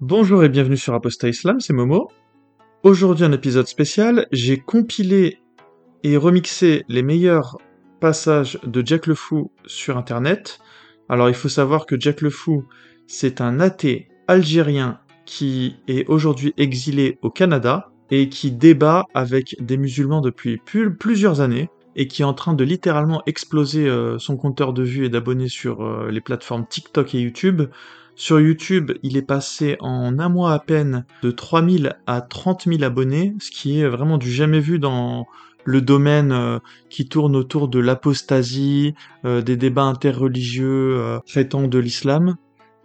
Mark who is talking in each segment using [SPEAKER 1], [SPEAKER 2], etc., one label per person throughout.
[SPEAKER 1] Bonjour et bienvenue sur Apostat Islam, c'est Momo. Aujourd'hui un épisode spécial, j'ai compilé et remixé les meilleurs passages de Jack le Fou sur internet. Alors il faut savoir que Jack le Fou, c'est un athée algérien qui est aujourd'hui exilé au Canada et qui débat avec des musulmans depuis plusieurs années et qui est en train de littéralement exploser euh, son compteur de vues et d'abonnés sur euh, les plateformes TikTok et YouTube sur YouTube, il est passé en un mois à peine de 3000 à 30 000 abonnés, ce qui est vraiment du jamais vu dans le domaine euh, qui tourne autour de l'apostasie, euh, des débats interreligieux euh, traitant de l'islam.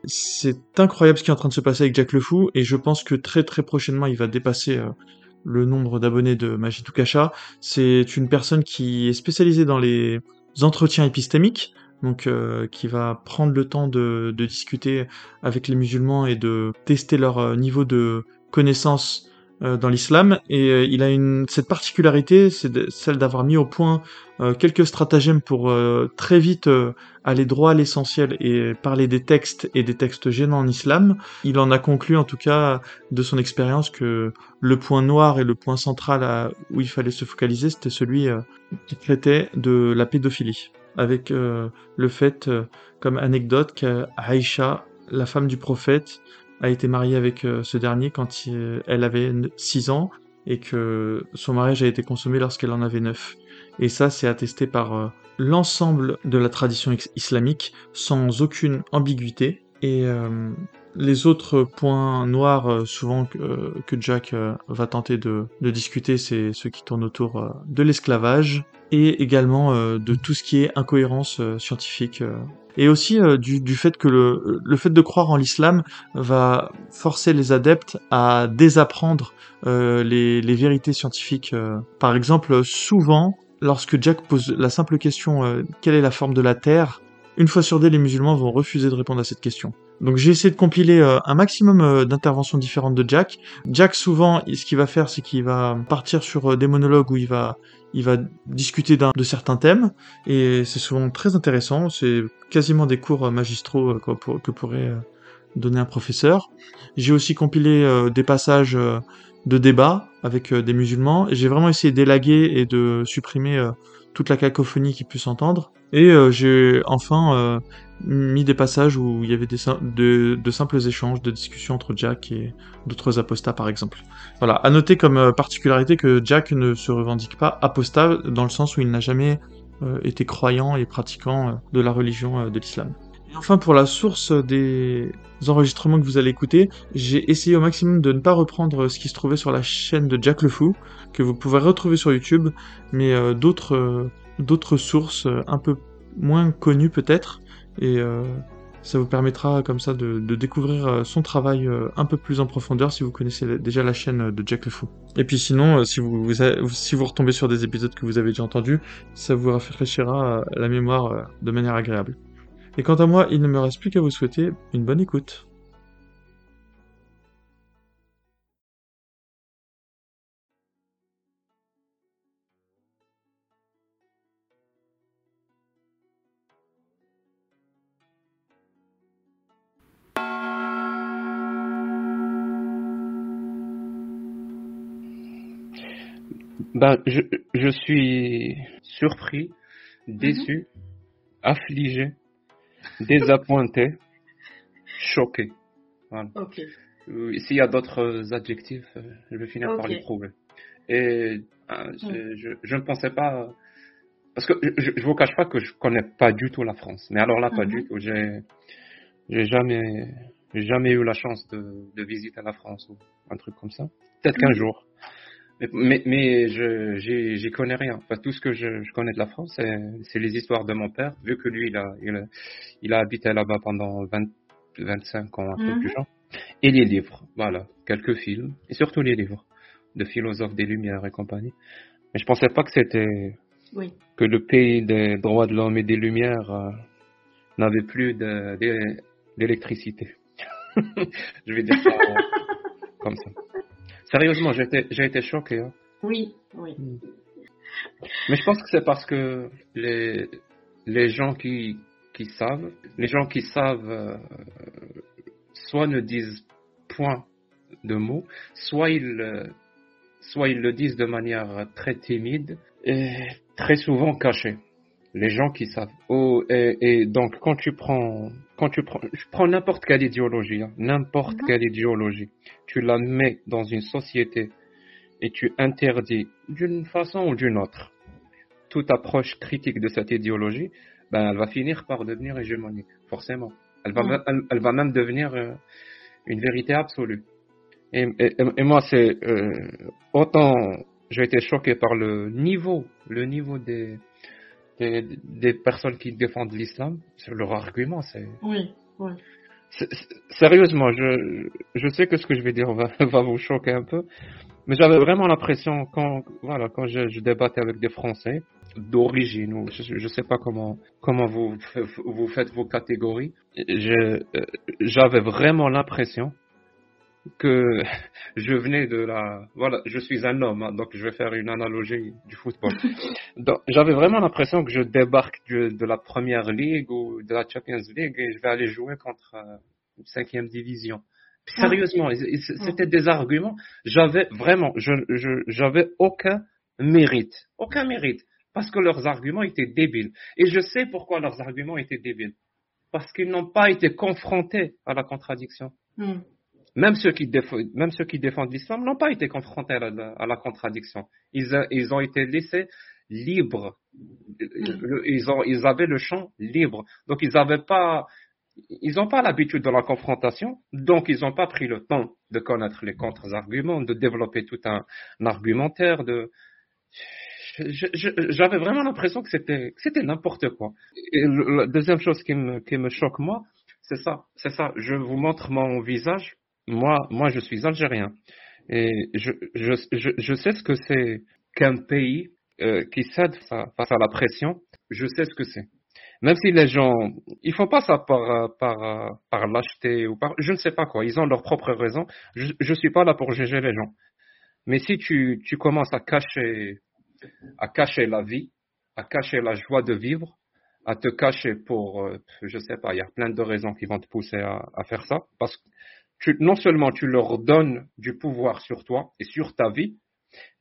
[SPEAKER 1] C'est incroyable ce qui est en train de se passer avec Jack le Fou, et je pense que très très prochainement il va dépasser le nombre d'abonnés de Magitou Kacha. C'est une personne qui est spécialisée dans les entretiens épistémiques, donc euh, qui va prendre le temps de, discuter avec les musulmans et de tester leur euh, niveau de connaissance euh, dans l'islam. Et il a une cette particularité, c'est celle d'avoir mis au point quelques stratagèmes pour très vite aller droit à l'essentiel et parler des textes et des textes gênants en islam. Il en a conclu en tout cas de son expérience que le point noir et le point central où il fallait se focaliser, c'était celui qui traitait de la pédophilie avec euh, le fait, euh, comme anecdote, qu'Aïcha, la femme du prophète, a été mariée avec euh, ce dernier quand elle avait 6 ans et que son mariage a été consommé lorsqu'elle en avait 9. Et ça, c'est attesté par l'ensemble de la tradition islamique sans aucune ambiguïté. Et les autres points noirs, souvent que, Jack va tenter de discuter, c'est ceux qui tournent autour de l'esclavage, et également euh, de tout ce qui est incohérence euh, scientifique. Euh. Et aussi du, du, fait que le, le fait de croire en l'islam va forcer les adeptes à désapprendre les, les, vérités scientifiques. Par exemple, souvent, lorsque Jack pose la simple question quelle est la forme de la Terre, une fois sur deux, les musulmans vont refuser de répondre à cette question. Donc j'ai essayé de compiler un maximum d'interventions différentes de Jack. Jack souvent, ce qu'il va faire, c'est qu'il va partir sur des monologues où il va il va discuter de certains thèmes et c'est souvent très intéressant. C'est quasiment des cours euh, magistraux euh, que pourrait euh, donner un professeur. J'ai aussi compilé des passages de débat avec des musulmans j'ai vraiment essayé d'élaguer et de supprimer toute la cacophonie qui puisse entendre. Et j'ai enfin mis des passages où il y avait des, de, simples échanges, de discussions entre Jack et d'autres apostats par exemple. Voilà, à noter comme euh, particularité que Jack ne se revendique pas apostat dans le sens où il n'a jamais euh, été croyant et pratiquant euh, de la religion de l'islam. Et enfin pour la source des enregistrements que vous allez écouter, j'ai essayé au maximum de ne pas reprendre ce qui se trouvait sur la chaîne de Jack le Fou, que vous pouvez retrouver sur YouTube, mais d'autres sources un peu moins connues peut-être, et euh, ça vous permettra comme ça de, découvrir euh, son travail euh, un peu plus en profondeur si vous connaissez déjà la chaîne de Jack le Fou. Et puis sinon, si vous, si vous retombez sur des épisodes que vous avez déjà entendus, ça vous rafraîchira la mémoire de manière agréable. Et quant à moi, il ne me reste plus qu'à vous souhaiter une bonne écoute.
[SPEAKER 2] Ben, je, je suis surpris, déçu, mhm. affligé, désappointé, choqué. Voilà. Euh, s'il y a d'autres adjectifs, euh, je vais finir par les trouver. Et euh, mhm. je, je, ne pensais pas. Parce que je ne vous cache pas que je connais pas du tout la France. Mais alors là, pas mhm. du tout. J'ai, j'ai jamais, jamais eu la chance de, de visiter la France ou un truc comme ça. Peut-être qu'un jour. Mais, mais je j'y connais rien. Enfin, tout ce que je, je connais de la France, c'est les histoires de mon père, vu que lui, il a, il a, il a habité là-bas pendant 20, 25 ans, un peu plus genre. Mhm. Et les livres, voilà, quelques films, et surtout les livres de philosophes des Lumières et compagnie. Mais je pensais pas que c'était oui. que le pays des droits de l'homme et des Lumières euh, n'avait plus d'électricité. je vais dire ça comme ça. Sérieusement, j'ai été, j'ai été choqué. Hein.
[SPEAKER 3] Oui, oui.
[SPEAKER 2] Hmm. Mais je pense que c'est parce que les, les gens qui, qui savent, les gens qui savent, euh, soit ne disent fois de mots, soit ils, soit ils le disent de manière très timide et très souvent cachée. Les gens qui savent. Oh, et, donc quand tu prends, quand tu prends, je prends n'importe quelle idéologie, hein, n'importe mhm. quelle idéologie, tu la mets dans une société et tu interdis d'une façon ou d'une autre toute approche critique de cette idéologie, ben elle va finir par devenir hégémonique, forcément. Elle va, mhm. elle, va même devenir euh, une vérité absolue. Et, et, moi, c'est euh, autant j'ai été choqué par le niveau, le niveau des, des, des personnes qui défendent l'islam sur leur argument. C'est
[SPEAKER 3] oui, oui.
[SPEAKER 2] Sérieusement, je, je sais que ce que je vais dire va, va vous choquer un peu, mais j'avais vraiment l'impression quand voilà quand je, je débattais avec des Français d'origine ou je ne sais pas comment comment vous vous faites vos catégories, euh, j'avais vraiment l'impression que je venais de la voilà je suis un homme hein, donc je vais faire une analogie du football. J'avais vraiment l'impression que je débarque de, la première ligue ou de la Champions League et je vais aller jouer contre euh, une cinquième division. Ah. sérieusement c'était des arguments. J'avais vraiment je j'avais aucun mérite aucun mérite parce que leurs arguments étaient débiles. Et je sais pourquoi leurs arguments étaient débiles. Parce qu'ils n'ont pas été confrontés à la contradiction. Hmm. Même ceux qui, même ceux qui défendent l'islam n'ont pas été confrontés à la, contradiction. Ils, ils, ont été laissés libres. Ils, ont, ils avaient le champ libre. Donc ils n'avaient pas, ils n'ont pas l'habitude de la confrontation, donc ils n'ont pas pris le temps de connaître les contre-arguments, de développer tout un, argumentaire, de, j'avais vraiment l'impression que c'était, c'était n'importe quoi. Et la deuxième chose qui me, qui me choque moi, c'est ça, c'est ça. Je vous montre mon visage moi, moi, je suis algérien et je, je, je, sais ce que c'est qu'un pays euh, qui cède face à la pression. Je sais ce que c'est. Même si les gens, ils font pas ça par, par, par lâcheté ou par, je ne sais pas quoi. Ils ont leurs propres raisons. Je, je suis pas là pour juger les gens. Mais si tu, tu commences à cacher, à cacher la vie, à cacher la joie de vivre, à te cacher pour, euh, je sais pas, il y a plein de raisons qui vont te pousser à, à faire ça, parce que non seulement tu leur donnes du pouvoir sur toi et sur ta vie,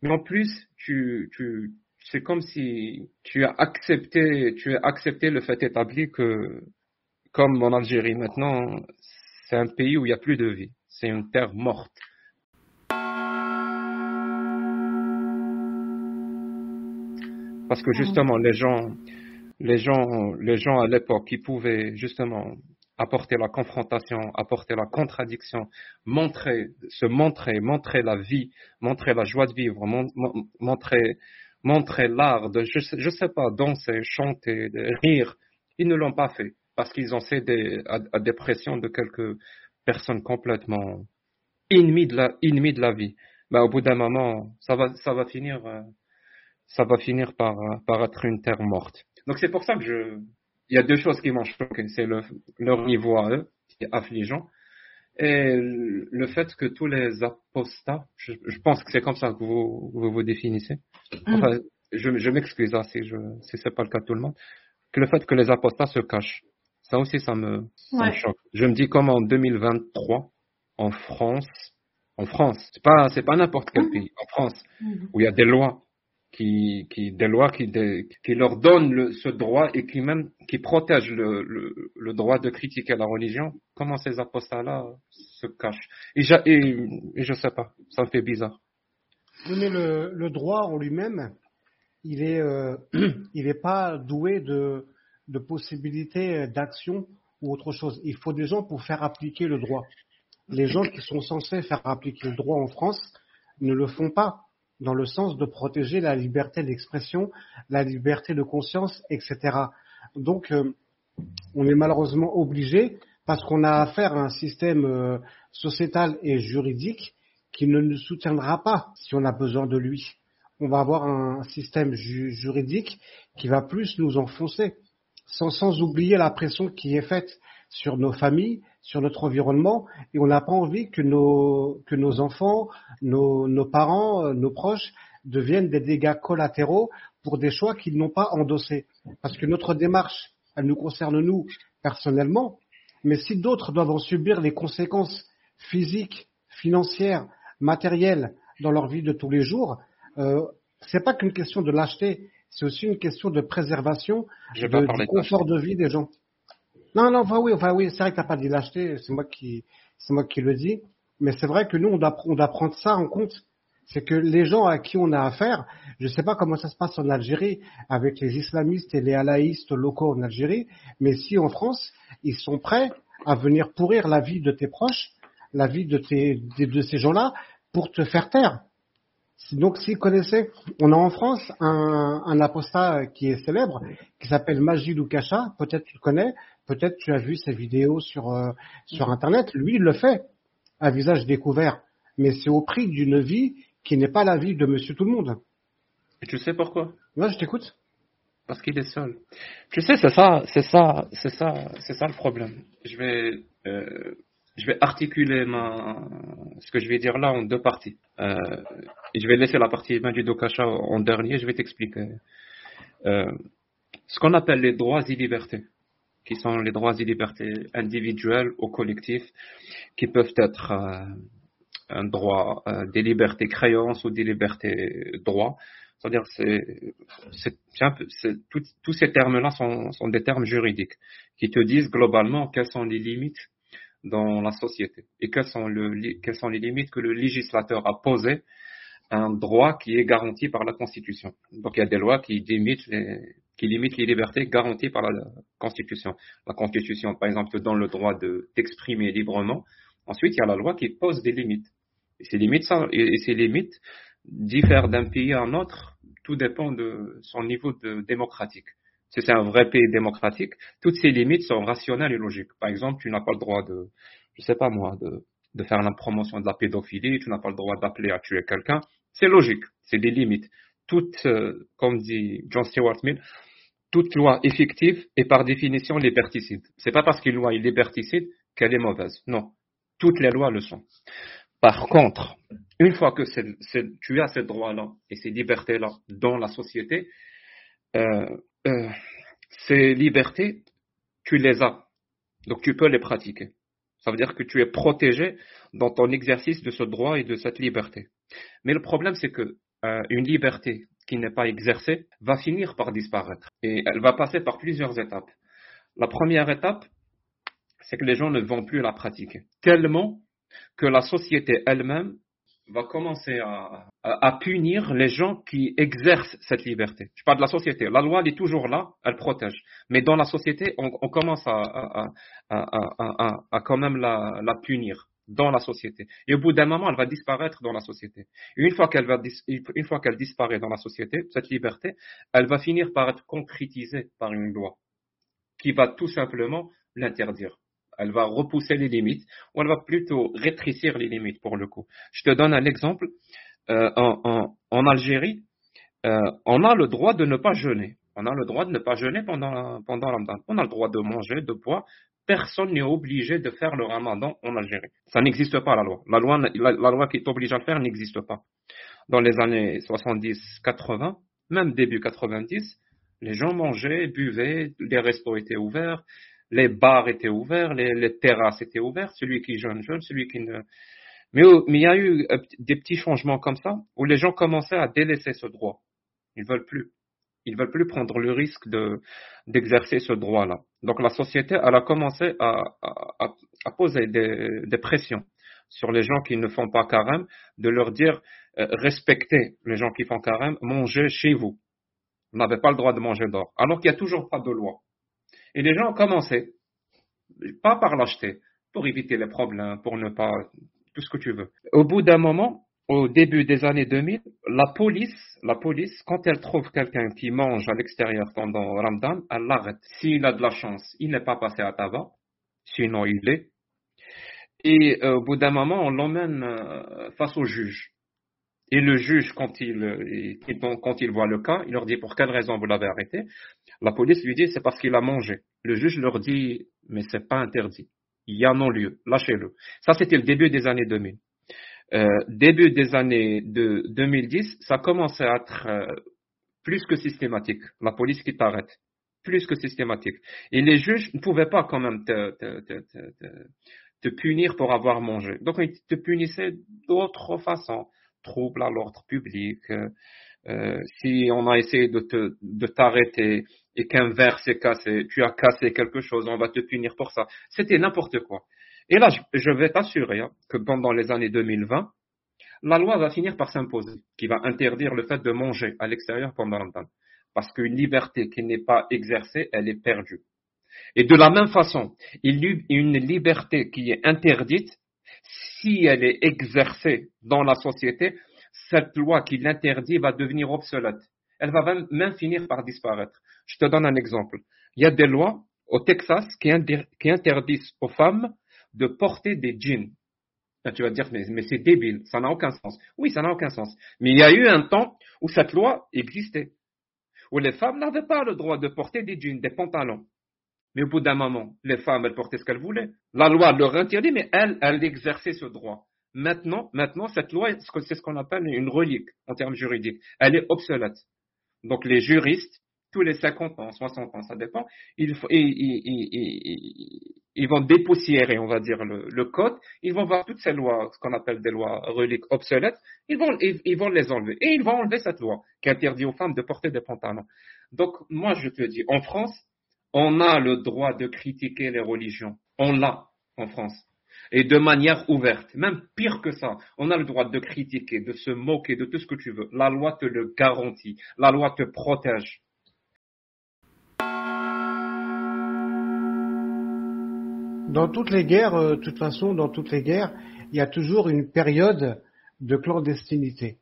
[SPEAKER 2] mais en plus, tu, tu, c'est comme si tu as accepté, tu as accepté le fait établi que, comme en Algérie maintenant, c'est un pays où il n'y a plus de vie. C'est une terre morte. Parce que justement, les gens, les gens, les gens à l'époque, qui pouvaient justement apporter la confrontation, apporter la contradiction, montrer, se montrer, montrer la vie, montrer la joie de vivre, montrer, montrer l'art de, je sais, sais pas, danser, chanter, rire. Ils ne l'ont pas fait parce qu'ils ont cédé à, des pressions de quelques personnes complètement ennemies de la, vie. Mais au bout d'un moment, ça va, ça va finir, euh, ça va finir par, par être une terre morte. Donc c'est pour ça que je, il y a deux choses qui m'ont choqué. C'est le, leur niveau à eux, qui est affligeant, et le fait que tous les apostats, je, pense que c'est comme ça que vous vous, définissez. Mm. Enfin, je, je m'excuse hein, si je si c'est pas le cas de tout le monde, que le fait que les apostats se cachent, ça aussi ça me, ça me choque. Je me dis comme en 2023 en France, en France, c'est pas c'est pas n'importe quel mm. pays, en France mm. où il y a des lois qui, des lois qui, leur donnent ce droit et qui même qui protègent le, droit de critiquer la religion, comment ces apostats-là se cachent? Et, et, je sais pas, ça me fait bizarre.
[SPEAKER 4] Mais le, droit en lui-même, il est euh, n'est pas doué de, de possibilités d'action ou autre chose. Il faut des gens pour faire appliquer le droit. Les gens qui sont censés faire appliquer le droit en France ne le font pas dans le sens de protéger la liberté d'expression, la liberté de conscience, etc. Donc, euh, on est malheureusement obligé, parce qu'on a affaire à un système euh, sociétal et juridique qui ne nous soutiendra pas si on a besoin de lui. On va avoir un système juridique qui va plus nous enfoncer, sans, sans oublier la pression qui est faite sur nos familles, sur notre environnement, et on n'a pas envie que nos, que nos enfants, nos, nos parents, euh, nos proches deviennent des dégâts collatéraux pour des choix qu'ils n'ont pas endossés. Parce que notre démarche, elle nous concerne nous personnellement, mais si d'autres doivent en subir les conséquences physiques financière, matérielle dans leur vie de tous les jours, euh, c'est pas qu'une question de lâcheté, c'est aussi une question de préservation de, du confort de vie des gens. Non, non, enfin oui, enfin oui, c'est vrai que t'as pas dit lâcheté, c'est moi qui, c'est moi qui le dis, mais c'est vrai que nous on doit, on prendre ça en compte. C'est que les gens à qui on a affaire, je sais pas comment ça se passe en Algérie avec les islamistes et les alaïstes locaux en Algérie, mais si en France, ils sont prêts à venir pourrir la vie de tes proches, la vie de, tes, de ces gens-là, pour te faire taire. Donc, s'ils connaissaient, on a en France un, un apostat qui est célèbre, qui s'appelle Majid Oukacha, peut-être tu le connais, peut-être tu as vu ses vidéos sur, euh, sur Internet, lui, il le fait, à visage découvert, mais c'est au prix d'une vie qui n'est pas la vie de monsieur tout le monde.
[SPEAKER 2] Et tu sais pourquoi?
[SPEAKER 4] Moi, je t'écoute.
[SPEAKER 2] Parce qu'il est seul. Tu sais, c'est ça, c'est ça, c'est ça, c'est ça le problème. Je vais, euh, je vais articuler ma, ce que je vais dire là en deux parties. Euh, et je vais laisser la partie du Dokasha en dernier, je vais t'expliquer. Euh, ce qu'on appelle les droits et libertés, qui sont les droits et libertés individuels ou collectifs, qui peuvent être euh, un droit euh, des libertés créances ou des libertés droits. C'est-à-dire, c'est, c'est, tous ces termes-là sont, des termes juridiques qui te disent globalement quelles sont les limites dans la société et quelles sont, les limites que le législateur a posées un droit qui est garanti par la Constitution. Donc il y a des lois qui limitent les, qui limitent les libertés garanties par la Constitution. La Constitution, par exemple, te donne le droit de t'exprimer librement. Ensuite, il y a la loi qui pose des limites. Et ces limites, et ces limites diffèrent d'un pays à un autre. Tout dépend de son niveau de démocratique. Si c'est un vrai pays démocratique, toutes ces limites sont rationnelles et logiques. Par exemple, tu n'as pas le droit de, je sais pas moi, de, de faire la promotion de la pédophilie, tu n'as pas le droit d'appeler à tuer quelqu'un. C'est logique, c'est des limites. Toute, euh, comme dit John Stuart Mill, toute loi effective est par définition liberticide. C'est pas parce qu'une loi est liberticide qu'elle est mauvaise. Non. Toutes les lois le sont. Par contre, une fois que tu as ces droits-là et ces libertés-là dans la société, euh, euh, ces libertés, tu les as. Donc tu peux les pratiquer. Ça veut dire que tu es protégé dans ton exercice de ce droit et de cette liberté. Mais le problème, c'est que euh, une liberté qui n'est pas exercée va finir par disparaître. Et elle va passer par plusieurs étapes. La première étape, c'est que les gens ne vont plus la pratiquer. Tellement que la société elle-même va commencer à, à, punir les gens qui exercent cette liberté. Je parle de la société. La loi, elle est toujours là, elle protège. Mais dans la société, on, on commence à, à, quand même la, la, punir dans la société. Et au bout d'un moment, elle va disparaître dans la société. Une fois qu'elle va, une fois qu'elle disparaît dans la société, cette liberté, elle va finir par être concrétisée par une loi qui va tout simplement l'interdire. Elle va repousser les limites ou elle va plutôt rétrécir les limites pour le coup. Je te donne un exemple. Euh, en, Algérie, euh, on a le droit de ne pas jeûner. On a le droit de ne pas jeûner pendant, pendant. On a le droit de manger, de boire. Personne n'est obligé de faire le ramadan en Algérie. Ça n'existe pas la loi. La loi, la loi qui t'oblige à le faire n'existe pas. Dans les années 70-80, même début 90, les gens mangeaient, buvaient, les restos étaient ouverts, les bars étaient ouverts, les, terrasses étaient ouvertes, celui qui jeûne, jeûne, celui qui ne... Mais, il y a eu euh, des petits changements comme ça, où les gens commençaient à délaisser ce droit. Ils veulent plus. Ils veulent plus prendre le risque de, d'exercer ce droit-là. Donc la société, elle a commencé à, à, à poser des, des, pressions sur les gens qui ne font pas carême, de leur dire euh, respectez les gens qui font carême, mangez chez vous. Vous n'avez pas le droit de manger dehors. Alors qu'il n'y a toujours pas de loi. Et les gens ont commencé, pas par l'acheter, pour éviter les problèmes, pour ne pas, tout ce que tu veux. Au bout d'un moment, au début des années 2000, la police, la police, quand elle trouve quelqu'un qui mange à l'extérieur pendant Ramadan, elle l'arrête. S'il a de la chance, il n'est pas passé à tabac, sinon il l'est. Et euh, au bout d'un moment, on l'emmène euh, face au juge. Et le juge, quand il, quand il voit le cas, il leur dit pour quelle raison vous l'avez arrêté? La police lui dit c'est parce qu'il a mangé. Le juge leur dit mais c'est pas interdit. Il y a non-lieu. Lâchez-le. Ça, c'était le début des années 2000. Euh, début des années de 2010, ça commence à être euh, plus que systématique. La police qui t'arrête. Plus que systématique. Et les juges ne pouvaient pas quand même te, te, te, te punir pour avoir mangé. Donc, ils te punissaient d'autres façons. Trouble à l'ordre public. Euh, euh, si on a essayé de te, de t'arrêter et qu'un verre s'est cassé, tu as cassé quelque chose, on va te punir pour ça. C'était n'importe quoi. Et là, je, vais t'assurer hein, que pendant les années 2020, la loi va finir par s'imposer, qui va interdire le fait de manger à l'extérieur pendant longtemps. Parce qu'une liberté qui n'est pas exercée, elle est perdue. Et de la même façon, une liberté qui est interdite, si elle est exercée dans la société, cette loi qui l'interdit va devenir obsolète. Elle va même finir par disparaître. Je te donne un exemple. Il y a des lois au Texas qui, interdisent aux femmes de porter des jeans. tu vas dire, mais, mais c'est débile, ça n'a aucun sens. Oui, ça n'a aucun sens. Mais il y a eu un temps où cette loi existait, où les femmes n'avaient pas le droit de porter des jeans, des pantalons. Mais au bout d'un moment, les femmes, elles portaient ce qu'elles voulaient. La loi leur interdit, mais elles, elles exerçaient ce droit. Maintenant, maintenant, cette loi, c'est ce qu'on appelle une relique en termes juridiques. Elle est obsolète. Donc les juristes, tous les 50 ans, 60 ans, ça dépend, ils, vont dépoussiérer, on va dire, le, code, ils vont voir toutes ces lois, ce qu'on appelle des lois reliques obsolètes, ils vont, ils, vont les enlever. Et ils vont enlever cette loi qui interdit aux femmes de porter des pantalons. Donc, moi, je te dis, en France, on a le droit de critiquer les religions. On l'a en France. Et de manière ouverte. Même pire que ça. On a le droit de critiquer, de se moquer, de tout ce que tu veux. La loi te le garantit. La loi te protège.
[SPEAKER 4] Dans toutes les guerres, euh, de toute façon, dans toutes les guerres, il y a toujours une période de clandestinité.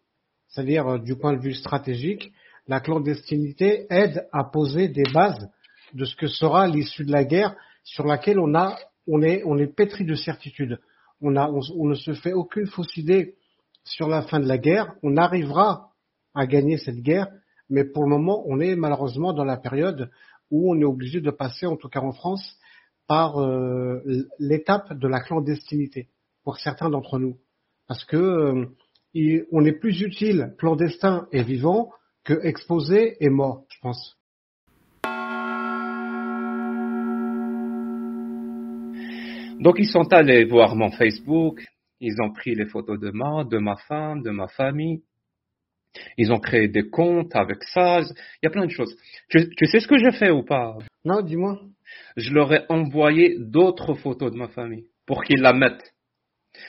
[SPEAKER 4] C'est-à-dire, euh, du point de vue stratégique, la clandestinité aide à poser des bases de ce que sera l'issue de la guerre sur laquelle on a, on est, on est pétri de certitude. On, a, on, ne se fait aucune fausse idée sur la fin de la guerre. On arrivera à gagner cette guerre, mais pour le moment, on est malheureusement dans la période où on est obligé de passer, en tout cas en France, par euh, l'étape de la clandestinité pour certains d'entre nous, parce que euh, on est plus utile clandestin et vivant que exposé et mort, je pense.
[SPEAKER 2] Donc ils sont allés voir mon Facebook, ils ont pris les photos de moi, de ma femme, de ma famille. Ils ont créé des comptes avec ça. Il y a plein de choses. Tu, sais ce que j'ai fait ou pas?
[SPEAKER 4] Non, dis-moi.
[SPEAKER 2] Je leur ai envoyé d'autres photos de ma famille pour qu'ils la mettent.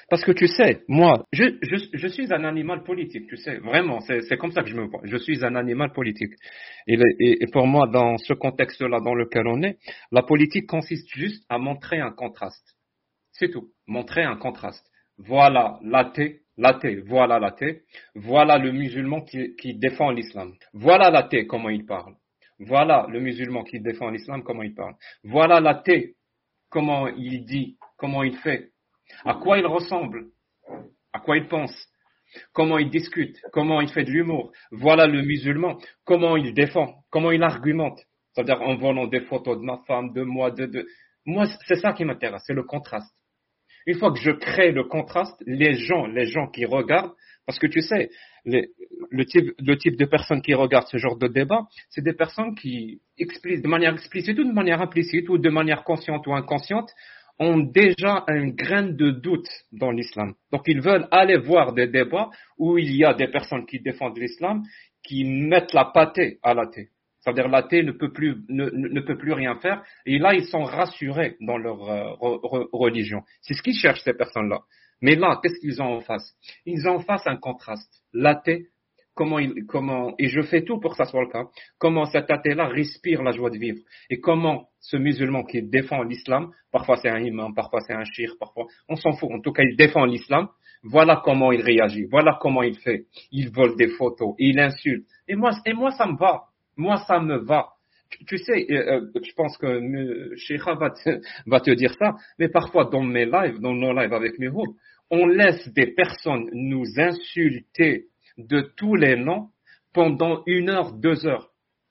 [SPEAKER 2] Parce que tu sais, moi, je, je, suis un animal politique, tu sais, vraiment, c'est comme ça que je me vois. Je suis un animal politique. Et, et pour moi, dans ce contexte-là dans lequel on est, la politique consiste juste à montrer un contraste. C'est tout. Montrer un contraste. Voilà l'athée, l'athée, voilà l'athée, voilà le musulman qui, défend l'islam. Voilà l'athée, comment il parle. Voilà le musulman qui défend l'islam, comment il parle. Voilà l'athée, comment il dit, comment il fait, à quoi il ressemble, à quoi il pense, comment il discute, comment il fait de l'humour. Voilà le musulman, comment il défend, comment il argumente. C'est-à-dire en volant des photos de ma femme, de moi, de... de... Moi, c'est ça qui m'intéresse, c'est le contraste. Une fois que je crée le contraste, les gens, les gens qui regardent, parce que tu sais, le, type, le type de personnes qui regardent ce genre de débat, c'est des personnes qui, de manière explicite ou de manière implicite ou de manière consciente ou inconsciente, ont déjà une graine de doute dans l'islam. Donc ils veulent aller voir des débats où il y a des personnes qui défendent l'islam, qui mettent la pâtée à la thé. C'est-à-dire l'athée ne peut plus ne, peut plus rien faire. Et là, ils sont rassurés dans leur euh, religion. C'est ce qu'ils cherchent ces personnes-là. Mais là, qu'est-ce qu'ils ont en face? Ils ont en face un contraste. L'athée, comment comment et je fais tout pour que ça soit le cas. Comment cet athée-là respire la joie de vivre et comment ce musulman qui défend l'islam, parfois c'est un imam, parfois c'est un shir, parfois on s'en fout. En tout cas, il défend l'islam. Voilà comment il réagit. Voilà comment il fait. Il vole des photos, il insulte. Et moi, et moi, ça me va. Moi, ça me va. Tu, sais, euh, euh, je pense que Sheikha va te, va te dire ça, mais parfois dans mes lives, dans nos lives avec mes groupes, on laisse des personnes nous insulter de tous les noms pendant une heure, deux heures.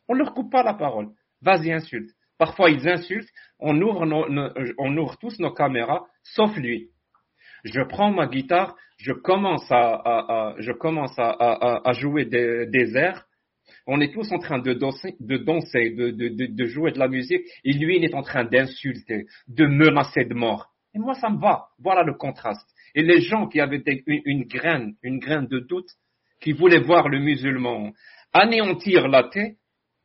[SPEAKER 2] On leur coupe pas la parole. Vas-y, insulte. Parfois, ils insultent. On ouvre, on ouvre tous nos caméras, sauf lui. Je prends ma guitare, je commence à, je commence à, à jouer des, des airs on est tous en train de danser, de, jouer de la musique, et lui, il est en train d'insulter, de menacer de mort. Et moi, ça me va. Voilà le contraste. Et les gens qui avaient une, graine, une graine de doute, qui voulaient voir le musulman anéantir l'athée,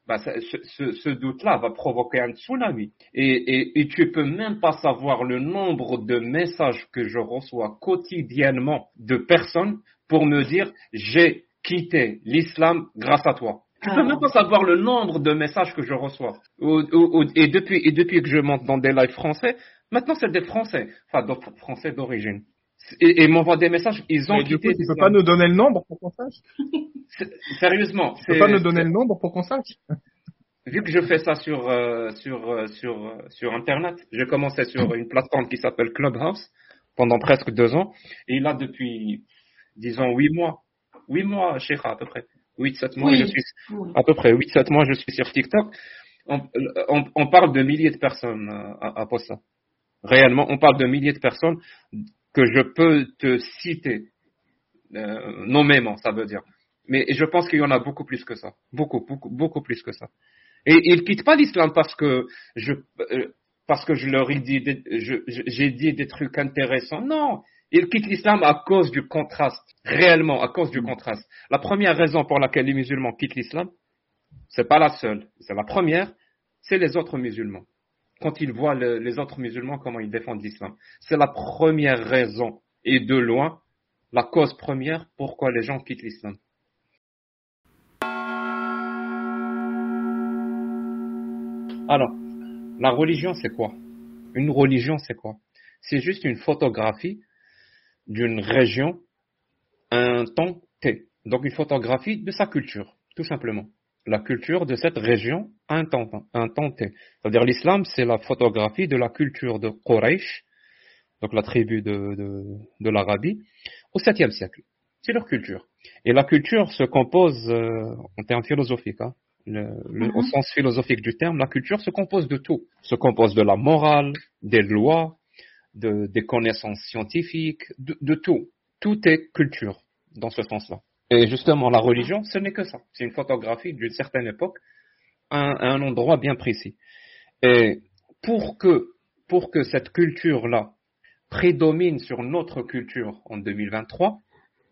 [SPEAKER 2] bah, ce, doute-là va provoquer un tsunami. Et, et, tu peux même pas savoir le nombre de messages que je reçois quotidiennement de personnes pour me dire j'ai quitté l'islam grâce à toi. Tu peux même pas savoir le nombre de messages que je reçois. et, depuis, et depuis que je monte dans des lives français, maintenant c'est des Français, enfin des Français d'origine. Et, et m'envoient des messages, ils ont
[SPEAKER 1] Mais quitté. Du coup, tu peux pas nous donner le nombre pour qu'on sache?
[SPEAKER 2] Sérieusement.
[SPEAKER 1] Tu peux pas nous donner le nombre pour qu'on sache?
[SPEAKER 2] Vu que je fais ça sur, euh, sur, euh, sur, euh, sur Internet, j'ai commencé sur une plateforme qui s'appelle Clubhouse pendant presque deux ans. Et là, depuis, disons, huit mois, huit mois, Sheikha, à peu près. 8-7 mois, je suis, à peu près 8-7 mois, je suis sur TikTok. On, on, parle de milliers de personnes euh, à, à ça. Réellement, on parle de milliers de personnes que je peux te citer euh, nommément, ça veut dire. Mais je pense qu'il y en a beaucoup plus que ça. Beaucoup, beaucoup, beaucoup plus que ça. Et ils quittent pas l'islam parce que je, euh, parce que je leur ai dit, j'ai dit des trucs intéressants. Non, ils quittent l'islam à cause du contraste, réellement à cause du contraste. La première raison pour laquelle les musulmans quittent l'islam, c'est pas la seule, c'est la première, c'est les autres musulmans. Quand ils voient les autres musulmans, comment ils défendent l'islam. C'est la première raison, et de loin, la cause première pourquoi les gens quittent l'islam. Alors, la religion, c'est quoi? Une religion, c'est quoi? C'est juste une photographie d'une région un temps T. Donc une photographie de sa culture, tout simplement. La culture de cette région à un temps, un temps T. C'est-à-dire l'islam, c'est la photographie de la culture de Quraysh, donc la tribu de, de, l'Arabie, au 7e siècle. C'est leur culture. Et la culture se compose, euh, en termes philosophiques, hein, le, au mhm. sens philosophique du terme, la culture se compose de tout. Se compose de la morale, des lois, de, des connaissances scientifiques, de, tout. Tout est culture dans ce sens-là. Et justement, la religion, ce n'est que ça. C'est une photographie d'une certaine époque à un, endroit bien précis. Et pour que, pour que cette culture-là prédomine sur notre culture en 2023,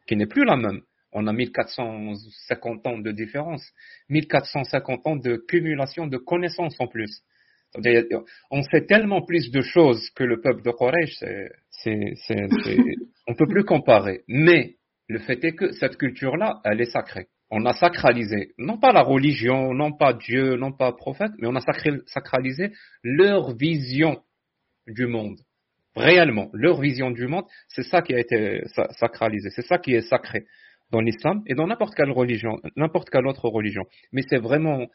[SPEAKER 2] qui n'est plus la même, on a 1450 ans de différence, 1450 ans de cumulation de connaissances en plus on sait tellement plus de choses que le peuple de Quraysh, c'est, on peut plus comparer. Mais le fait est que cette culture-là, elle est sacrée. On a sacralisé, non pas la religion, non pas Dieu, non pas prophète, mais on a sacralisé leur vision du monde. Réellement, leur vision du monde, c'est ça qui a été sacralisé, c'est ça qui est sacré dans l'islam et dans n'importe quelle religion, n'importe quelle autre religion. Mais c'est vraiment,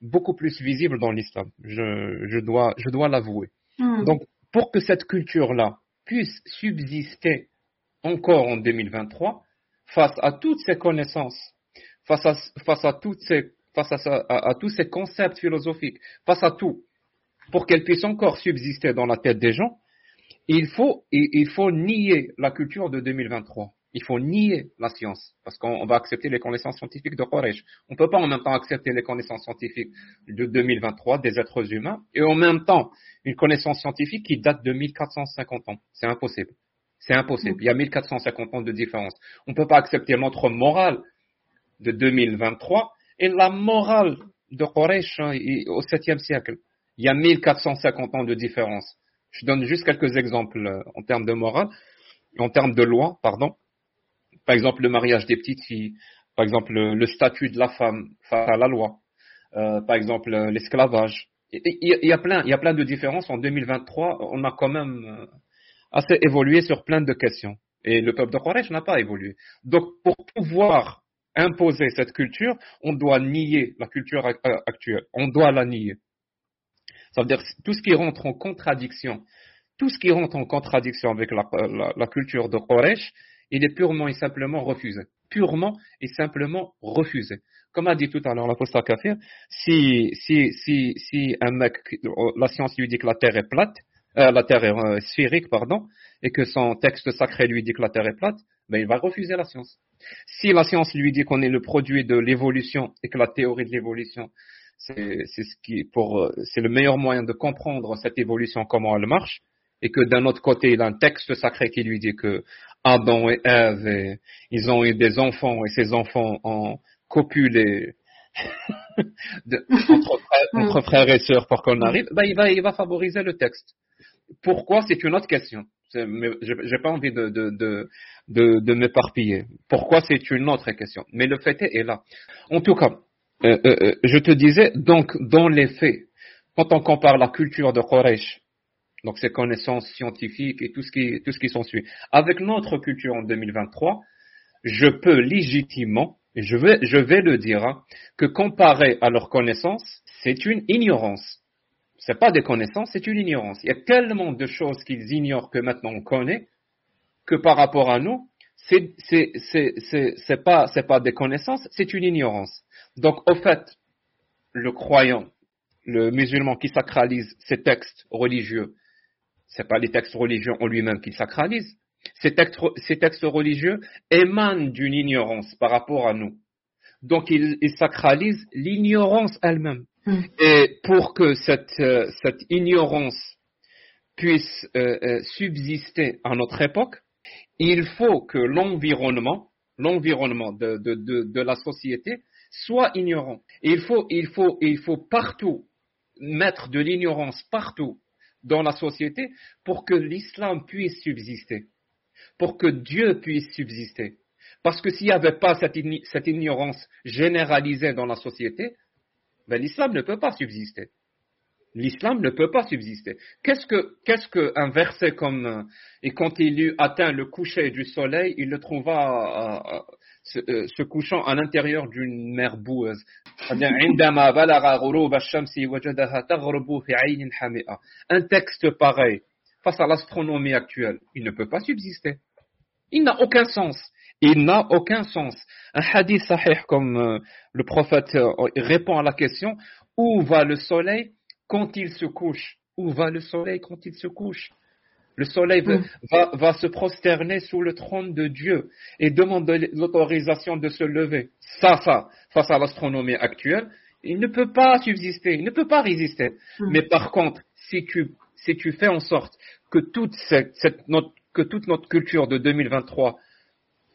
[SPEAKER 2] beaucoup plus visible dans l'islam. Je, je, dois, je dois l'avouer. Hmm. Donc, pour que cette culture-là puisse subsister encore en 2023, face à toutes ces connaissances, face à, face à, toutes ces, face à, à, tous ces concepts philosophiques, face à tout, pour qu'elle puisse encore subsister dans la tête des gens, il faut, il faut nier la culture de 2023 il faut nier la science, parce qu'on va accepter les connaissances scientifiques de Quraysh. On ne peut pas en même temps accepter les connaissances scientifiques de 2023 des êtres humains, et en même temps une connaissance scientifique qui date de 1450 ans. C'est impossible. C'est impossible. Il y a 1450 ans de différence. On ne peut pas accepter notre morale de 2023 et la morale de Quraysh hein, au 7e siècle. Il y a 1450 ans de différence. Je donne juste quelques exemples euh, en termes de morale, en termes de loi, pardon. Par exemple, le mariage des petites filles, par exemple, le, statut de la femme face à la loi, euh, par exemple, l'esclavage. Il, y, a plein, il y a plein de différences. En 2023, on a quand même euh, assez évolué sur plein de questions. Et le peuple de Quraysh n'a pas évolué. Donc, pour pouvoir imposer cette culture, on doit nier la culture actuelle. On doit la nier. Ça veut dire tout ce qui rentre en contradiction, tout ce qui rentre en contradiction avec la, la culture de Quraysh, il est purement et simplement refusé. Purement et simplement refusé. Comme a dit tout à l'heure l'apostat Kafir, si, si, si, si un mec, la science lui dit que la Terre est plate, euh, la Terre est euh, sphérique, pardon, et que son texte sacré lui dit que la Terre est plate, ben il va refuser la science. Si la science lui dit qu'on est le produit de l'évolution et que la théorie de l'évolution, c'est ce qui pour c'est le meilleur moyen de comprendre cette évolution comment elle marche, et que d'un autre côté, il a un texte sacré qui lui dit que Adam et Ève, ils ont eu des enfants et ces enfants ont copulé entre, frères, et sœurs pour qu'on arrive, ben, il, va, il va favoriser le texte. Pourquoi? C'est une autre question. Je n'ai pas envie de, de, de, de, m'éparpiller. Pourquoi? C'est une autre question. Mais le fait est, est là. En tout cas, euh, euh, euh, je te disais, donc, dans les faits, quand on compare la culture de Quraysh, donc ses connaissances scientifiques et tout ce qui, tout ce qui s'ensuit, avec notre culture en 2023, je peux légitimement, et je vais, je vais le dire, hein, que comparé à leurs connaissances, c'est une ignorance. C'est pas des connaissances, c'est une ignorance. Il y a tellement de choses qu'ils ignorent que maintenant on connaît, que par rapport à nous, c'est, c'est, c'est, c'est pas, c'est pas des connaissances, c'est une ignorance. Donc, au fait, le croyant, le musulman qui sacralise ces textes religieux, c'est pas les textes religieux en lui-même qu'il sacralise. Ces textes, ces textes, religieux émanent d'une ignorance par rapport à nous. Donc, ils, sacralisent l'ignorance elle-même. Hmm. Et pour que cette, euh, cette ignorance puisse euh, euh, subsister à notre époque, il faut que l'environnement, l'environnement de, de, de, de, la société soit ignorant. il faut, il faut, il faut partout mettre de l'ignorance partout dans la société pour que l'islam puisse subsister, pour que Dieu puisse subsister. Parce que s'il n'y avait pas cette, ignorance généralisée dans la société, ben, l'islam ne peut pas subsister. L'islam ne peut pas subsister. Qu'est-ce que, qu'est-ce qu'un verset comme, euh, et quand il eut atteint le coucher du soleil, il le trouva euh, euh, se, couchant à l'intérieur d'une mer boueuse. Un texte pareil, face à l'astronomie actuelle, il ne peut pas subsister. Il n'a aucun sens. Il n'a aucun sens. Un hadith sahih comme le prophète répond à la question, où va le soleil quand il se couche? Où va le soleil quand il se couche? Le soleil mm. va, se prosterner sous le trône de Dieu et demande l'autorisation de se lever. Ça, ça, face à l'astronomie actuelle, il ne peut pas subsister, il ne peut pas résister. Mm. Mais par contre, si tu, si tu fais en sorte que toute, cette, notre, que toute notre culture de 2023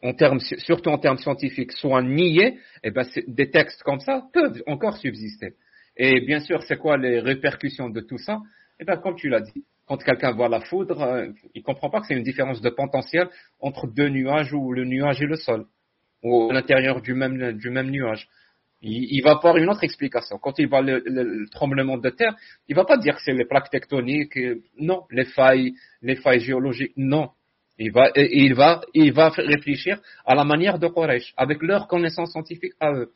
[SPEAKER 2] en termes, surtout en termes scientifiques, soit niée, eh ben, des textes comme ça peuvent encore subsister. Et bien sûr, c'est quoi les répercussions de tout ça? Eh bien, comme tu l'as dit, quand quelqu'un voit la foudre, euh, il ne comprend pas que c'est une différence de potentiel entre deux nuages ou le nuage et le sol, ou à l'intérieur du même, du même nuage. Il, va avoir une autre explication. Quand il voit le, tremblement de terre, il va pas dire que c'est les plaques tectoniques, non, les failles, les failles géologiques, non. Il va, il va, il va réfléchir à la manière de Quraysh, avec leur connaissance scientifique à eux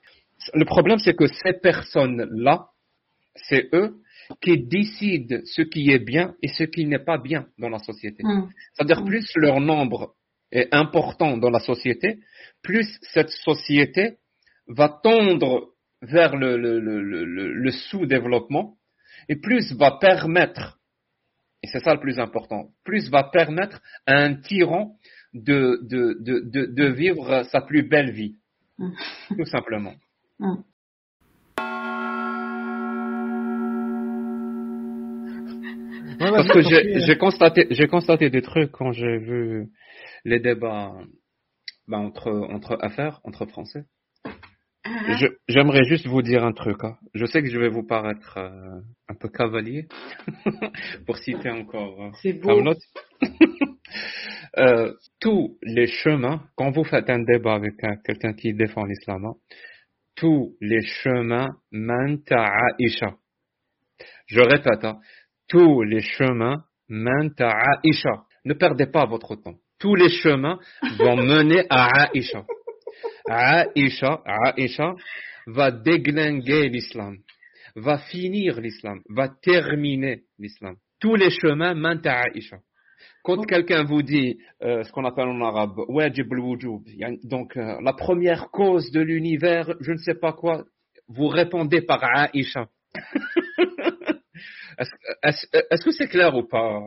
[SPEAKER 2] le problème, c'est que ces personnes-là, c'est eux qui décident ce qui est bien et ce qui n'est pas bien dans la société. Hmm. C'est-à-dire, plus leur nombre est important dans la société, plus cette société va tendre vers le, sous-développement et plus va permettre, et c'est ça le plus important, plus va permettre à un tyran de, de vivre sa plus belle vie, hmm. tout simplement. Parce que j'ai constaté, j'ai constaté des trucs quand j'ai vu les débats bah, entre entre affaires, entre Français. Uh-huh. J'aimerais juste vous dire un truc. Hein. Je sais que je vais vous paraître euh, un peu cavalier pour citer encore.
[SPEAKER 3] Euh, C'est beau.
[SPEAKER 2] euh, tous les chemins, quand vous faites un débat avec quelqu'un qui défend l'islam, hein, tous les chemins mènent à Aïcha. Je répète, hein. Tous les chemins mènent à Aïcha. Ne perdez pas votre temps. Tous les chemins vont mener à Aïcha. Aïcha, Aïcha va déglinguer l'islam, va finir l'islam, va terminer l'islam. Tous les chemins mènent à Aïcha. Quand quelqu'un vous dit euh, ce qu'on appelle en arabe wajib al-wujub, donc euh, la première cause de l'univers, je ne sais pas quoi, vous répondez par Aïcha. Est-ce que c'est clair ou pas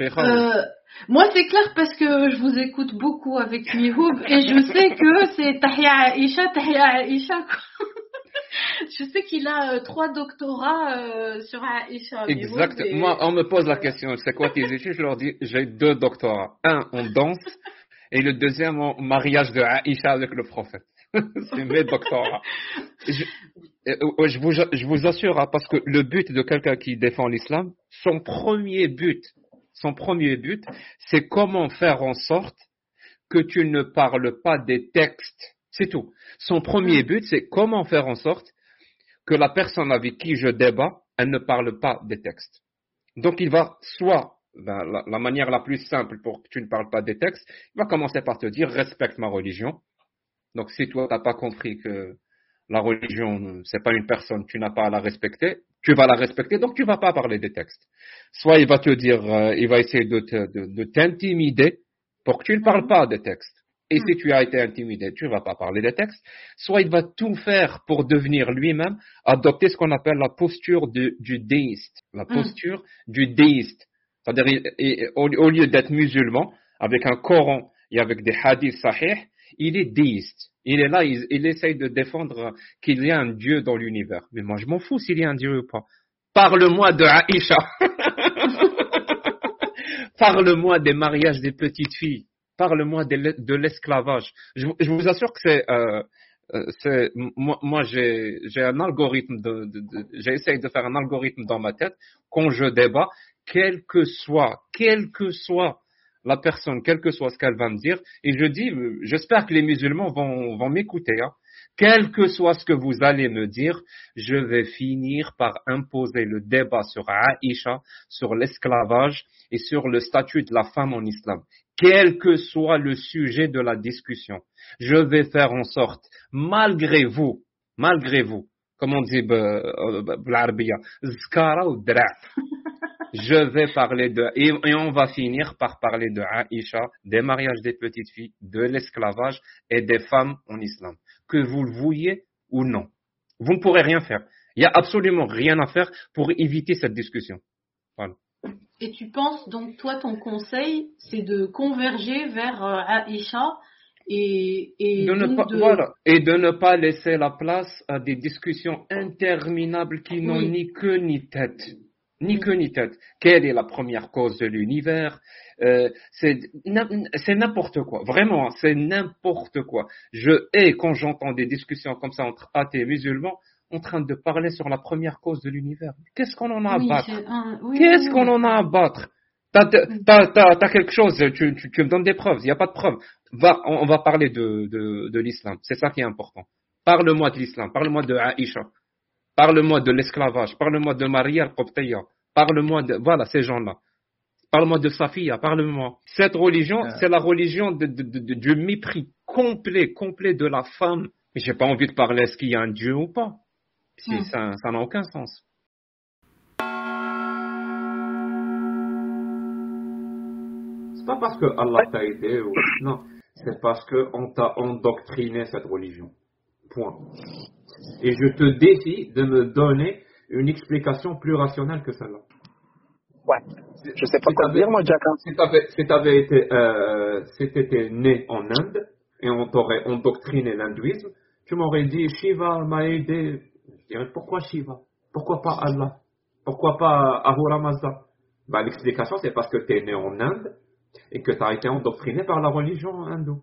[SPEAKER 3] euh, moi, c'est clair parce que je vous écoute beaucoup avec Mihoub et je sais que c'est Tahia Aïcha, Tahia Aïcha. Je sais qu'il a euh, trois doctorats euh, sur Aïcha.
[SPEAKER 2] Exact. Moi, on me pose la question, c'est quoi tes études Je leur dis, j'ai deux doctorats. Un en danse et le deuxième en mariage de Aïcha avec le prophète. c'est mes doctorats. Je, je, vous, je vous assure, hein, parce que le but de quelqu'un qui défend l'islam, son premier but, son premier but, c'est comment faire en sorte que tu ne parles pas des textes. C'est tout. Son premier mm. but, c'est comment faire en sorte que la personne avec qui je débat, elle ne parle pas des textes. Donc il va soit, ben, la, manière la plus simple pour que tu ne parles pas des textes, il va commencer par te dire respecte ma religion. Donc si toi tu n'as pas compris que la religion, c'est pas une personne, tu n'as pas à la respecter, tu vas la respecter, donc tu vas pas parler des textes. Soit il va te dire, euh, il va essayer de t'intimider pour que tu ne parles pas des textes. Et si tu as été intimidé, tu ne vas pas parler des textes. Soit il va tout faire pour devenir lui-même, adopter ce qu'on appelle la posture du déiste. La posture du déiste. C'est-à-dire, au, lieu d'être musulman, avec un Coran et avec des hadiths sahih, il est déiste. Il est là, il, il essaye de défendre qu'il y a un Dieu dans l'univers. Mais moi, je m'en fous s'il y a un Dieu ou pas. Parle-moi de Aïcha. Parle-moi des mariages des petites filles. Parle-moi de l'esclavage. Je, vous assure que c'est, euh, euh moi, moi j'ai, un algorithme de, j'essaye de faire un algorithme dans ma tête quand je débat, quel que soit, quel que soit la personne, quel que soit ce qu'elle va me dire, et je dis, euh, j'espère que les musulmans vont, vont m'écouter. Hein. Quel que soit ce que vous allez me dire, je vais finir par imposer le débat sur Aïcha, sur l'esclavage et sur le statut de la femme en islam. Quel que soit le sujet de la discussion, je vais faire en sorte, malgré vous, malgré vous, comme on dit l'arbia, zkara ou je vais parler de, et, on va finir par parler de Aïcha, des mariages des petites filles, de l'esclavage et des femmes en islam que vous le vouliez ou non. Vous ne pourrez rien faire. Il n'y a absolument rien à faire pour éviter cette discussion.
[SPEAKER 3] Et tu penses donc, toi, ton conseil, c'est de converger vers euh, Aïcha et, et,
[SPEAKER 2] de ne pas, voilà, et de ne pas laisser la place à des discussions interminables qui n'ont ni queue ni tête ni queue ni tête. Quelle est la première cause de l'univers? Euh, C'est n'importe quoi. Vraiment, c'est n'importe quoi. Je hais quand j'entends des discussions comme ça entre athées et musulmans en train de parler sur la première cause de l'univers. Qu'est-ce qu'on en a à battre? Qu'est-ce qu'on en a à battre? T'as as, quelque chose, tu, me donnes des preuves, il n'y a pas de preuves. Va, on, va parler de, de, l'islam, c'est ça qui est important. Parle-moi de l'islam, parle-moi de Aïcha, parle-moi de l'esclavage, parle-moi de Maria al-Qobtaya, Parle-moi de, voilà, ces gens-là. Parle-moi de Safia, parle-moi. Cette religion, ah. c'est la religion de, du mépris complet, complet de la femme. Mais j'ai pas envie de parler est-ce qu'il y a un Dieu ou pas? Si, hmm. Ça n'a aucun sens. C'est pas parce que Allah t'a aidé ou non, c'est parce qu'on t'a endoctriné cette religion. Point. Et je te défie de me donner une explication plus rationnelle que celle-là.
[SPEAKER 5] Ouais. Je sais pas quoi dire, moi, Jack.
[SPEAKER 2] Si tu avais, été, euh, si né en Inde et on t'aurait endoctriné l'hindouisme, tu m'aurais dit Shiva m'a aidé. Je dirais pourquoi Shiva? Pourquoi pas Allah? Pourquoi pas Ahura Mazda? Bah, L'explication, c'est parce que tu es né en Inde et que tu as été endoctriné par la religion hindoue.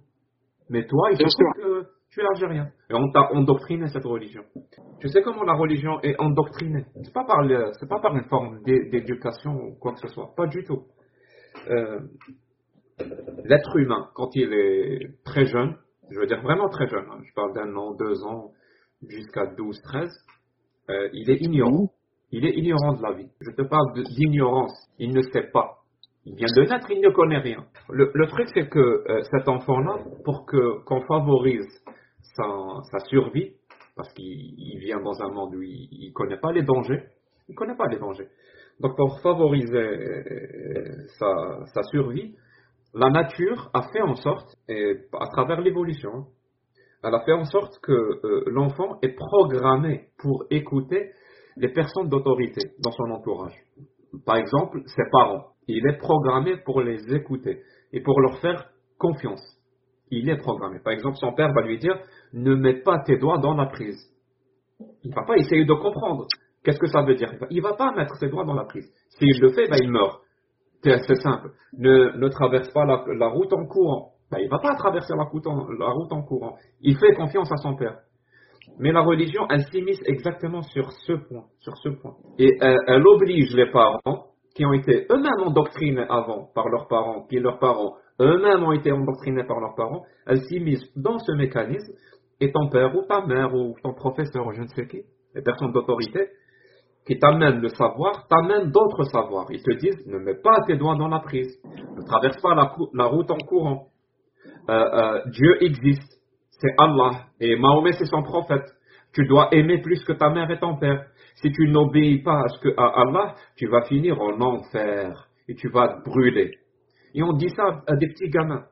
[SPEAKER 2] Mais toi, il faut que tu es algérien. Et on t'a endoctriné cette religion. Tu sais comment la religion est endoctrinée? C'est pas par c'est pas par une forme d'éducation ou quoi que ce soit. Pas du tout. Euh, l'être humain, quand il est très jeune, je veux dire vraiment très jeune, hein, je parle d'un an, deux ans, jusqu'à 12, 13, euh, il est ignorant. Il est ignorant de la vie. Je te parle d'ignorance. Il ne sait pas. Il vient de naître, il ne connaît rien. Le, truc, c'est que euh, cet enfant-là, pour que qu'on favorise sa, survie, parce qu'il vient dans un monde où il ne connaît pas les dangers. Il connaît pas les dangers. Donc pour favoriser euh, sa, survie, la nature a fait en sorte, et à travers l'évolution, elle a fait en sorte que euh, l'enfant est programmé pour écouter les personnes d'autorité dans son entourage. Par exemple, ses parents. Il est programmé pour les écouter et pour leur faire confiance il est programmé. Par exemple, son père va lui dire ne mets pas tes doigts dans la prise. Il va pas essayer de comprendre. Qu'est-ce que ça veut dire? Il va pas mettre ses doigts dans la prise. S'il le fait, ben, il meurt. C'est simple. Ne, ne traverse pas la, route en courant. Ben, il va pas traverser la route, en, courant. Il fait confiance à son père. Mais la religion, elle s'immisce exactement sur ce point, sur ce point. Et elle, elle oblige les parents qui ont été eux-mêmes endoctrinés avant par leurs parents, qui leurs parents eux-mêmes ont été endoctrinés par leurs parents, elles s'immiscent dans ce mécanisme, et ton père ou ta mère ou ton professeur ou je ne sais qui, les personnes d'autorité, qui t'amènent le savoir, t'amènent d'autres savoirs. Ils te disent, ne mets pas tes doigts dans la prise, ne traverse pas la, route en courant. Euh, euh, Dieu existe, c'est Allah, et Mahomet c'est son prophète. Tu dois aimer plus que ta mère et ton père. Si tu n'obéis pas à, à Allah, tu vas finir en enfer et tu vas te brûler. Et on dit ça à des petits gamins.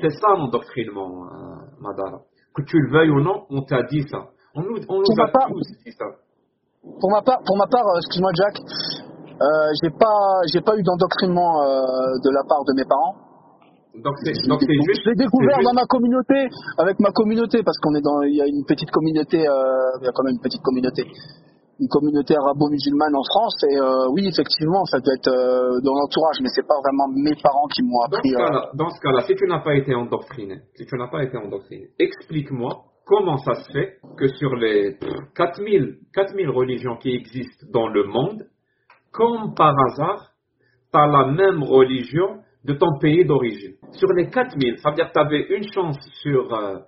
[SPEAKER 2] C'est ça l'endoctrinement, euh, Madara. Que tu le veuilles ou non, on t'a dit ça. On nous, on nous a tous dit ça.
[SPEAKER 5] Pour ma part, pour ma part euh, excuse-moi Jack, euh, j'ai pas, j'ai pas eu d'endoctrinement euh, de la part de mes parents.
[SPEAKER 2] Donc c'est, juste.
[SPEAKER 5] Je l'ai découvert dans ma communauté, avec ma communauté, parce qu'on est dans, il y a une petite communauté, il y a quand même une petite communauté, une communauté arabo-musulmane en France. Et euh, oui, effectivement, ça doit être euh, dans l'entourage, mais c'est pas vraiment mes parents qui m'ont appris.
[SPEAKER 2] Dans ce cas-là, si tu n'as pas été endoctriné, si tu n'as pas été endoctriné, explique-moi comment ça se fait que sur les 4000, 4000 religions qui existent dans le monde, comme par hasard, tu as la même religion de ton pays d'origine. Sur les 4000, ça veut dire que tu avais une chance sur, euh,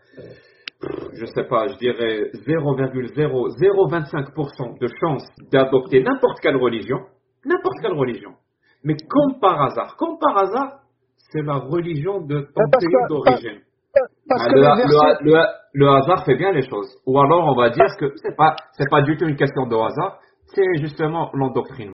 [SPEAKER 2] je sais pas, je dirais 0,025% de chance d'adopter n'importe quelle religion, n'importe quelle religion. Mais comme par hasard, comme par hasard, c'est la religion de ton pays d'origine. Le, le, hasard fait bien les choses. Ou alors on va dire que c'est pas c'est pas du tout une question de hasard, c'est justement l'endoctrinement.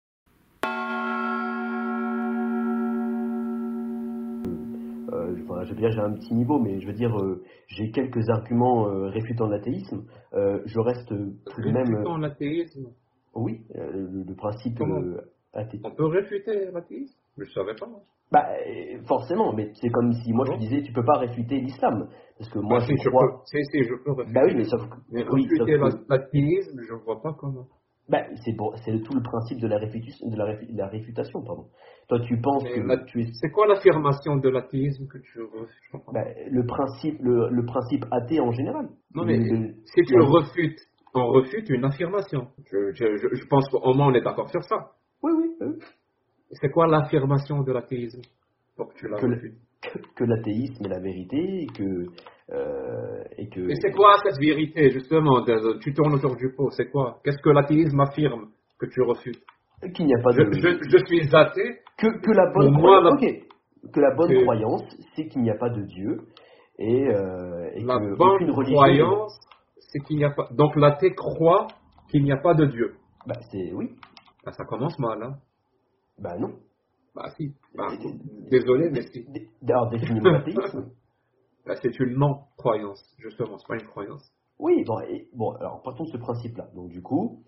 [SPEAKER 6] Je veux dire, j'ai un petit niveau, mais je veux dire, euh, j'ai quelques arguments euh, réfutant l'athéisme. je reste tout de même.
[SPEAKER 2] Réfutant l'athéisme
[SPEAKER 6] Oui, le, principe
[SPEAKER 2] athéiste. On peut réfuter l'athéisme? Je ne savais pas.
[SPEAKER 6] Bah, forcément, mais c'est comme si moi je disais, tu peux pas réfuter l'islam. Parce que moi,
[SPEAKER 2] ah, je,
[SPEAKER 6] crois.
[SPEAKER 2] Si, si, je peux réfuter.
[SPEAKER 6] Bah oui, mais sauf que.
[SPEAKER 2] Réfuter l'athéisme, je ne vois pas comment.
[SPEAKER 6] Bah, c'est tout le principe de la, réfutation, de la, la réfutation, pardon. Toi, tu penses que tu es...
[SPEAKER 2] C'est quoi l'affirmation de l'athéisme que tu refutes
[SPEAKER 6] bah, le principe, le, le, principe athée en général.
[SPEAKER 2] Non, mais si tu le refutes, on refute une affirmation. Je, je, je pense qu'au moins on est d'accord sur ça.
[SPEAKER 6] Oui, oui. oui.
[SPEAKER 2] C'est quoi l'affirmation de l'athéisme
[SPEAKER 6] que, l'athéisme est la vérité que. Euh, et que...
[SPEAKER 2] c'est quoi cette vérité, justement Tu tournes autour du pot, c'est quoi? Qu'est-ce que l'athéisme affirme que tu refutes
[SPEAKER 6] Qu'il n'y a pas de.
[SPEAKER 2] Je, suis athée.
[SPEAKER 6] Que, que la bonne, croyance, que la bonne croyance, c'est qu'il n'y a pas de Dieu et, euh, et
[SPEAKER 2] la bonne croyance, c'est qu'il n'y a pas. Donc l'athée croit qu'il n'y a pas de Dieu.
[SPEAKER 6] Bah c'est oui.
[SPEAKER 2] Bah, ça commence mal, hein
[SPEAKER 6] bah non.
[SPEAKER 2] Bah si. Bah, désolé, mais si.
[SPEAKER 6] Alors définis l'athéisme.
[SPEAKER 2] Bah, c'est une non-croyance, justement, c'est pas une croyance.
[SPEAKER 6] Oui, bon, bon alors partons de ce principe-là. Donc du coup,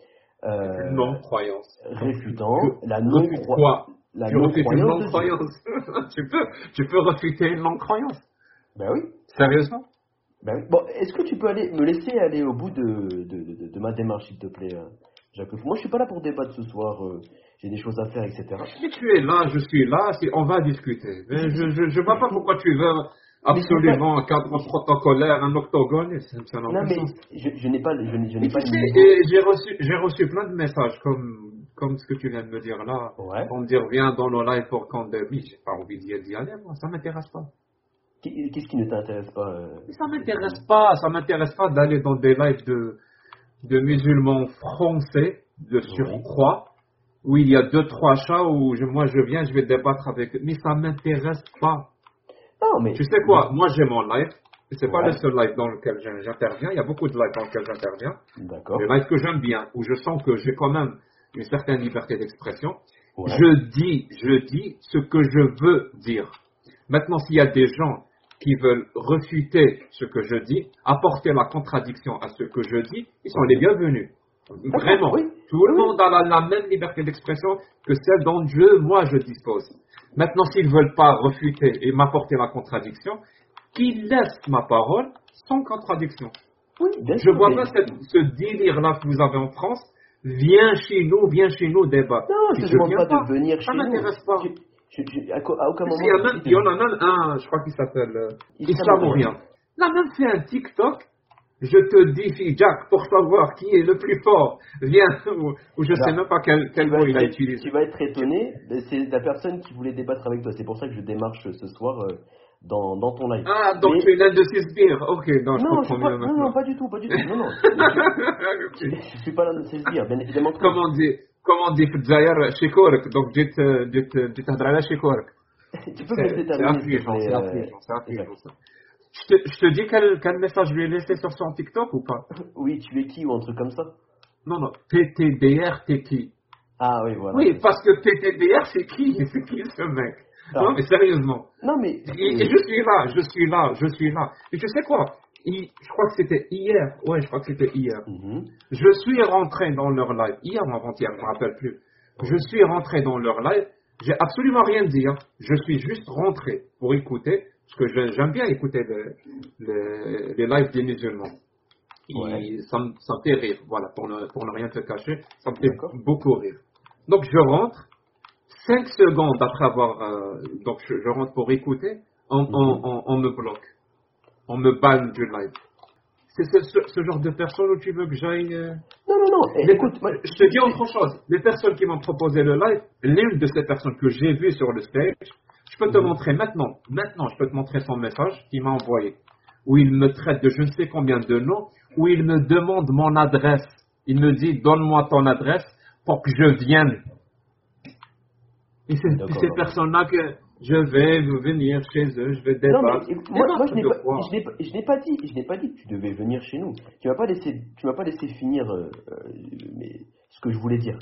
[SPEAKER 2] euh, non-croyance.
[SPEAKER 6] Réfutant la non-croyance.
[SPEAKER 2] La non-croyance. tu peux, tu peux refuter une non-croyance.
[SPEAKER 6] Ben oui.
[SPEAKER 2] Sérieusement?
[SPEAKER 6] Ben oui. Bon, est-ce que tu peux aller me laisser aller au bout de, de, de, de ma démarche, s'il te plaît, euh, Jacques Moi, je suis pas là pour débattre ce soir. Euh, j'ai des choses à faire, etc.
[SPEAKER 2] Si tu es là, je suis là, on va discuter. Mais je ne vois pas pourquoi tu veux absolument un cadre protocolaire, un octogone. Ça
[SPEAKER 6] non, mais je, je n'ai pas, je, je n'ai pas.
[SPEAKER 2] J'ai reçu, j'ai reçu plein de messages comme, comme ce que tu viens de me dire là.
[SPEAKER 6] Ouais.
[SPEAKER 2] On me dire viens dans le live pour quand de... Oui, j'ai pas envie d'y aller, moi, ça m'intéresse pas.
[SPEAKER 6] Qu'est-ce qui ne t'intéresse pas euh...
[SPEAKER 2] Ça m'intéresse pas, ça m'intéresse pas d'aller dans des lives de, de musulmans français de surcroît où il y a deux, trois chats où moi je viens, je vais débattre avec eux. Mais ça m'intéresse pas.
[SPEAKER 6] Non, mais.
[SPEAKER 2] Tu sais quoi? Moi j'ai mon live. C'est pas le seul live dans lequel j'interviens. Il y a beaucoup de lives dans lesquels j'interviens.
[SPEAKER 6] D'accord.
[SPEAKER 2] Les lives que j'aime bien, où je sens que j'ai quand même une certaine liberté d'expression. Je dis, je dis ce que je veux dire. Maintenant, s'il y a des gens qui veulent refuter ce que je dis, apporter la contradiction à ce que je dis, ils sont les bienvenus. Vraiment. Tout le monde a la, même liberté d'expression que celle dont Dieu, moi, je dispose. Maintenant, s'ils ne veulent pas refuter et m'apporter la contradiction, qu'ils laissent ma parole sans contradiction.
[SPEAKER 6] Oui, bien
[SPEAKER 2] Je vois
[SPEAKER 6] mais-
[SPEAKER 2] pas cette- ce délire-là que vous avez en France. Viens chez nous, viens chez nous, débat.
[SPEAKER 6] Non, je te demande pas de venir
[SPEAKER 2] Ça
[SPEAKER 6] chez nous.
[SPEAKER 2] m'intéresse pas.
[SPEAKER 6] Je- je- je- à, aucun moment. je
[SPEAKER 2] il y en a même un, je crois qu'il s'appelle euh.
[SPEAKER 6] Islamorien.
[SPEAKER 2] Il a même fait un TikTok je te défie, Jack, pour savoir qui est le plus fort. Viens, ou je ne
[SPEAKER 6] sais
[SPEAKER 2] même pas quel, quel mot il a utilisé.
[SPEAKER 6] Tu vas être étonné, c'est la personne qui voulait débattre avec toi. C'est pour ça que je démarche ce soir euh, dans, ton live.
[SPEAKER 2] Ah, donc tu es l'un de ces sbires. Ok, non, je
[SPEAKER 6] non,
[SPEAKER 2] comprends
[SPEAKER 6] je pas. Non, non, pas du tout, pas du tout. Non, non. Je ne suis pas l'un de ces sbires, bien évidemment.
[SPEAKER 2] Comment dire comment dit Fidzayer chez Cork, donc dit Hadrana euh, euh, chez Cork.
[SPEAKER 6] Tu peux me laisser terminer.
[SPEAKER 2] C'est affligeant, c'est affligeant. Je te, je te dis quel, quel message je lui ai laissé sur son TikTok ou pas?
[SPEAKER 6] Oui, tu es qui ou un truc comme ça?
[SPEAKER 2] Non, non, TTDR, t'es qui
[SPEAKER 6] Ah oui, voilà.
[SPEAKER 2] Oui, parce que TTDR, c'est qui? C'est qui ce mec?
[SPEAKER 6] Ah.
[SPEAKER 2] Non, mais sérieusement.
[SPEAKER 6] Non, mais.
[SPEAKER 2] Et, et je suis là, je suis là, je suis là. Et tu sais quoi? Il- Je crois que c'était hier. Ouais, je crois que c'était hier.
[SPEAKER 6] Mhm.
[SPEAKER 2] Je suis rentré dans leur live, hier ou avant-hier, je ne me rappelle plus. Je suis rentré dans leur live, j'ai absolument rien dit. hein. Je suis juste rentré pour écouter, parce que j'aime bien écouter le- le- les lives des musulmans.
[SPEAKER 6] Ouais.
[SPEAKER 2] ça, me, ça me fait rire, voilà, pour ne, pour ne rien te cacher, ça me fait beaucoup rire. Donc je rentre, 5 secondes après avoir, euh, donc je, je rentre pour écouter, on,
[SPEAKER 6] Mhm.
[SPEAKER 2] on- on- on me bloque, on me banne du live. C'est ce, ce- ce genre de personne où tu veux que j'aille... euh,
[SPEAKER 6] Non, non, non. eh,
[SPEAKER 2] mais
[SPEAKER 6] écoute, moi,
[SPEAKER 2] je te dis autre chose. Les personnes qui m'ont proposé le live, l'une de ces personnes que j'ai vues sur le stage, je peux te montrer maintenant, maintenant, je peux te montrer son message qu'il m'a envoyé, où il me traite de je ne sais combien de noms, où il me demande mon adresse. Il me dit, donne-moi ton adresse pour que je vienne. Et c'est ces personnes-là que je vais venir chez eux, je vais
[SPEAKER 6] Non, mais
[SPEAKER 2] débattre.
[SPEAKER 6] moi, moi, je n'ai
[SPEAKER 2] de
[SPEAKER 6] pas,
[SPEAKER 2] quoi
[SPEAKER 6] je n'ai pas, je n'ai pas dit, je n'ai pas dit que tu devais venir chez nous. Tu m'as pas laissé, tu m'as pas laissé finir euh, euh, mais, ce que je voulais dire.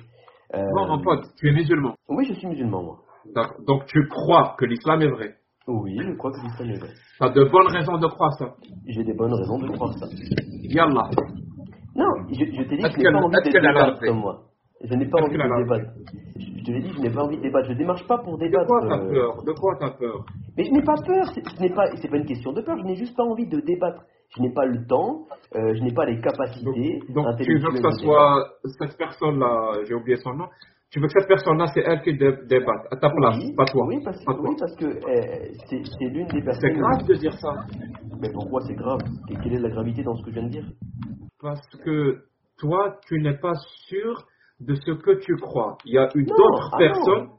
[SPEAKER 6] Euh,
[SPEAKER 2] Non, mon pote, tu es musulman.
[SPEAKER 6] Oui, je suis musulman, moi.
[SPEAKER 2] Donc tu crois que l'islam est vrai.
[SPEAKER 6] Oui, je crois que l'islam est vrai.
[SPEAKER 2] Tu as de bonnes raisons de croire ça.
[SPEAKER 6] J'ai des bonnes raisons de croire ça.
[SPEAKER 2] Yallah.
[SPEAKER 6] Non, je, je t'ai dit que je n'ai pas envie de débattre comme moi. Je n'ai pas envie de débattre. Je te l'ai dit, je n'ai pas envie de débattre. Je démarche pas pour
[SPEAKER 2] De
[SPEAKER 6] débattre.
[SPEAKER 2] quoi t'as
[SPEAKER 6] euh,
[SPEAKER 2] peur? De quoi t'as peur?
[SPEAKER 6] Mais je n'ai pas peur, ce n'est pas, c'est pas une question de peur, je n'ai juste pas envie de débattre. Je n'ai pas le temps, euh, je n'ai pas les
[SPEAKER 2] Donc,
[SPEAKER 6] capacités
[SPEAKER 2] donc tu veux que ça
[SPEAKER 6] de
[SPEAKER 2] soit cette personne-là, j'ai oublié son nom, tu veux que cette personne-là, c'est elle qui dé- débatte, à ta place,
[SPEAKER 6] Oui,
[SPEAKER 2] pas toi.
[SPEAKER 6] Oui, parce, oui, que euh, c'est c'est l'une des
[SPEAKER 2] C'est
[SPEAKER 6] personnes.
[SPEAKER 2] grave de dire ça.
[SPEAKER 6] Mais pourquoi c'est grave? Et Quelle est la gravité dans ce que je viens de dire?
[SPEAKER 2] Parce que toi, tu n'es pas sûr de ce que tu crois. Il y a eu
[SPEAKER 6] Non,
[SPEAKER 2] d'autres
[SPEAKER 6] ah
[SPEAKER 2] personnes,
[SPEAKER 6] non.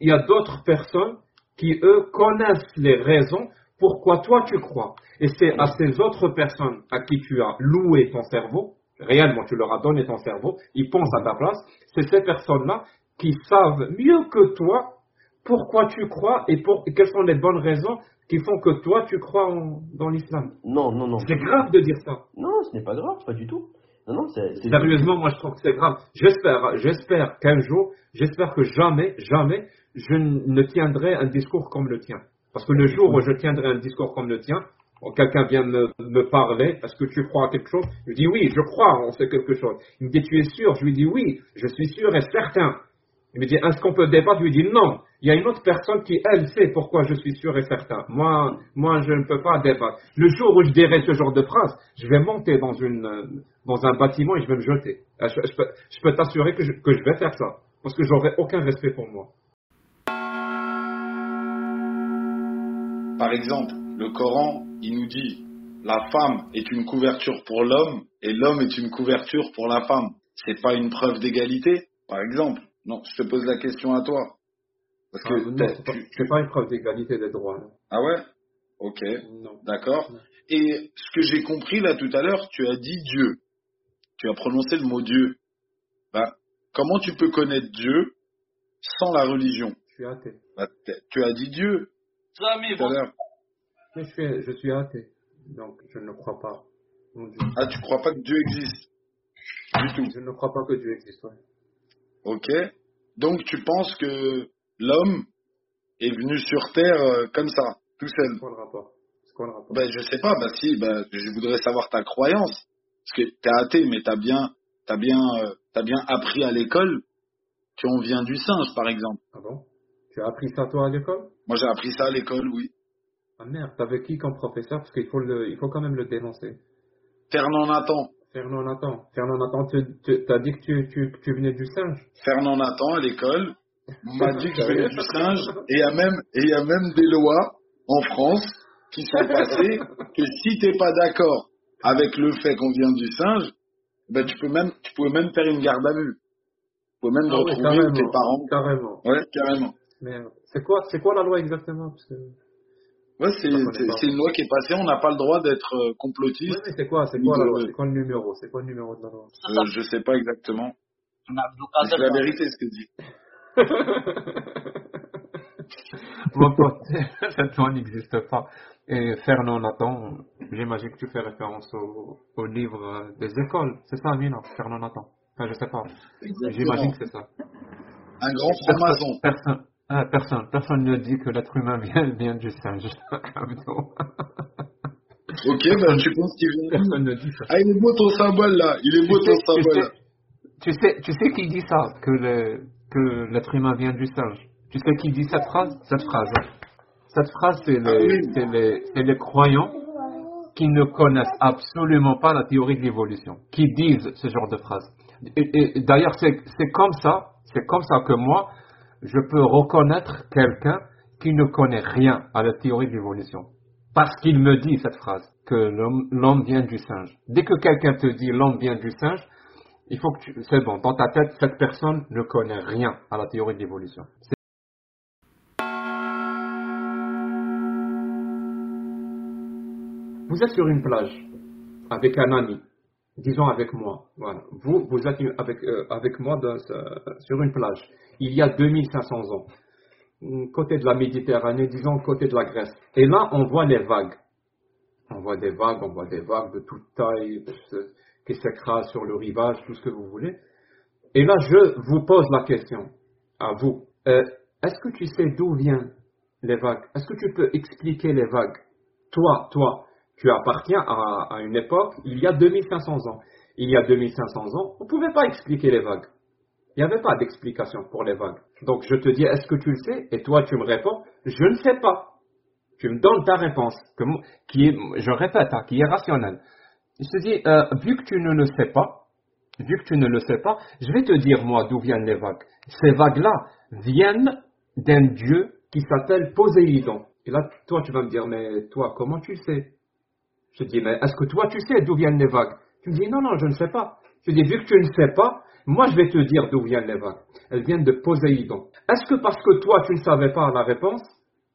[SPEAKER 2] il y a d'autres personnes qui, eux, connaissent les raisons pourquoi toi tu crois. Et c'est à ces autres personnes à qui tu as loué ton cerveau, réellement tu leur as donné ton cerveau, ils pensent à ta place, c'est ces personnes-là qui savent mieux que toi pourquoi tu crois et, pour, et quelles sont les bonnes raisons qui font que toi tu crois en- dans l'islam.
[SPEAKER 6] Non, non, non.
[SPEAKER 2] C'est grave de dire ça.
[SPEAKER 6] Non, ce n'est pas grave, pas du tout. Non, non, c'est. c'est-
[SPEAKER 2] Sérieusement, moi je trouve que c'est grave. J'espère, j'espère qu'un jour, j'espère que jamais, jamais, je ne tiendrai un discours comme le tien. Parce que le jour où je tiendrai un discours comme le tien, quelqu'un vient me, parler, est-ce que tu crois à quelque chose? Je dis oui, je crois, on sait quelque chose. Il me dit tu es sûr? Je lui dis oui, je suis sûr et certain. Il me dit est-ce qu'on peut débattre? Je lui dis non. Il y a une autre personne qui, elle, sait pourquoi je suis sûr et certain. Moi, moi, je ne peux pas débattre. Le jour où je dirai ce genre de phrase, je vais monter dans, une, dans un bâtiment et je vais me jeter. Euh, Je, je peux, je peux t'assurer que je, que je vais faire ça. Parce que j'aurai aucun respect pour moi.
[SPEAKER 7] Par exemple, le Coran, il nous dit la femme est une couverture pour l'homme et l'homme est une couverture pour la femme. C'est pas une preuve d'égalité, par exemple. Non, je te pose la question à toi. Parce que
[SPEAKER 2] Ah, non, c'est pas,
[SPEAKER 7] tu-
[SPEAKER 2] c'est pas une preuve d'égalité des droits. hein.
[SPEAKER 7] ah ouais, ok, d'accord. Et ce que j'ai compris là tout à l'heure, tu as dit Dieu. Tu as prononcé le mot Dieu. Ben, comment tu peux connaître Dieu sans la religion?
[SPEAKER 2] Je suis athée.
[SPEAKER 7] Ben, Tu as dit Dieu tout à l'heure.
[SPEAKER 2] Je suis, je suis athée? Donc, je ne crois pas. Dieu.
[SPEAKER 7] Ah, tu crois pas que Dieu existe? Du tout.
[SPEAKER 2] Je ne crois pas que Dieu existe. ouais.
[SPEAKER 7] Ok. Donc tu penses que l'homme est venu sur Terre euh, comme ça, tout seul?
[SPEAKER 2] Quoi le rapport quoi le rapport
[SPEAKER 7] Ben je sais pas. Bah si. Ben je voudrais savoir ta croyance. Parce que t'es athée, mais t'as bien, bien, euh, t'as bien appris à l'école qu'on vient du singe, par exemple.
[SPEAKER 2] Ah bon? Tu as appris ça toi à l'école?
[SPEAKER 7] Moi j'ai appris ça à l'école, oui.
[SPEAKER 2] Ah merde, t'avais qui comme professeur? Parce qu'il faut, le, il faut quand même le dénoncer.
[SPEAKER 7] Fernand Nathan.
[SPEAKER 2] Fernand Nathan. Fernand Nathan, tu as dit que tu, tu, tu, venais du singe?
[SPEAKER 7] Fernand Nathan, à l'école, m'a dit que je venais du singe. Et il y a même, et il y a même des lois en France qui sont passées que si t'es pas d'accord avec le fait qu'on vient du singe, ben tu peux même, tu pouvais même faire une garde à vue. Tu pouvais même
[SPEAKER 2] Ah
[SPEAKER 7] retrouver tes parents.
[SPEAKER 2] Carrément.
[SPEAKER 7] Ouais, carrément.
[SPEAKER 2] Mais c'est quoi, c'est quoi la loi exactement? Parce que...
[SPEAKER 7] Ouais, c'est, une loi qui est passée, on n'a pas le droit d'être euh,
[SPEAKER 2] Ouais,
[SPEAKER 7] complotiste.
[SPEAKER 2] mais c'est quoi, c'est quoi la loi
[SPEAKER 7] Ouais.
[SPEAKER 2] C'est quoi le numéro C'est quoi le numéro de la loi?
[SPEAKER 7] Euh, je sais pas exactement. C'est la vérité ce que dit.
[SPEAKER 2] Mon pote, cette loi n'existe pas. Et Fernand Nathan, j'imagine que tu fais référence au, au livre des écoles. C'est ça, Amina Fernand Nathan. Enfin, je sais pas. J'imagine que c'est ça.
[SPEAKER 7] Un grand franc-maçon.
[SPEAKER 2] Personne, ah, personne, personne ne dit que l'être humain vient, vient du singe.
[SPEAKER 7] Ok, ben tu penses qu'il vient
[SPEAKER 2] personne ne dit ça.
[SPEAKER 7] Ah, il est beau ton symbole là. Il est beau
[SPEAKER 2] Tu
[SPEAKER 7] ton
[SPEAKER 2] sais, tu, sais, tu, sais, tu sais qui dit ça, que le- que l'être humain vient du singe? Tu sais qui dit cette phrase? Cette phrase. hein. Cette phrase, c'est les,
[SPEAKER 7] Ah oui.
[SPEAKER 2] c'est les, c'est les croyants qui ne connaissent absolument pas la théorie de l'évolution, qui disent ce genre de phrase. Et, et d'ailleurs, c'est c'est comme ça, c'est comme ça que moi, je peux reconnaître quelqu'un qui ne connaît rien à la théorie de l'évolution. Parce qu'il me dit cette phrase, que l'homme vient du singe. Dès que quelqu'un te dit l'homme vient du singe, il faut que tu, c'est bon, dans ta tête, cette personne ne connaît rien à la théorie de l'évolution. Vous êtes sur une plage avec un ami, disons avec moi. Voilà. Vous, vous êtes avec, euh, avec moi ce- sur une plage. Il y a 2500 ans. Hum, Côté de la Méditerranée, disons côté de la Grèce. Et là, on voit les vagues. On voit des vagues, on voit des vagues de toute taille qui s'écrasent sur le rivage, tout ce que vous voulez. Et là, je vous pose la question à vous. Euh, Est-ce que tu sais d'où viennent les vagues? Est-ce que tu peux expliquer les vagues? Toi, toi, tu appartiens à, à une époque, il y a 2500 ans. Il y a 2500 ans, on ne pouvait pas expliquer les vagues. Il n'y avait pas d'explication pour les vagues. Donc je te dis, est-ce que tu le sais? Et toi, tu me réponds, je ne sais pas. Tu me donnes ta réponse, qui est, je répète, hein, qui est rationnelle. Je te dis, euh, vu que tu ne le sais pas, vu que tu ne le sais pas, je vais te dire, moi, d'où viennent les vagues. Ces vagues-là viennent d'un dieu qui s'appelle Poséidon. Et là, toi, tu vas me dire, mais toi, comment tu sais? Je te dis, mais est-ce que toi, tu sais d'où viennent les vagues? Tu me dis, non, non, je ne sais pas. Je te dis, vu que tu ne sais pas, moi, je vais te dire d'où viennent les vagues. Elles viennent de Poséidon. Est-ce que parce que toi, tu ne savais pas la réponse,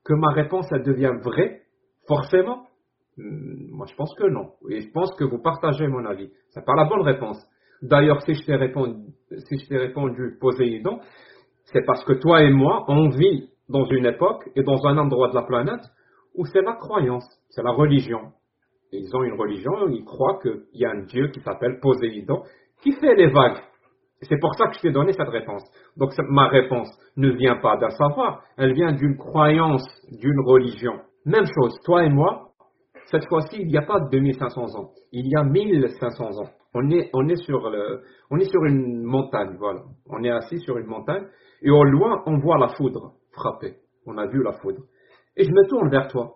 [SPEAKER 2] que ma réponse, elle devient vraie, forcément? Hmm, Moi, je pense que non. Et je pense que vous partagez mon avis. C'est pas la bonne réponse. D'ailleurs, si je t'ai répondu, Poséidon, c'est parce que toi et moi, on vit dans une époque et dans un endroit de la planète où c'est la croyance, c'est la religion. Ils ont une religion, ils croient qu'il y a un dieu qui s'appelle Poséidon qui fait les vagues. C'est pour ça que je t'ai donné cette réponse. Donc ma réponse ne vient pas d'un savoir, elle vient d'une croyance, d'une religion. Même chose, toi et moi, cette fois-ci, il n'y a pas 2500 ans, il y a 1500 ans. On est, on est, sur, le, on est sur une montagne, voilà. On est assis sur une montagne et au loin, on voit la foudre frapper. On a vu la foudre. Et je me tourne vers toi.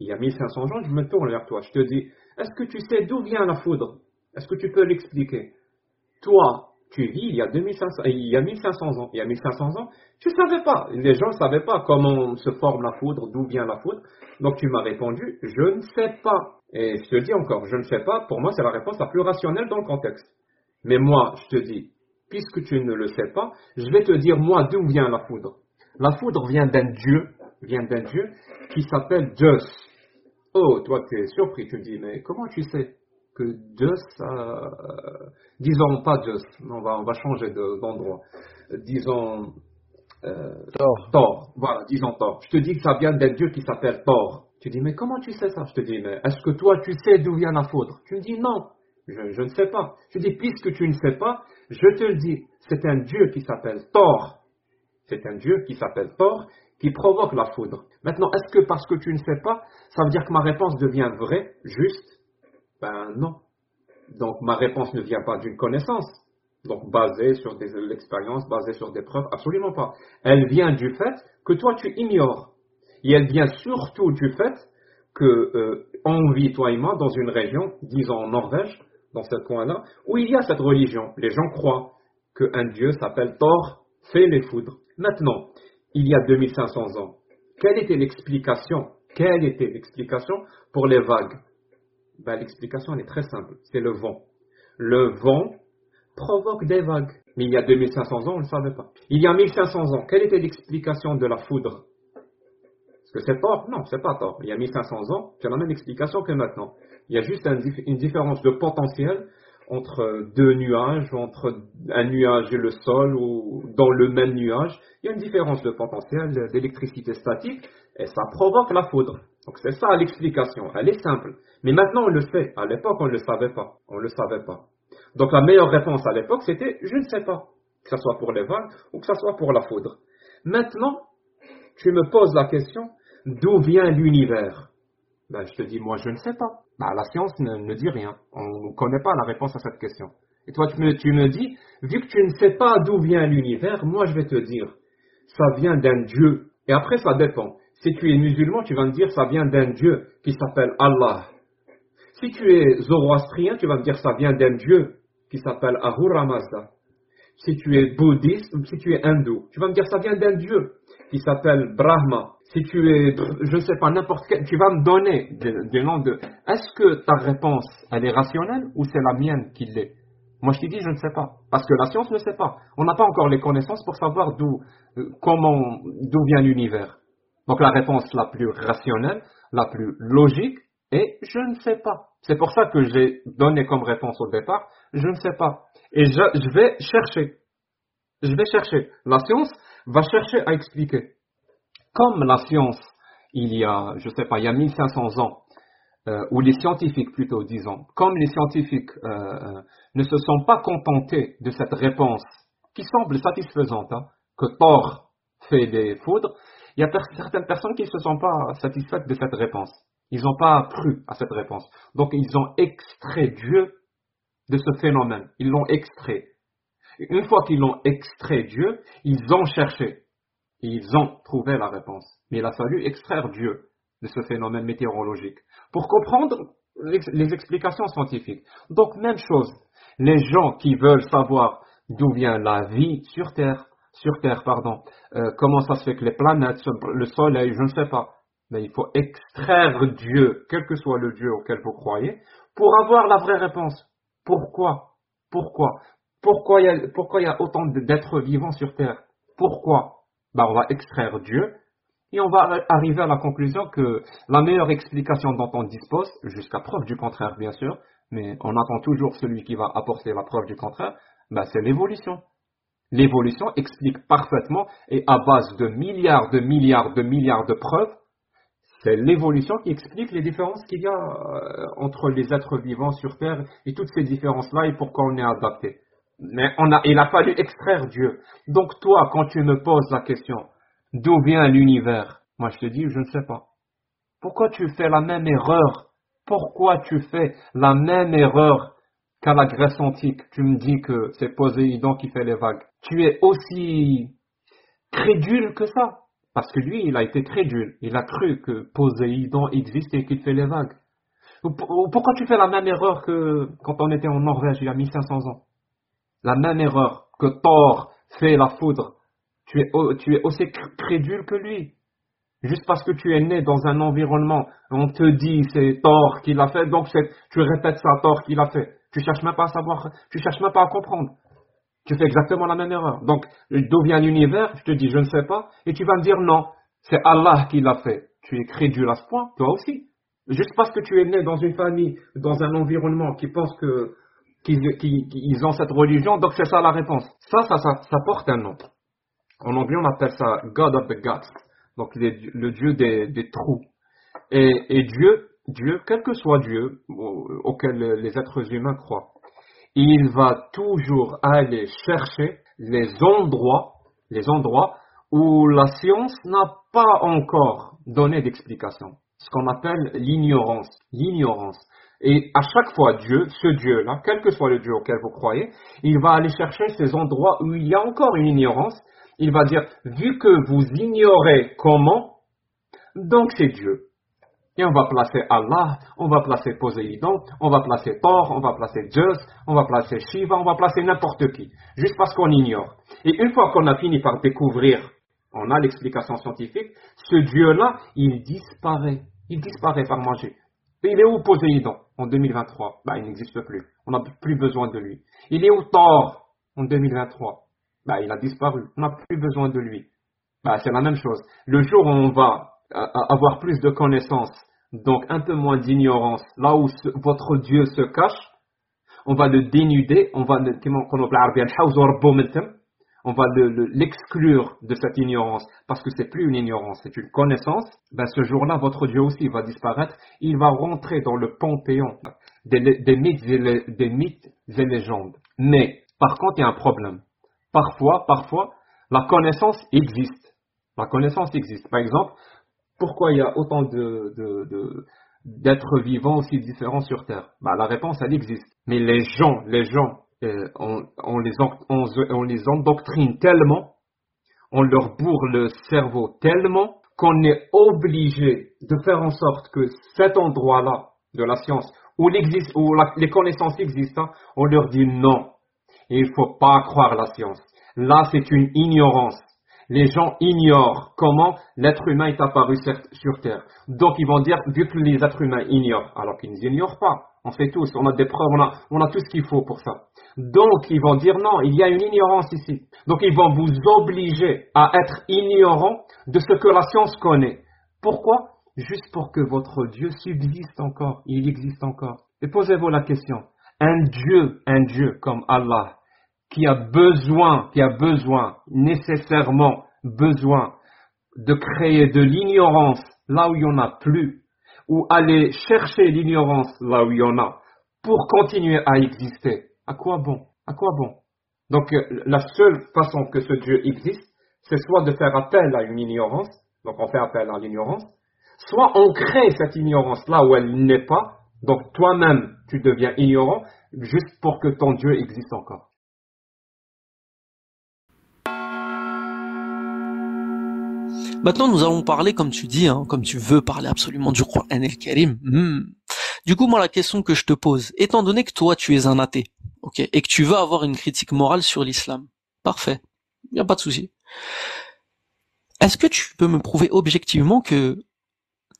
[SPEAKER 2] Il y a 1500 ans, je me tourne vers toi. Je te dis, est-ce que tu sais d'où vient la foudre? Est-ce que tu peux l'expliquer? Toi, tu vis il y, a 2500, il y a 1500 ans. Il y a 1500 ans, tu ne savais pas. Les gens ne savaient pas comment se forme la foudre, d'où vient la foudre. Donc tu m'as répondu, je ne sais pas. Et je te dis encore, je ne sais pas. Pour moi, c'est la réponse la plus rationnelle dans le contexte. Mais moi, je te dis, puisque tu ne le sais pas, je vais te dire, moi, d'où vient la foudre La foudre vient d'un dieu, vient d'un dieu qui s'appelle Zeus. Oh, toi, tu es surpris, tu dis, mais comment tu sais? Que Zeus, euh, disons pas Zeus, on va, on va changer de- d'endroit, disons euh,
[SPEAKER 5] Thor.
[SPEAKER 2] Thor, voilà, disons Thor. Je te dis que ça vient d'un dieu qui s'appelle Thor. Tu dis, mais comment tu sais ça? Je te dis, mais est-ce que toi, tu sais d'où vient la foudre? Tu me dis, non, je, je ne sais pas. Je dis, puisque tu ne sais pas, je te le dis, c'est un dieu qui s'appelle Thor. C'est un dieu qui s'appelle Thor qui provoque la foudre. Maintenant, est-ce que parce que tu ne sais pas, ça veut dire que ma réponse devient vraie, juste? Ben non. Donc ma réponse ne vient pas d'une connaissance, donc basée sur des l'expérience, basée sur des preuves, absolument pas. Elle vient du fait que toi tu ignores. Et elle vient surtout du fait que euh, on vit, toi et moi, dans une région, disons en Norvège, dans ce coin-là, où il y a cette religion. Les gens croient qu'un dieu s'appelle Thor, fait les foudres. Maintenant, il y a 2500 ans, quelle était l'explication? Quelle était l'explication pour les vagues? Ben, L'explication, est très simple, c'est le vent. Le vent provoque des vagues. Mais il y a 2500 ans, on ne le savait pas. Il y a 1500 ans, quelle était l'explication de la foudre? Est-ce que c'est tort Non, c'est pas tort. Il y a 1500 ans, as la même explication que maintenant. Il y a juste une différence de potentiel entre deux nuages, entre un nuage et le sol, ou dans le même nuage. Il y a une différence de potentiel d'électricité statique, et ça provoque la foudre. Donc c'est ça l'explication. Elle est simple. Mais maintenant on le sait. À l'époque on ne le savait pas. On le savait pas. Donc la meilleure réponse à l'époque, c'était je ne sais pas, que ce soit pour les vagues ou que ce soit pour la foudre. Maintenant, tu me poses la question, d'où vient l'univers? Ben, Je te dis, moi je ne sais pas. Ben, la science ne, dit rien. On ne connaît pas la réponse à cette question. Et toi, tu me, tu me dis, vu que tu ne sais pas d'où vient l'univers, moi je vais te dire, ça vient d'un Dieu. Et après, ça dépend. Si tu es musulman, tu vas me dire, ça vient d'un Dieu qui s'appelle Allah. Si tu es zoroastrien, tu vas me dire, ça vient d'un Dieu qui s'appelle Ahura Mazda. Si tu es bouddhiste ou si tu es hindou, tu vas me dire ça vient d'un dieu qui s'appelle Brahma. Si tu es, je ne sais pas, n'importe quel, tu vas me donner des, noms de. Est-ce que ta réponse, elle est rationnelle ou c'est la mienne qui l'est? Moi, je te dis, je ne sais pas. Parce que la science ne sait pas. On n'a pas encore les connaissances pour savoir d'où, euh, comment, d'où vient l'univers. Donc, la réponse la plus rationnelle, la plus logique, est je ne sais pas. C'est pour ça que j'ai donné comme réponse au départ, je ne sais pas. Et je, vais chercher. Je vais chercher. La science va chercher à expliquer. Comme la science, il y a, je ne sais pas, il y a 1500 ans, euh, ou les scientifiques plutôt, disons, comme les scientifiques euh, euh, ne se sont pas contentés de cette réponse qui semble satisfaisante, hein, que Thor fait des foudres, il y a certaines personnes qui ne se sont pas satisfaites de cette réponse. Ils n'ont pas cru à cette réponse. Donc ils ont extrait Dieu de ce phénomène. Ils l'ont extrait. Une fois qu'ils l'ont extrait Dieu, ils ont cherché. ils ont trouvé la réponse. Mais il a fallu extraire Dieu de ce phénomène météorologique pour comprendre les explications scientifiques. Donc même chose. Les gens qui veulent savoir d'où vient la vie sur Terre, sur Terre, pardon, euh, comment ça se fait que les planètes, le Soleil, je ne sais pas, mais il faut extraire Dieu, quel que soit le Dieu auquel vous croyez, pour avoir la vraie réponse. Pourquoi? Pourquoi? Pourquoi il, y a, pourquoi il y a autant d'êtres vivants sur Terre? Pourquoi? Ben, On va extraire Dieu et on va arriver à la conclusion que la meilleure explication dont on dispose, jusqu'à preuve du contraire bien sûr, mais on attend toujours celui qui va apporter la preuve du contraire, ben, c'est l'évolution. L'évolution explique parfaitement et à base de milliards de milliards de milliards de preuves c'est l'évolution qui explique les différences qu'il y a euh, entre les êtres vivants sur Terre et toutes ces différences-là et pourquoi on est adapté. Mais on a, il a fallu extraire Dieu. Donc toi, quand tu me poses la question, d'où vient l'univers? Moi je te dis, je ne sais pas. Pourquoi tu fais la même erreur? Pourquoi tu fais la même erreur qu'à la Grèce antique? Tu me dis que c'est Poséidon qui fait les vagues. Tu es aussi crédule que ça. Parce que lui, il a été crédule. Il a cru que Poséidon existe et qu'il fait les vagues. Pourquoi tu fais la même erreur que quand on était en Norvège il y a 1500 ans? La même erreur que Thor fait la foudre. Tu es, aussi crédule que lui. Juste parce que tu es né dans un environnement, on te dit c'est Thor qui l'a fait, donc tu répètes ça, Thor qui l'a fait. Tu cherches même pas à savoir, tu cherches même pas à comprendre tu fais exactement la même erreur. Donc, d'où vient l'univers Je te dis, je ne sais pas. Et tu vas me dire, non, c'est Allah qui l'a fait. Tu es crédule à ce point, toi aussi. Juste parce que tu es né dans une famille, dans un environnement qui pense que qu'ils ont cette religion, donc c'est ça la réponse. Ça, ça, ça, porte un nom. En anglais, on appelle ça God of the Gods, donc le Dieu des, trous. Et, Dieu, Dieu, quel que soit Dieu auquel les êtres humains croient, il va toujours aller chercher les endroits, les endroits où la science n'a pas encore donné d'explication. Ce qu'on appelle l'ignorance. L'ignorance. Et à chaque fois, Dieu, ce Dieu-là, quel que soit le Dieu auquel vous croyez, il va aller chercher ces endroits où il y a encore une ignorance. Il va dire, vu que vous ignorez comment, donc c'est Dieu. Et on va placer Allah, on va placer Poséidon, on va placer Thor, on va placer Zeus, on va placer Shiva, on va placer n'importe qui, juste parce qu'on ignore. Et une fois qu'on a fini par découvrir, on a l'explication scientifique, ce Dieu-là, il disparaît. Il disparaît par magie. Il est où Poséidon en 2023 bah, Il n'existe plus. On n'a plus besoin de lui. Il est où Thor en 2023 bah, Il a disparu. On n'a plus besoin de lui. Bah, c'est la même chose. Le jour où on va euh, avoir plus de connaissances, donc un peu moins d'ignorance, là où votre Dieu se cache, on va le dénuder, on va le, on va l'exclure de cette ignorance parce que c'est plus une ignorance, c'est une connaissance. Ben ce jour-là, votre Dieu aussi va disparaître. Il va rentrer dans le panthéon des, mythes, et des légendes. Mais par contre, il y a un problème. Parfois, parfois, la connaissance existe. La connaissance existe. Par exemple, pourquoi il y a autant d'êtres vivants aussi différents sur Terre? Bah, La réponse, elle existe. Mais les gens, les gens, euh, on, les on, les endoctrine tellement, on leur bourre le cerveau tellement qu'on est obligé de faire en sorte que cet endroit-là de la science, où, où les connaissances existent, on leur dit non. il ne faut pas croire la science. Là, c'est une ignorance les gens ignorent comment l'être humain est apparu sur Terre. Donc ils vont dire, vu que les êtres humains ignorent, alors qu'ils n'ignorent pas, on fait tous, on a des preuves, on a, on a tout ce qu'il faut pour ça. Donc ils vont dire non, il y a une ignorance ici. Donc ils vont vous obliger à être ignorant de ce que la science connaît. Pourquoi? Juste pour que votre Dieu subsiste encore, il existe encore. Et posez-vous la question, un Dieu, un Dieu comme Allah, qui a besoin, qui a besoin, nécessairement besoin de créer de l'ignorance là où il n'y en a plus, ou aller chercher l'ignorance là où il y en a, pour continuer à exister. À quoi bon? À quoi bon? Donc euh, la seule façon que ce Dieu existe, c'est soit de faire appel à une ignorance, donc on fait appel à l'ignorance, soit on crée cette ignorance là où elle n'est pas, donc toi-même tu deviens ignorant, juste pour que ton Dieu existe encore.
[SPEAKER 8] Maintenant, nous allons parler, comme tu dis, hein, comme tu veux parler absolument du Coran el-Karim. Hmm. Du coup, moi, la question que je te pose, étant donné que toi, tu es un athée, ok, et que tu veux avoir une critique morale sur l'islam, parfait, y a pas de souci. Est-ce que tu peux me prouver objectivement que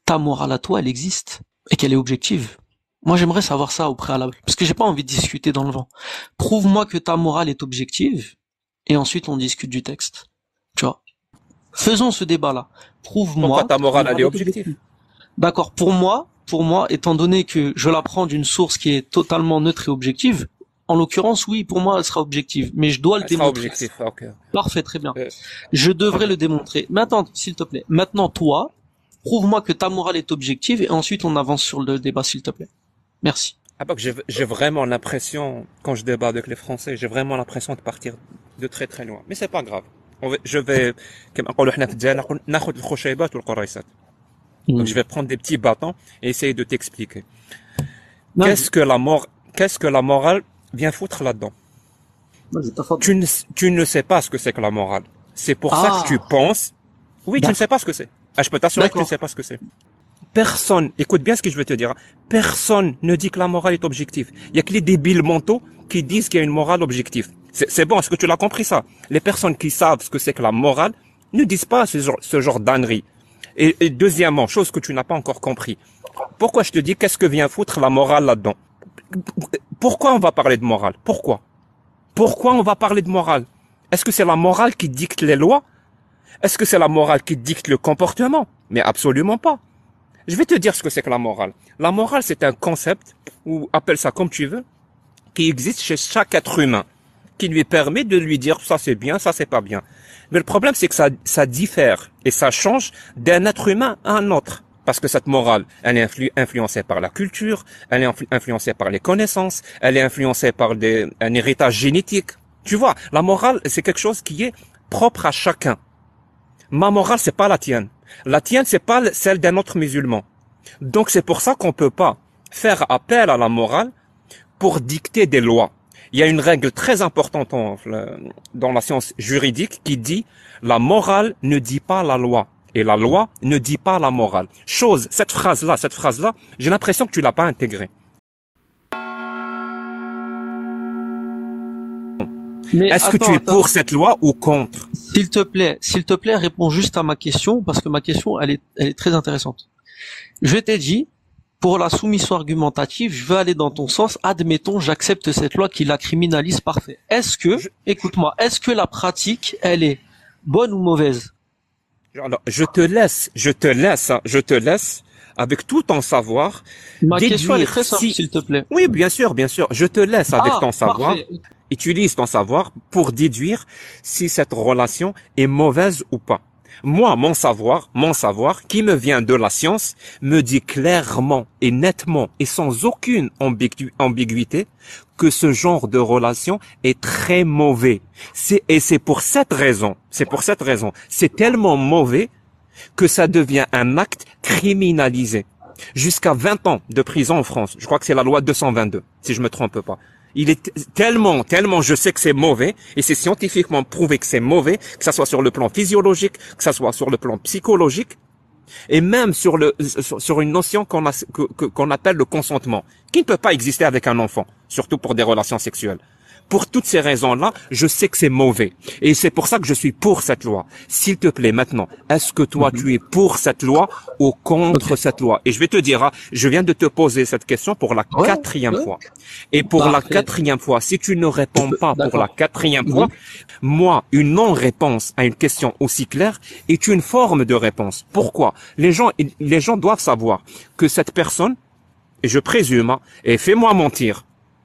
[SPEAKER 8] ta morale à toi, elle existe et qu'elle est objective? Moi, j'aimerais savoir ça au préalable, parce que j'ai pas envie de discuter dans le vent. Prouve-moi que ta morale est objective, et ensuite on discute du texte. Faisons ce débat-là. Prouve-moi.
[SPEAKER 2] ta morale, elle est objective.
[SPEAKER 8] D'accord. Pour moi, pour moi, étant donné que je la prends d'une source qui est totalement neutre et objective, en l'occurrence, oui, pour moi, elle sera objective, mais je dois le démontrer. Parfait, très bien. Euh, je devrais le démontrer. Maintenant, s'il te plaît. Maintenant, toi, prouve-moi que ta morale est objective et ensuite on avance sur le débat, s'il te plaît. Merci.
[SPEAKER 2] Ah bah, j'ai vraiment l'impression, quand je débat avec les Français, j'ai vraiment l'impression de partir de très très loin. Mais c'est pas grave je vais donc je vais prendre des petits bâtons et essayer de t'expliquer. Qu'est-ce que la mort qu'est-ce que la morale vient foutre là-dedans? Tu ne, tu ne sais pas ce que c'est que la morale. C'est pour ça que tu ah. penses. Oui tu ne sais pas ce que c'est. Ah, je peux t'assurer que tu ne sais pas ce que c'est. Personne écoute bien ce que je vais te dire personne ne dit que la morale est objective. Il y a que les débiles mentaux qui disent qu'il y a une morale objective c'est bon, est-ce que tu l'as compris ça? Les personnes qui savent ce que c'est que la morale ne disent pas ce genre, ce. Et, deuxièmement, chose que tu n'as pas encore compris, pourquoi je te dis qu'est-ce que vient foutre la morale là-dedans? Pourquoi on va parler de morale? Pourquoi? Pourquoi on va parler de morale? Est-ce que c'est la morale qui dicte les lois? Est-ce que c'est la morale qui dicte le comportement? Mais absolument pas. Je vais te dire ce que c'est que la morale. La morale, c'est un concept, ou appelle ça comme tu veux, qui existe chez chaque être humain qui lui permet de lui dire ça c'est bien, ça c'est pas bien. Mais le problème c'est que ça, ça diffère et ça change d'un être humain à un autre. Parce que cette morale, elle est influencée par la culture, elle est influencée par les connaissances, elle est influencée par des, un héritage génétique. Tu vois, la morale, c'est quelque chose qui est propre à chacun. Ma morale, c'est pas la tienne. La tienne, c'est pas celle d'un autre musulman. Donc c'est pour ça qu'on peut pas faire appel à la morale pour dicter des lois il y a une règle très importante dans la science juridique qui dit la morale ne dit pas la loi. Et la loi ne dit pas la morale. Chose, cette phrase-là, cette phrase-là, j'ai l'impression que tu l'as pas intégrée. Est-ce que tu es pour cette loi ou contre?
[SPEAKER 8] S'il te plaît, s'il te plaît, réponds juste à ma question parce que ma question, elle est, elle est très intéressante. Je t'ai dit, pour la soumission argumentative, je veux aller dans ton sens. Admettons, j'accepte cette loi qui la criminalise parfait. Est-ce que, écoute-moi, est-ce que la pratique, elle est bonne ou mauvaise?
[SPEAKER 2] Alors, je te laisse, je te laisse, hein, je te laisse avec tout ton savoir.
[SPEAKER 8] Ma question elle est très simple,
[SPEAKER 2] si-
[SPEAKER 8] s'il te plaît.
[SPEAKER 2] Oui, bien sûr, bien sûr. Je te laisse avec
[SPEAKER 8] Ah,
[SPEAKER 2] ton savoir.
[SPEAKER 8] parfait.
[SPEAKER 2] Utilise ton savoir pour déduire si cette relation est mauvaise ou pas. Moi, mon savoir, mon savoir, qui me vient de la science, me dit clairement et nettement et sans aucune ambigu- ambiguïté que ce genre de relation est très mauvais. Et c'est pour cette raison, c'est pour cette raison, c'est tellement mauvais que ça devient un acte criminalisé. Jusqu'à 20 ans de prison en France. Je crois que c'est la loi 222, si je me trompe pas. Il est tellement, tellement, je sais que c'est mauvais, et c'est scientifiquement prouvé que c'est mauvais, que ça soit sur le plan physiologique, que ça soit sur le plan psychologique, et même sur le, sur, une notion qu'on appelle le consentement, qui ne peut pas exister avec un enfant, surtout pour des relations sexuelles. Pour toutes ces raisons-là, je sais que c'est mauvais. Et c'est pour ça que je suis pour cette loi. S'il te plaît, maintenant, est-ce que toi, tu es pour cette loi ou contre cette loi? Et je vais te dire, hein, je viens de te poser cette question pour la
[SPEAKER 8] Ouais,
[SPEAKER 2] quatrième
[SPEAKER 8] ouais.
[SPEAKER 2] fois. Et pour la quatrième fois, si tu ne réponds pas pour la quatrième fois, moi, une non-réponse à une question aussi claire est une forme de réponse. Pourquoi? Les gens, les gens doivent savoir que cette personne, et je présume, hein, et fais-moi mentir.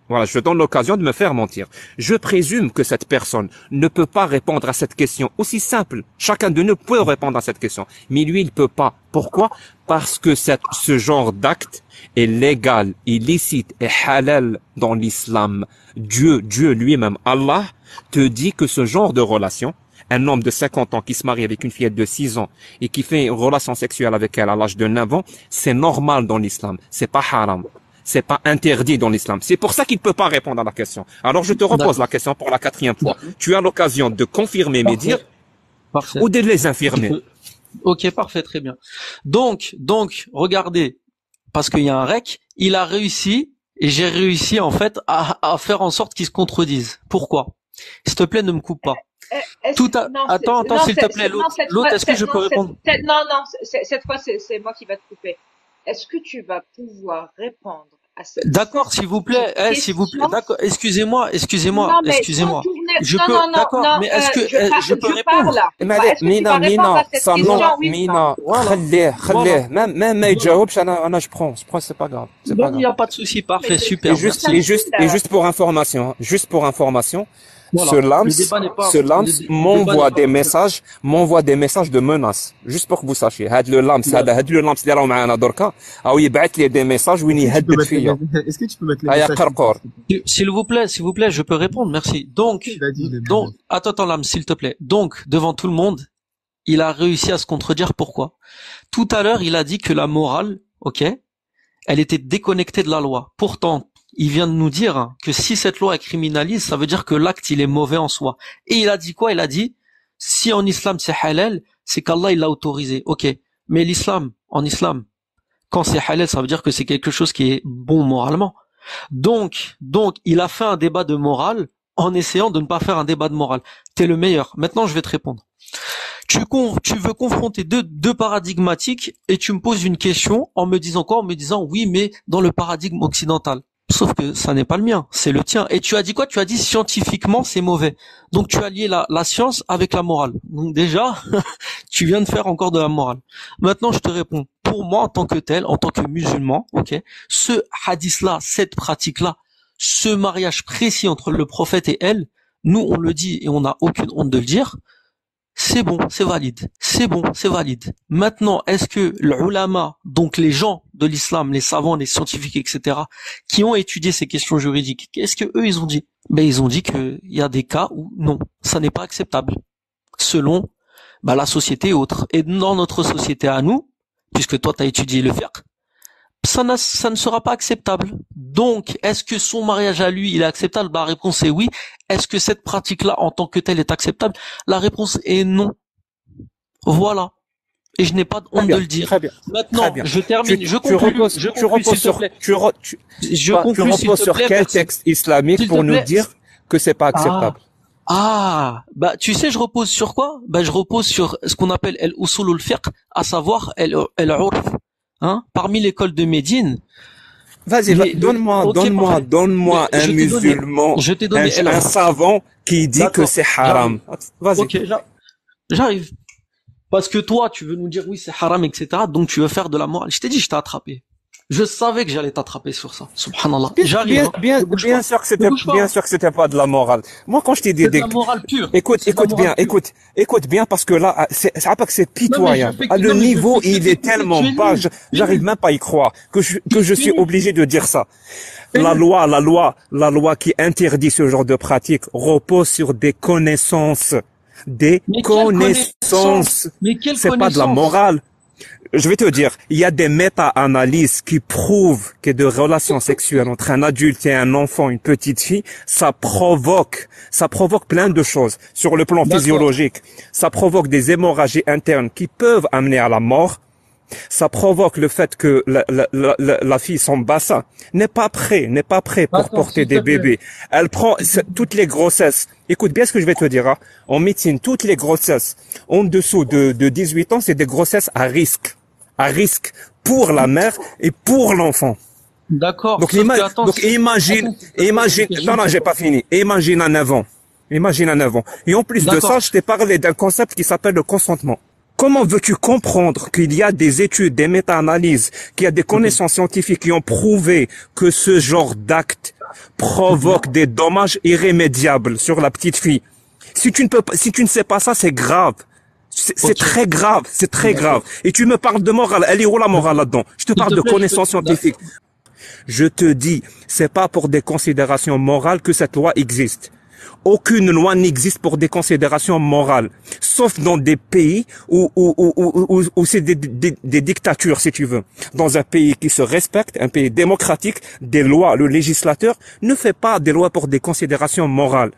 [SPEAKER 2] Voilà, je donne l'occasion de me faire mentir. Je présume que cette personne ne peut pas répondre à cette question aussi simple. Chacun de nous peut répondre à cette question, mais lui, il peut pas. Pourquoi? Parce que cette, ce genre d'acte est légal, illicite et halal dans l'islam. Dieu, Dieu lui-même, Allah, te dit que ce genre de relation, un homme de 50 ans qui se marie avec une fillette de 6 ans et qui fait une relation sexuelle avec elle à l'âge de 9 ans, c'est normal dans l'islam. C'est pas haram. C'est pas interdit dans l'islam. C'est pour ça qu'il ne peut pas répondre à la question. Alors je te repose la question pour la quatrième fois. Tu as l'occasion de confirmer mes dires
[SPEAKER 8] Parfait.
[SPEAKER 2] ou de les infirmer.
[SPEAKER 8] Ok, parfait, très bien. Donc, donc, regardez, parce qu'il y a un rec, il a réussi, et j'ai réussi en fait à, à faire en sorte qu'il se contredise. Pourquoi? S'il te plaît, ne me coupe pas.
[SPEAKER 9] Est-ce-
[SPEAKER 8] Tout à-
[SPEAKER 9] non,
[SPEAKER 8] attends, attends, s'il te plaît, l'autre- est-ce que je peux
[SPEAKER 9] non,
[SPEAKER 8] répondre?
[SPEAKER 9] Non, non, c'est- cette fois, c'est moi qui va te couper. Est-ce que tu vas pouvoir répondre
[SPEAKER 8] D'accord, s'il vous plaît, eh, s'il vous plaît,
[SPEAKER 9] question
[SPEAKER 8] d'accord, excusez-moi, excusez-moi,
[SPEAKER 9] Non, mais
[SPEAKER 8] excusez-moi.
[SPEAKER 9] sans tourner-
[SPEAKER 8] Je
[SPEAKER 9] non,
[SPEAKER 8] peux,
[SPEAKER 9] non, non,
[SPEAKER 8] d'accord,
[SPEAKER 9] non,
[SPEAKER 8] mais est-ce
[SPEAKER 9] euh,
[SPEAKER 8] que
[SPEAKER 9] je
[SPEAKER 8] eh,
[SPEAKER 9] par-
[SPEAKER 8] je peux
[SPEAKER 9] je
[SPEAKER 8] répondre
[SPEAKER 9] parle.
[SPEAKER 2] ما
[SPEAKER 9] Bah, est-ce que tu
[SPEAKER 2] مينا
[SPEAKER 9] vas répondre
[SPEAKER 2] مينا
[SPEAKER 9] à cette
[SPEAKER 2] ça
[SPEAKER 9] question,
[SPEAKER 2] non
[SPEAKER 9] oui ou
[SPEAKER 2] مينا
[SPEAKER 8] Voilà.
[SPEAKER 2] خليه
[SPEAKER 8] Voilà.
[SPEAKER 2] خليه même même ما يجاوبش انا انا je prends je prends c'est pas grave c'est pas
[SPEAKER 8] Bon, il n'y
[SPEAKER 2] grave
[SPEAKER 8] a pas de souci, parfait,
[SPEAKER 9] Mais c'est-
[SPEAKER 8] super,
[SPEAKER 2] et juste
[SPEAKER 8] merci.
[SPEAKER 2] et juste et juste pour information hein, juste pour information
[SPEAKER 8] Voilà.
[SPEAKER 2] ce
[SPEAKER 8] Le
[SPEAKER 2] lams
[SPEAKER 8] débat n'est pas-
[SPEAKER 2] ce
[SPEAKER 8] le
[SPEAKER 2] lams
[SPEAKER 8] dé- le
[SPEAKER 2] m'envoie
[SPEAKER 8] débat n'est
[SPEAKER 2] des
[SPEAKER 8] pas-
[SPEAKER 2] messages m'envoie des messages de menaces juste pour que vous sachiez هاد le lams هذا هاد le lams اللي راهو معانا دركا او يبعث لي des messages وين
[SPEAKER 10] Est-ce que tu peux
[SPEAKER 2] يهدد
[SPEAKER 10] mettre les-
[SPEAKER 2] فيا
[SPEAKER 10] Est-ce que tu peux mettre les
[SPEAKER 2] هيا
[SPEAKER 10] messages
[SPEAKER 2] قرقور
[SPEAKER 8] S'il vous plaît, s'il vous plaît, je peux répondre, merci. Donc,
[SPEAKER 10] Vas-y, je les
[SPEAKER 8] donc, attends, attends, l'âme, s'il te plaît. Donc, devant tout le monde, il a réussi à se contredire. Pourquoi Tout à l'heure, il a dit que la morale, ok, elle était déconnectée de la loi. Pourtant, il vient de nous dire que si cette loi est criminalise, ça veut dire que l'acte, il est mauvais en soi. Et il a dit quoi? Il a dit, si en islam c'est halal, c'est qu'Allah, il l'a autorisé. Ok, mais l'islam, en islam, quand c'est halal, ça veut dire que c'est quelque chose qui est bon moralement. Donc, donc, il a fait un débat de morale en essayant de ne pas faire un débat de morale. T'es le meilleur. Maintenant, je vais te répondre. Tu, tu veux confronter deux, deux paradigmatiques et tu me poses une question en me disant quoi? En me disant oui, mais dans le paradigme occidental. Sauf que ça n'est pas le mien, c'est le tien. Et tu as dit quoi? Tu as dit scientifiquement c'est mauvais. Donc tu as lié la, science avec la morale. Donc déjà, tu viens de faire encore de la morale. Maintenant, je te réponds. Pour moi, en tant que tel, en tant que musulman, ok, ce hadith-là, cette pratique-là, ce mariage précis entre le prophète et elle, nous on le dit et on n'a aucune honte de le dire, c'est bon, c'est valide, c'est bon, c'est valide. Maintenant, est-ce que l'ulama, donc les gens de l'islam, les savants, les scientifiques, etc., qui ont étudié ces questions juridiques, qu'est-ce que eux ils ont dit? Ben ils ont dit qu'il y a des cas où non, ça n'est pas acceptable, selon bah, la société et autres. Et dans notre société à nous, puisque toi tu as étudié le fiqh, ça, ça ne sera pas acceptable. Donc, est-ce que son mariage à lui, il est acceptable? La réponse est oui. Est-ce que cette pratique-là, en tant que telle, est acceptable? La réponse est non. Voilà. Et je n'ai pas honte
[SPEAKER 2] bien,
[SPEAKER 8] de le dire.
[SPEAKER 2] très bien,
[SPEAKER 8] Maintenant,
[SPEAKER 2] très bien.
[SPEAKER 8] je termine,
[SPEAKER 2] Tu-
[SPEAKER 8] je
[SPEAKER 2] tu
[SPEAKER 8] conclus,
[SPEAKER 2] reposes-
[SPEAKER 8] je
[SPEAKER 2] tu reposes
[SPEAKER 8] s'il te
[SPEAKER 2] sur- tu re- tu-
[SPEAKER 8] je
[SPEAKER 2] pas- tu reposes sur
[SPEAKER 8] plaît,
[SPEAKER 2] quel texte islamique pour nous dire que c'est pas acceptable?
[SPEAKER 8] Ah, bah tu sais, je repose sur quoi? Bah je repose sur ce qu'on appelle el usul al fiqh, à savoir el el urf. Hein Parmi l'école de Médine.
[SPEAKER 2] Vas-y, va- donne-moi, donne-moi, donne-moi
[SPEAKER 8] Je
[SPEAKER 2] un
[SPEAKER 8] donné-
[SPEAKER 2] musulman,
[SPEAKER 8] je t'ai donné
[SPEAKER 2] un, un savant qui dit que c'est haram. Vas-y.
[SPEAKER 8] Ok, j'a- j'arrive. Parce que toi, tu veux nous dire oui, c'est haram, etc. Donc tu veux faire de la morale. Je t'ai dit, je t'ai attrapé. Je savais que j'allais t'attraper sur ça. Subhanallah.
[SPEAKER 2] Bien,
[SPEAKER 8] J'arrive.
[SPEAKER 2] bien,
[SPEAKER 8] hein.
[SPEAKER 2] bien, bien sûr que c'était, bien sûr que c'était pas de la morale. Moi, quand je t'ai dit
[SPEAKER 8] de
[SPEAKER 2] des,
[SPEAKER 8] la morale pure.
[SPEAKER 2] écoute, écoute bien,
[SPEAKER 8] pure.
[SPEAKER 2] écoute, écoute bien parce que là, c'est, c'est pas que c'est pitoyable. Ah, le
[SPEAKER 8] non, mais je
[SPEAKER 2] niveau, il est tellement bas, j'arrive même pas à y croire que je, que je suis obligé de dire ça. La loi, la loi, la loi qui interdit ce genre de pratique repose sur des connaissances. Des
[SPEAKER 8] Mais
[SPEAKER 2] connaissances.
[SPEAKER 8] connaissance
[SPEAKER 2] C'est pas de la morale. Je vais te dire, il y a des méta-analyses qui prouvent que de relations sexuelles entre un adulte et un enfant, une petite fille, ça provoque, ça provoque plein de choses sur le plan physiologique. Ça provoque des hémorragies internes qui peuvent amener à la mort. Ça provoque le fait que la, la, la, la- fille, son bassin, n'est pas prêt, n'est pas prêt pour
[SPEAKER 8] Attends,
[SPEAKER 2] porter des bébés. Elle prend toutes les grossesses. Écoute bien ce que je vais te dire. hein. En médecine, toutes les grossesses en dessous de, de 18 ans, c'est des grossesses à risque. À risque pour la mère et pour l'enfant.
[SPEAKER 8] D'accord.
[SPEAKER 2] Donc, ima- imagine,
[SPEAKER 8] attends,
[SPEAKER 2] imagine, non, non, j'ai pas fini. Imagine 9 ans. Imagine 9 ans. Et en plus de ça, je t'ai parlé d'un concept qui s'appelle le consentement. Comment veux-tu comprendre qu'il y a des études, des méta-analyses, qu'il y a des connaissances scientifiques qui ont prouvé que ce genre d'acte provoque des dommages irrémédiables sur la petite fille? Si tu ne peux pas, si tu ne sais pas ça, c'est grave. C'est très grave, c'est très grave. Et tu me parles de morale. Elle est où la morale là-dedans? Je te parle de connaissances scientifiques. Je te dis, c'est pas pour des considérations morales que cette loi existe. Aucune loi n'existe pour des considérations morales, sauf dans des pays où, où, où, où, c'est des, des, des dictatures, si tu veux. Dans un pays qui se respecte, un pays démocratique, des lois, le législateur ne fait pas des lois pour des considérations morales,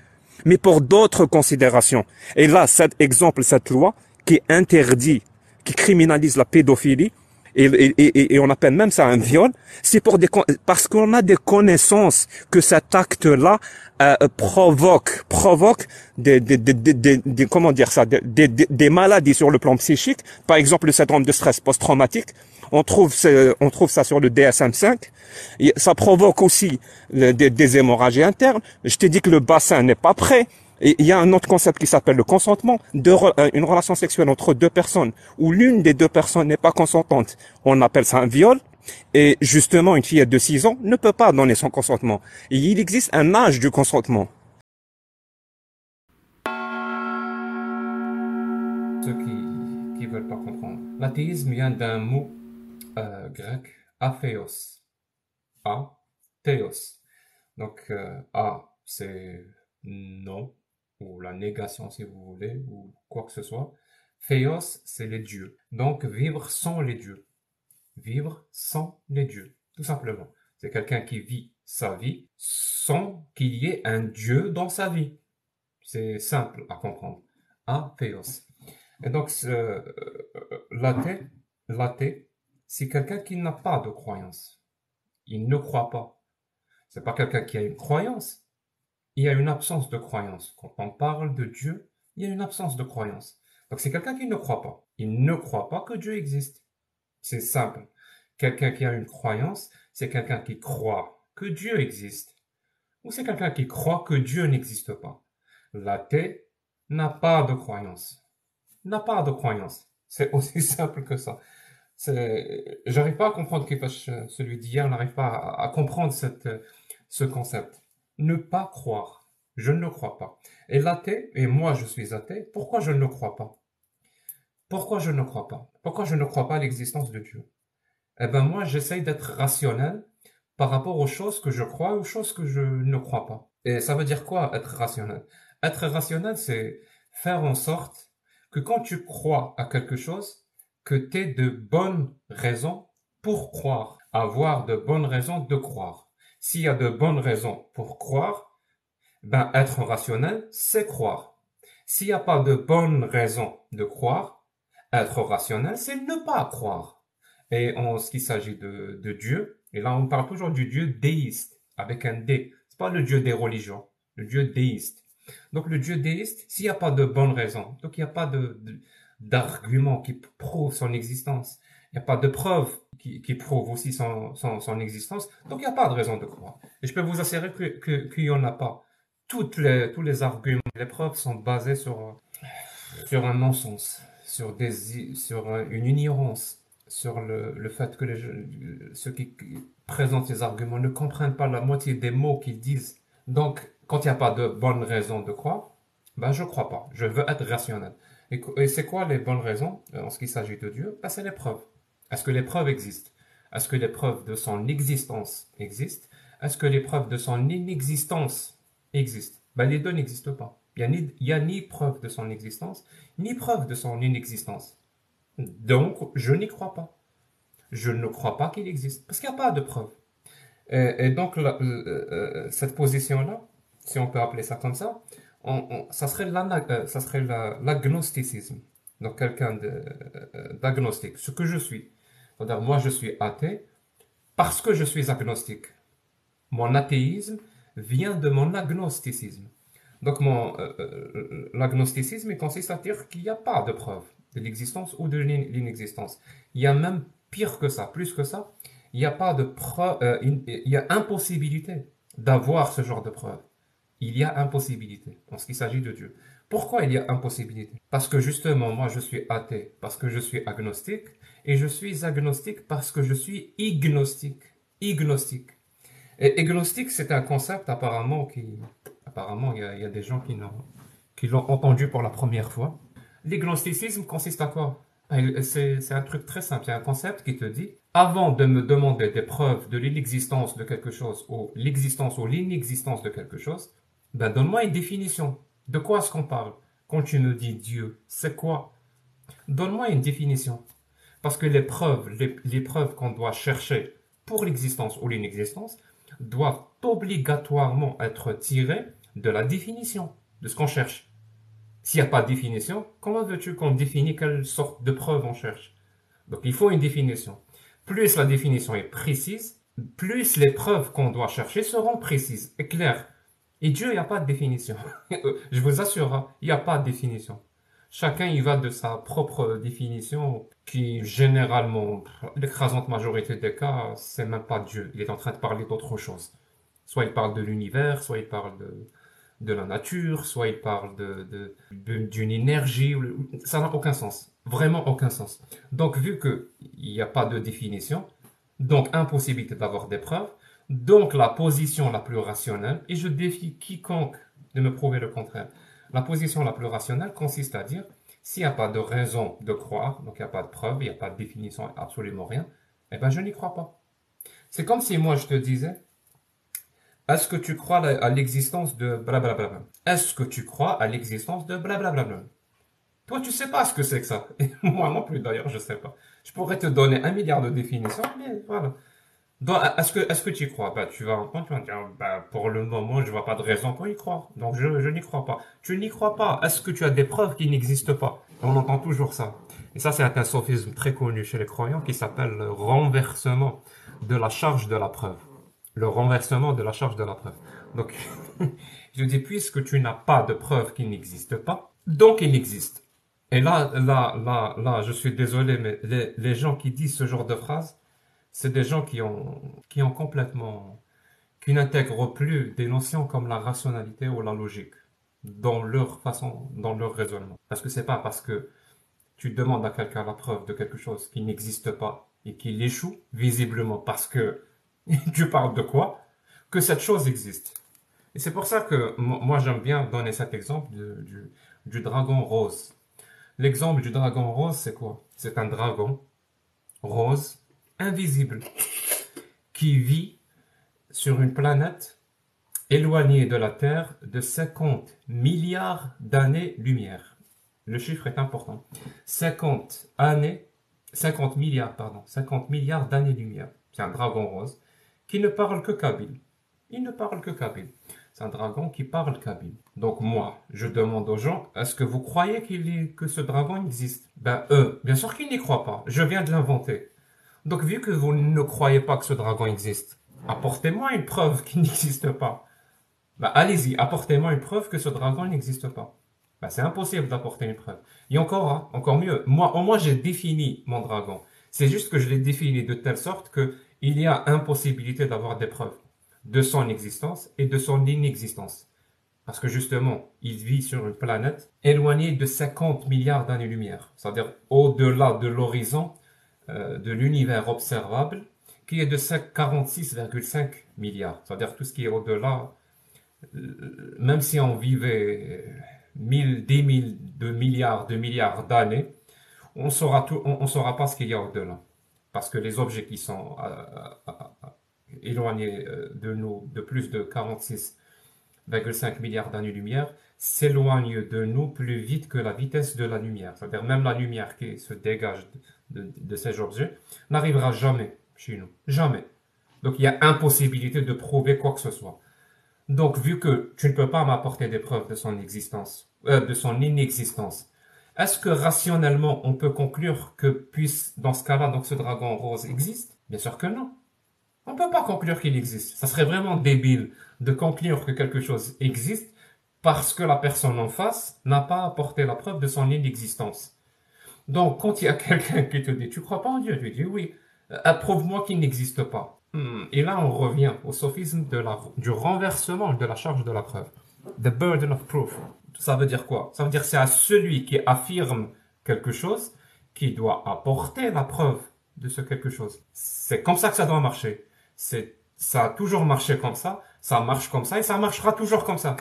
[SPEAKER 2] mais pour d'autres considérations. Et là, cet exemple, cette loi qui interdit, qui criminalise la pédophilie, et, et, et, on appelle même ça un viol, c'est pour des parce qu'on a des connaissances que cet acte-là euh, provoque provoque des, des, des, des, comment dire ça des, maladies sur le plan psychique, par exemple le syndrome de stress post-traumatique. On trouve on trouve ça sur le DSM-5. Et Ça provoque aussi des hémorragies internes. Je t'ai dit que le bassin n'est pas prêt. Il y a un autre concept qui s'appelle le consentement, de euh, une relation sexuelle entre deux personnes où l'une des deux personnes n'est pas consentante. On appelle ça un viol. Et justement, une fille de 6 ans ne peut pas donner son consentement. Il existe un âge du consentement.
[SPEAKER 11] Ceux qui qui veulent pas comprendre. L'athéisme vient d'un mot euh, grec, aphéos. A, théos. Donc, euh, A, c'est non, ou la négation si vous voulez, ou quoi que ce soit. Théos, c'est les dieux. Donc, vivre sans les dieux. Vivre sans les dieux, tout simplement. C'est quelqu'un qui vit sa vie sans qu'il y ait un dieu dans sa vie. C'est simple à comprendre. Aphéos. Et donc, euh, l'athée, l'athée, c'est quelqu'un qui n'a pas de croyance. Il ne croit pas. C'est pas quelqu'un qui a une croyance. Il y a une absence de croyance. Quand on parle de Dieu, il y a une absence de croyance. Donc, c'est quelqu'un qui ne croit pas. Il ne croit pas que Dieu existe. C'est simple. Quelqu'un qui a une croyance, c'est quelqu'un qui croit que Dieu existe. Ou c'est quelqu'un qui croit que Dieu n'existe pas. L'athée n'a pas de croyance n'a pas de croyance. C'est aussi simple que ça. J'arrive pas à comprendre fasse celui d'hier, n'arrive pas à, comprendre cette, ce concept. Ne pas croire. Je ne le crois pas. Et l'athée, et moi je suis athée, pourquoi je ne le crois pas? Pourquoi je ne crois pas? Pourquoi je ne crois pas à l'existence de Dieu? Eh ben, moi, j'essaye d'être rationnel par rapport aux choses que je crois et aux choses que je ne crois pas. Et ça veut dire quoi, être rationnel? Être rationnel, c'est faire en sorte que quand tu crois à quelque chose, que tu aies de bonnes raisons pour croire, avoir de bonnes raisons de croire. S'il y a de bonnes raisons pour croire, ben être rationnel, c'est croire. S'il n'y a pas de bonnes raisons de croire,
[SPEAKER 2] être rationnel, c'est ne pas croire. Et en ce qui s'agit de, de Dieu, et là on parle toujours du Dieu déiste, avec un D. C'est pas le Dieu des religions, le Dieu déiste. Donc le Dieu déiste, s'il n'y a pas de bonne raison, donc il n'y a pas de- d'argument qui prouve son existence, il n'y a pas de preuve qui, prouve aussi son, existence, donc il n'y a pas de raison de croire. Et je peux vous assurer que, que, qu'il n'y en a pas. Toutes les, tous les arguments, les preuves sont basés sur, sur un non-sens, sur, sur une ignorance, sur le, le fait que ceux qui présentent ces arguments ne comprennent pas la moitié des mots qu'ils disent. Donc, quand il n'y a pas de bonne raison de croire, ben je crois pas. Je veux être rationnel. Et, c'est quoi les bonnes raisons euh, en ce qui s'agit de Dieu? Ben, C'est les preuves. Est-ce que les preuves existent Est-ce que les preuves de son existence existent Est-ce que les preuves de son inexistence existent ben, Les deux n'existent pas. Il n'y a, ni- preuve de son existence, ni preuve de son inexistence. Donc, je n'y crois pas. Je ne crois pas qu'il existe, parce qu'il n'y a pas de preuve. Et, et donc, euh, euh, cette position-là, si on peut appeler ça comme ça, ça serait euh, l'agnosticisme. Donc, quelqu'un euh, d'agnostique, ce que je suis. C'est-à-dire, moi, je suis athée parce que je suis agnostique. Mon athéisme vient de mon agnosticisme. Donc, mon, euh, euh, l'agnosticisme il consiste à dire qu'il n'y a pas de preuve de l'existence ou de l'in- l'inexistence. Il y a même pire que ça, plus que ça, il n'y a pas de preuve, euh, il y a impossibilité d'avoir ce genre de preuve. Il y a impossibilité en ce s'agit de Dieu. Pourquoi il y a impossibilité? Parce que justement, moi, je suis athée, parce que je suis agnostique, et je suis agnostique parce que je suis ignostique. Ignostique. Et agnostique, c'est un concept apparemment qui, apparemment, il y a, des gens qui l'ont, entendu pour la première fois. L'agnosticisme consiste à quoi? Ben, C'est, c'est un truc très simple. C'est un concept qui te dit, avant de me demander des preuves de l'inexistence de quelque chose, ou l'existence ou l'inexistence de quelque chose, ben, donne-moi une définition. De quoi est-ce qu'on parle Quand tu me dis Dieu, c'est quoi? Donne-moi une définition. Parce que les preuves, les preuves qu'on doit chercher pour l'existence ou l'inexistence doivent obligatoirement être tirées de la définition de ce qu'on cherche. S'il n'y a pas de définition, comment veux-tu qu'on définisse quelle sorte de preuve on cherche? Donc il faut une définition. Plus la définition est précise, plus les preuves qu'on doit chercher seront précises et claires. Et Dieu, il n'y a pas de définition. Je vous assure, hein, il n'y a pas de définition. Chacun y va de sa propre définition qui, généralement, l'écrasante majorité des cas, c'est même pas Dieu. Il est en train de parler d'autre chose. Soit il parle de l'univers, soit il parle de, de la nature, soit il parle de, d'une énergie. Ça n'a aucun sens. Vraiment aucun sens. Donc, vu qu'il n'y a pas de définition, donc impossibilité d'avoir des preuves, donc la position la plus rationnelle, et je défie quiconque de me prouver le contraire, la position la plus rationnelle consiste à dire, s'il n'y a pas de raison de croire, donc il n'y a pas de preuve, il n'y a pas de définition, absolument rien, eh ben je n'y crois pas. C'est comme si moi je te disais, est-ce que tu crois à l'existence de blablabla? Est-ce que tu crois à l'existence de blablabla? Toi, tu sais pas ce que c'est que ça. Moi non plus, d'ailleurs, je sais pas. Je pourrais te donner un milliard de définitions, mais voilà. Donc, est-ce que, est-ce que tu y crois bah, Tu vas entendre, tu vas dire, bah, pour le moment, je vois pas de raison pour y croire. Donc, je, je n'y crois pas. Tu n'y crois pas. Est-ce que tu as des preuves qui n'existent pas? On entend toujours ça. Et ça, c'est un sophisme très connu chez les croyants qui s'appelle le renversement de la charge de la preuve. Le renversement de la charge de la preuve. Donc, je dis, puisque tu n'as pas de preuve qui n'existe pas, donc il existe. Et là, là, là, là, je suis désolé, mais les, les gens qui disent ce genre de phrase, c'est des gens qui ont, qui ont complètement, qui n'intègrent plus des notions comme la rationalité ou la logique dans leur façon, dans leur raisonnement. Parce que c'est pas parce que tu demandes à quelqu'un la preuve de quelque chose qui n'existe pas et qu'il échoue, visiblement parce que tu parles de quoi, que cette chose existe. Et c'est pour ça que mo- moi j'aime bien donner cet exemple du, du dragon rose. L'exemple du dragon rose, c'est quoi? C'est un dragon rose, invisible, qui vit sur une planète éloignée de la Terre de 50 milliards d'années-lumière. Le chiffre est important. 50 années, 50 milliards, pardon, 50 milliards d'années-lumière. C'est un dragon rose qui ne parle que kabyle. Il ne parle que kabyle. C'est un dragon qui parle kabyle. Donc moi, je demande aux gens, est-ce que vous croyez que ce dragon existe? Ben eux, bien sûr qu'ils n'y croient pas. Je viens de l'inventer. Donc vu que vous ne croyez pas que ce dragon existe, apportez-moi une preuve qu'il n'existe pas. Ben allez-y, apportez-moi une preuve que ce dragon n'existe pas. Ben, c'est impossible d'apporter une preuve. Et encore, hein, encore mieux, moi, au moins j'ai défini mon dragon. C'est juste que je l'ai défini de telle sorte que il y a impossibilité d'avoir des preuves de son existence et de son inexistence. Parce que justement, il vit sur une planète éloignée de 50 milliards d'années-lumière, c'est-à-dire au-delà de l'horizon de l'univers observable, qui est de 5 46,5 milliards. C'est-à-dire tout ce qui est au-delà, euh, même si on vivait 1000, 10 000 de milliards de milliards d'années, on saura saura pas ce qu'il y a au-delà. Parce que les objets qui sont euh, euh, euh, éloignés euh, de nous de plus de 46,5 milliards d'années-lumière s'éloignent de nous plus vite que la vitesse de la lumière. C'est-à-dire même la lumière qui se dégage de- de ces objets n'arrivera jamais chez nous. Jamais. Donc il y a impossibilité de prouver quoi que ce soit. Donc vu que tu ne peux pas m'apporter des preuves de son existence, euh, de son inexistence, est-ce que rationnellement on peut conclure que puisse dans ce cas-là donc ce dragon rose existe? Bien sûr que non. On ne peut pas conclure qu'il existe. Ça serait vraiment débile de conclure que quelque chose existe parce que la personne en face n'a pas apporté la preuve de son inexistence. Donc, quand il y a quelqu'un qui te dit, tu crois pas en Dieu? Tu dis oui. Euh, Approuve-moi qu'il n'existe pas. Hmm. Et là, on revient au sophisme du renversement de la charge de la preuve. The burden of proof. Ça veut dire quoi? Ça veut dire que c'est à celui qui affirme quelque chose qui doit apporter la preuve de ce quelque chose. C'est comme ça que ça doit marcher. C'est, ça a toujours marché comme ça, ça marche comme ça et ça marchera toujours comme ça.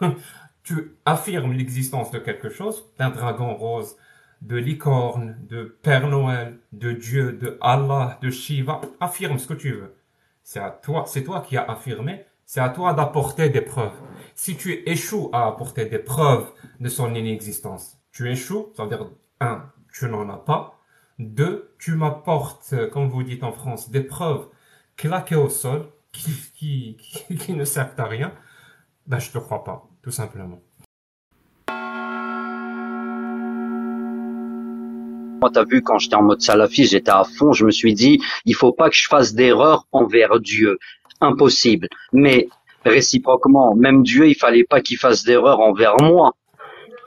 [SPEAKER 2] tu affirmes l'existence de quelque chose, d'un dragon rose, de licorne, de Père Noël, de Dieu, de Allah, de Shiva, affirme ce que tu veux. C'est à toi, c'est toi qui as affirmé, c'est à toi d'apporter des preuves. Si tu échoues à apporter des preuves de son inexistence, tu échoues, ça veut dire, un, tu n'en as pas, deux, tu m'apportes, comme vous dites en France, des preuves claquées au sol qui, qui, qui, qui ne servent à rien, ben je te crois pas, tout simplement.
[SPEAKER 12] Moi, t'as vu, quand j'étais en mode salafi, j'étais à fond, je me suis dit, il faut pas que je fasse d'erreur envers Dieu. Impossible. Mais, réciproquement, même Dieu, il fallait pas qu'il fasse d'erreur envers moi.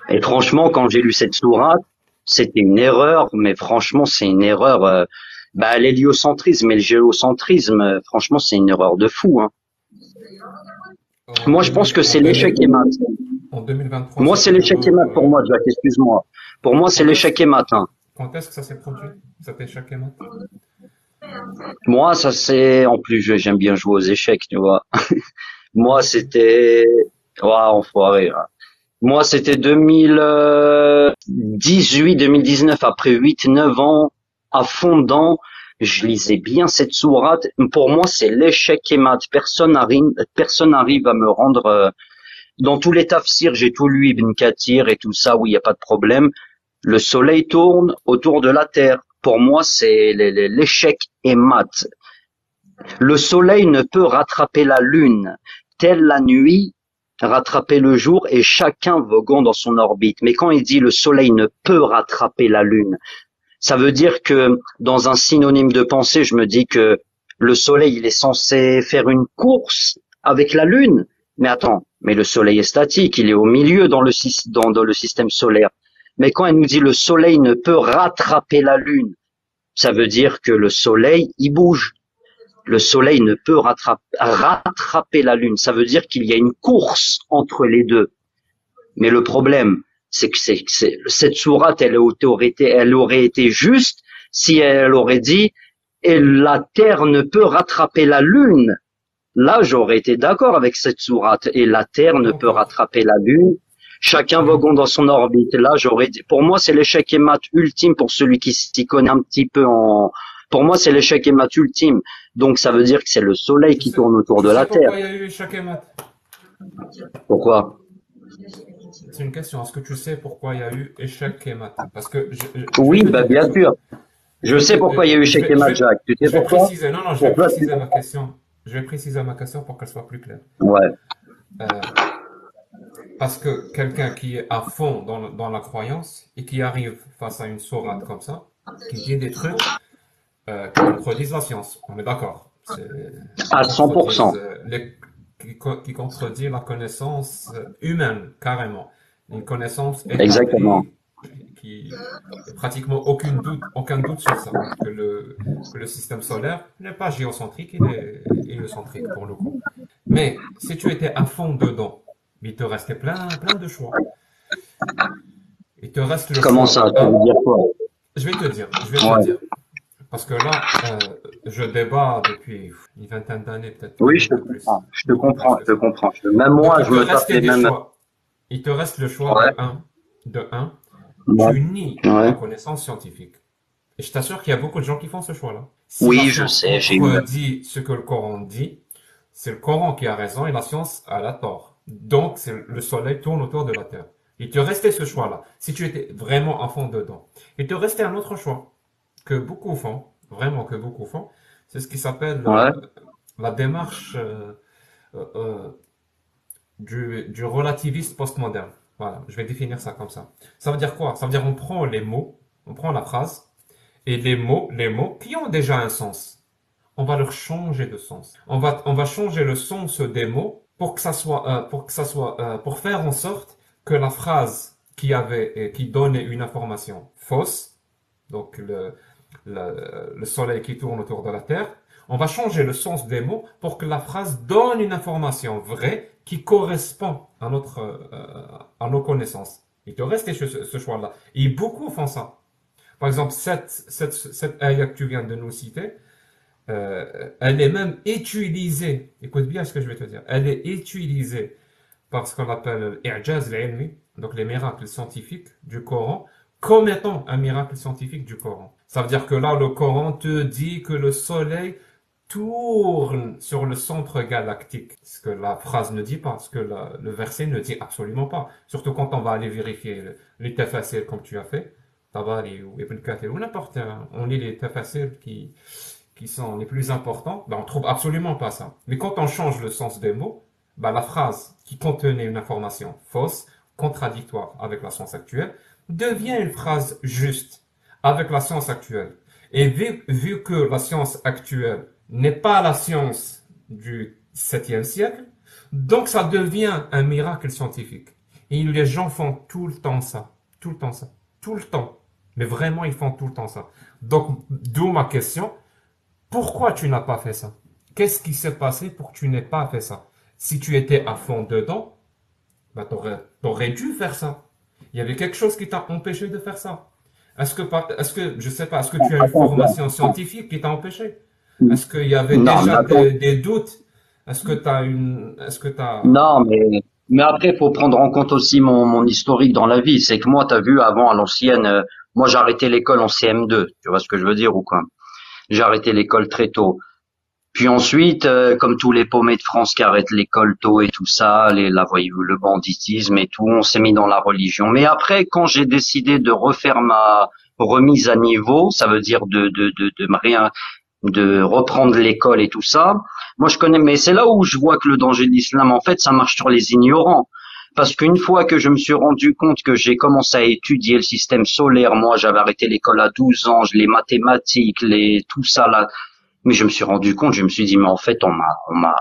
[SPEAKER 12] Et franchement, quand j'ai lu cette sourate, c'était une erreur, mais franchement, c'est une erreur, euh, bah, l'héliocentrisme et le géocentrisme, euh, franchement, c'est une erreur de fou, hein. Moi, je pense que c'est l'échec et mat.
[SPEAKER 2] En 2023,
[SPEAKER 12] Moi, c'est l'échec et mat pour moi, Jack, excuse-moi. Pour moi, c'est l'échec et mat, hein.
[SPEAKER 2] Quand est-ce que ça s'est produit? Cet échec et mat
[SPEAKER 12] Moi, ça c'est, en plus, j'aime bien jouer aux échecs, tu vois. Moi, c'était, ouais, enfoiré. hein. Moi, c'était 2018, 2019, après 8, 9 ans, à fond dedans, je lisais bien cette sourate. Pour moi, c'est l'échec et mat. Personne n'arrive, personne n'arrive à me rendre, euh, dans tous les tafsirs, j'ai tout lu, Ibn Kathir et tout ça, où il n'y a pas de problème. Le soleil tourne autour de la terre. Pour moi, c'est l'échec et mat. Le soleil ne peut rattraper la lune, telle la nuit rattraper le jour et chacun voguant dans son orbite. Mais quand il dit le soleil ne peut rattraper la lune, ça veut dire que dans un synonyme de pensée, je me dis que le soleil, il est censé faire une course avec la lune. Mais attends, mais le soleil est statique, il est au milieu dans le système solaire. Mais quand elle nous dit le soleil ne peut rattraper la lune, ça veut dire que le soleil, il bouge. Le soleil ne peut rattraper, la lune. Ça veut dire qu'il y a une course entre les deux. Mais le problème, c'est que cette sourate, elle aurait été, elle aurait été juste si elle aurait dit et la terre ne peut rattraper la lune. Là, j'aurais été d'accord avec cette sourate. Et la terre ne peut rattraper la lune. Chacun voguant dans son orbite. Là, j'aurais dit, pour moi, c'est l'échec et mat ultime pour celui qui s'y connaît un petit peu en, pour moi, c'est l'échec et mat ultime. Donc, ça veut dire que c'est le soleil qui tourne autour de la terre.
[SPEAKER 2] pourquoi il y a eu échec et mat
[SPEAKER 12] Pourquoi?
[SPEAKER 2] C'est une question. Est-ce que tu sais pourquoi il y a eu échec et mat? Parce que je, je-
[SPEAKER 12] Oui, bah, bien sûr. Je sais pourquoi il y a eu échec et mat, Jacques. Tu sais pourquoi?
[SPEAKER 2] préciser. Non, non, je vais
[SPEAKER 12] Pourquoi?
[SPEAKER 2] préciser ma question. Je vais préciser ma question pour qu'elle soit plus claire.
[SPEAKER 12] Ouais.
[SPEAKER 2] euh, parce que quelqu'un qui est à fond dans, dans la croyance et qui arrive face à une sourate comme ça, qui dit des trucs euh, qui contredisent la science, on est d'accord.
[SPEAKER 12] À
[SPEAKER 2] qui
[SPEAKER 12] 100%.
[SPEAKER 2] contredisent, euh, les- qui, co- qui contredit la connaissance euh, humaine, carrément. Une connaissance établie,
[SPEAKER 12] Exactement.
[SPEAKER 2] qui pratiquement aucun doute, aucun doute sur ça, que le, que le système solaire n'est pas géocentrique, il est héliocentrique pour le coup. Mais si tu étais à fond dedans, il te restait plein, plein de choix. Il te reste le
[SPEAKER 12] Comment
[SPEAKER 2] choix.
[SPEAKER 12] ça Tu veux dire quoi?
[SPEAKER 2] Je vais te dire, je vais
[SPEAKER 12] Ouais.
[SPEAKER 2] te dire. Parce que là, euh, je débat depuis une vingtaine d'années peut-être.
[SPEAKER 12] Oui, je te comprends. Je te comprends. Je te comprends. Même moi, je me tape les
[SPEAKER 2] des
[SPEAKER 12] mêmes.
[SPEAKER 2] choix. Il te reste le choix
[SPEAKER 12] Ouais.
[SPEAKER 2] de 1. De un,
[SPEAKER 12] Ouais.
[SPEAKER 2] Tu nies la connaissance scientifique. Et je t'assure qu'il y a beaucoup de gens qui font ce choix-là. Si
[SPEAKER 12] Oui, je sais, j'ai
[SPEAKER 2] dit ce que le Coran dit, c'est le Coran qui a raison et la science a la tort. Donc, c'est le soleil tourne autour de la Terre. Il te restait ce choix-là. Si tu étais vraiment à fond dedans. Il te restait un autre choix que beaucoup font, vraiment que beaucoup font. C'est ce qui s'appelle euh,
[SPEAKER 12] Ouais.
[SPEAKER 2] la démarche euh, euh, du, du relativiste postmoderne. Voilà, je vais définir ça comme ça. Ça veut dire quoi? Ça veut dire on prend les mots, on prend la phrase, et les mots, les mots qui ont déjà un sens, on va leur changer de sens. On va, on va changer le sens des mots pour que ça soit, euh, pour que ça soit, euh, pour faire en sorte que la phrase qui avait, euh, qui donnait une information fausse, donc le, le, le soleil qui tourne autour de la Terre, on va changer le sens des mots pour que la phrase donne une information vraie qui correspond à notre, euh, à nos connaissances. Il te reste ce, choix-là. Et beaucoup font ça. Par exemple, cette, cette, cette que tu viens de nous citer, euh, elle est même utilisée, écoute bien ce que je vais te dire, elle est utilisée par ce qu'on appelle l'I'jaz donc les miracles scientifiques du Coran, comme étant un miracle scientifique du Coran. Ça veut dire que là, le Coran te dit que le soleil tourne sur le centre galactique. Ce que la phrase ne dit pas, ce que le verset ne dit absolument pas. Surtout quand on va aller vérifier le- les tafasil comme tu as fait, Tabari ou Ibn Kathir ou n'importe un, on lit les tafasil qui, qui sont les plus importants, ben on trouve absolument pas ça. Mais quand on change le sens des mots, ben la phrase qui contenait une information fausse, contradictoire avec la science actuelle, devient une phrase juste avec la science actuelle. Et vu, vu que la science actuelle n'est pas la science du 7e siècle, donc ça devient un miracle scientifique. Et les gens font tout le temps ça, tout le temps ça, tout le temps. Mais vraiment, ils font tout le temps ça. Donc, d'où ma question, pourquoi tu n'as pas fait ça? Qu'est-ce qui s'est passé pour que tu n'aies pas fait ça? Si tu étais à fond dedans, bah, t'aurais, t'aurais dû faire ça. Il y avait quelque chose qui t'a empêché de faire ça. Est-ce que, par- est-ce que, je sais pas, est-ce que tu as une formation scientifique qui t'a empêché? Est-ce qu'il y avait
[SPEAKER 12] Non,
[SPEAKER 2] déjà des, des doutes? Est-ce que t'as une, est-ce que t'as,
[SPEAKER 12] Non, mais mais après, faut prendre en compte aussi mon, mon historique dans la vie. C'est que moi, t'as vu, avant, à l'ancienne, euh, moi, j'ai arrêté l'école en CM2. Tu vois ce que je veux dire ou quoi? J'ai arrêté l'école très tôt. Puis ensuite, euh, comme tous les paumés de France qui arrêtent l'école tôt et tout ça, les, la le banditisme et tout, on s'est mis dans la religion. Mais après, quand j'ai décidé de refaire ma remise à niveau, ça veut dire de de de, de rien de reprendre l'école et tout ça. Moi, je connais, mais c'est là où je vois que le danger de l'islam, en fait, ça marche sur les ignorants. Parce qu'une fois que je me suis rendu compte que j'ai commencé à étudier le système solaire, moi, j'avais arrêté l'école à 12 ans, les mathématiques, les, tout ça là. Mais je me suis rendu compte, je me suis dit, mais en fait, on m'a, on m'a,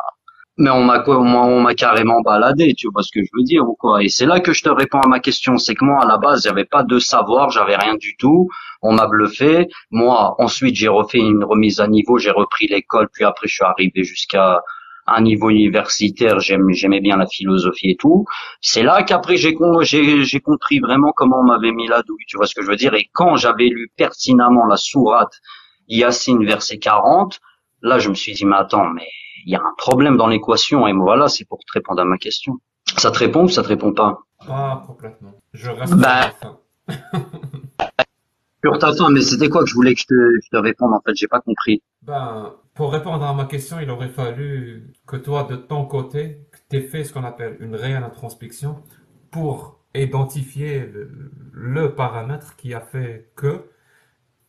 [SPEAKER 12] mais on m'a quoi, on m'a, carrément baladé, tu vois ce que je veux dire ou quoi? Et c'est là que je te réponds à ma question, c'est que moi, à la base, j'avais pas de savoir, j'avais rien du tout. On m'a bluffé. Moi, ensuite, j'ai refait une remise à niveau, j'ai repris l'école, puis après, je suis arrivé jusqu'à un niveau universitaire. J'aimais bien la philosophie et tout. C'est là qu'après, j'ai, con- compris vraiment comment on m'avait mis la douille. Tu vois ce que je veux dire? Et quand j'avais lu pertinemment la sourate Yassine verset 40, là, je me suis dit, mais attends, mais il y a un problème dans l'équation. Et voilà, c'est pour te répondre à ma question. Ça te répond ou ça te répond pas?
[SPEAKER 2] pas complètement. Je reste
[SPEAKER 12] Bah,
[SPEAKER 2] à la fin.
[SPEAKER 12] Sur ta fin, mais c'était quoi que je voulais que je te, je te réponde? En fait, j'ai pas compris.
[SPEAKER 2] Ben, pour répondre à ma question, il aurait fallu que toi, de ton côté, que t'aies fait ce qu'on appelle une réelle introspection pour identifier le, le paramètre qui a fait que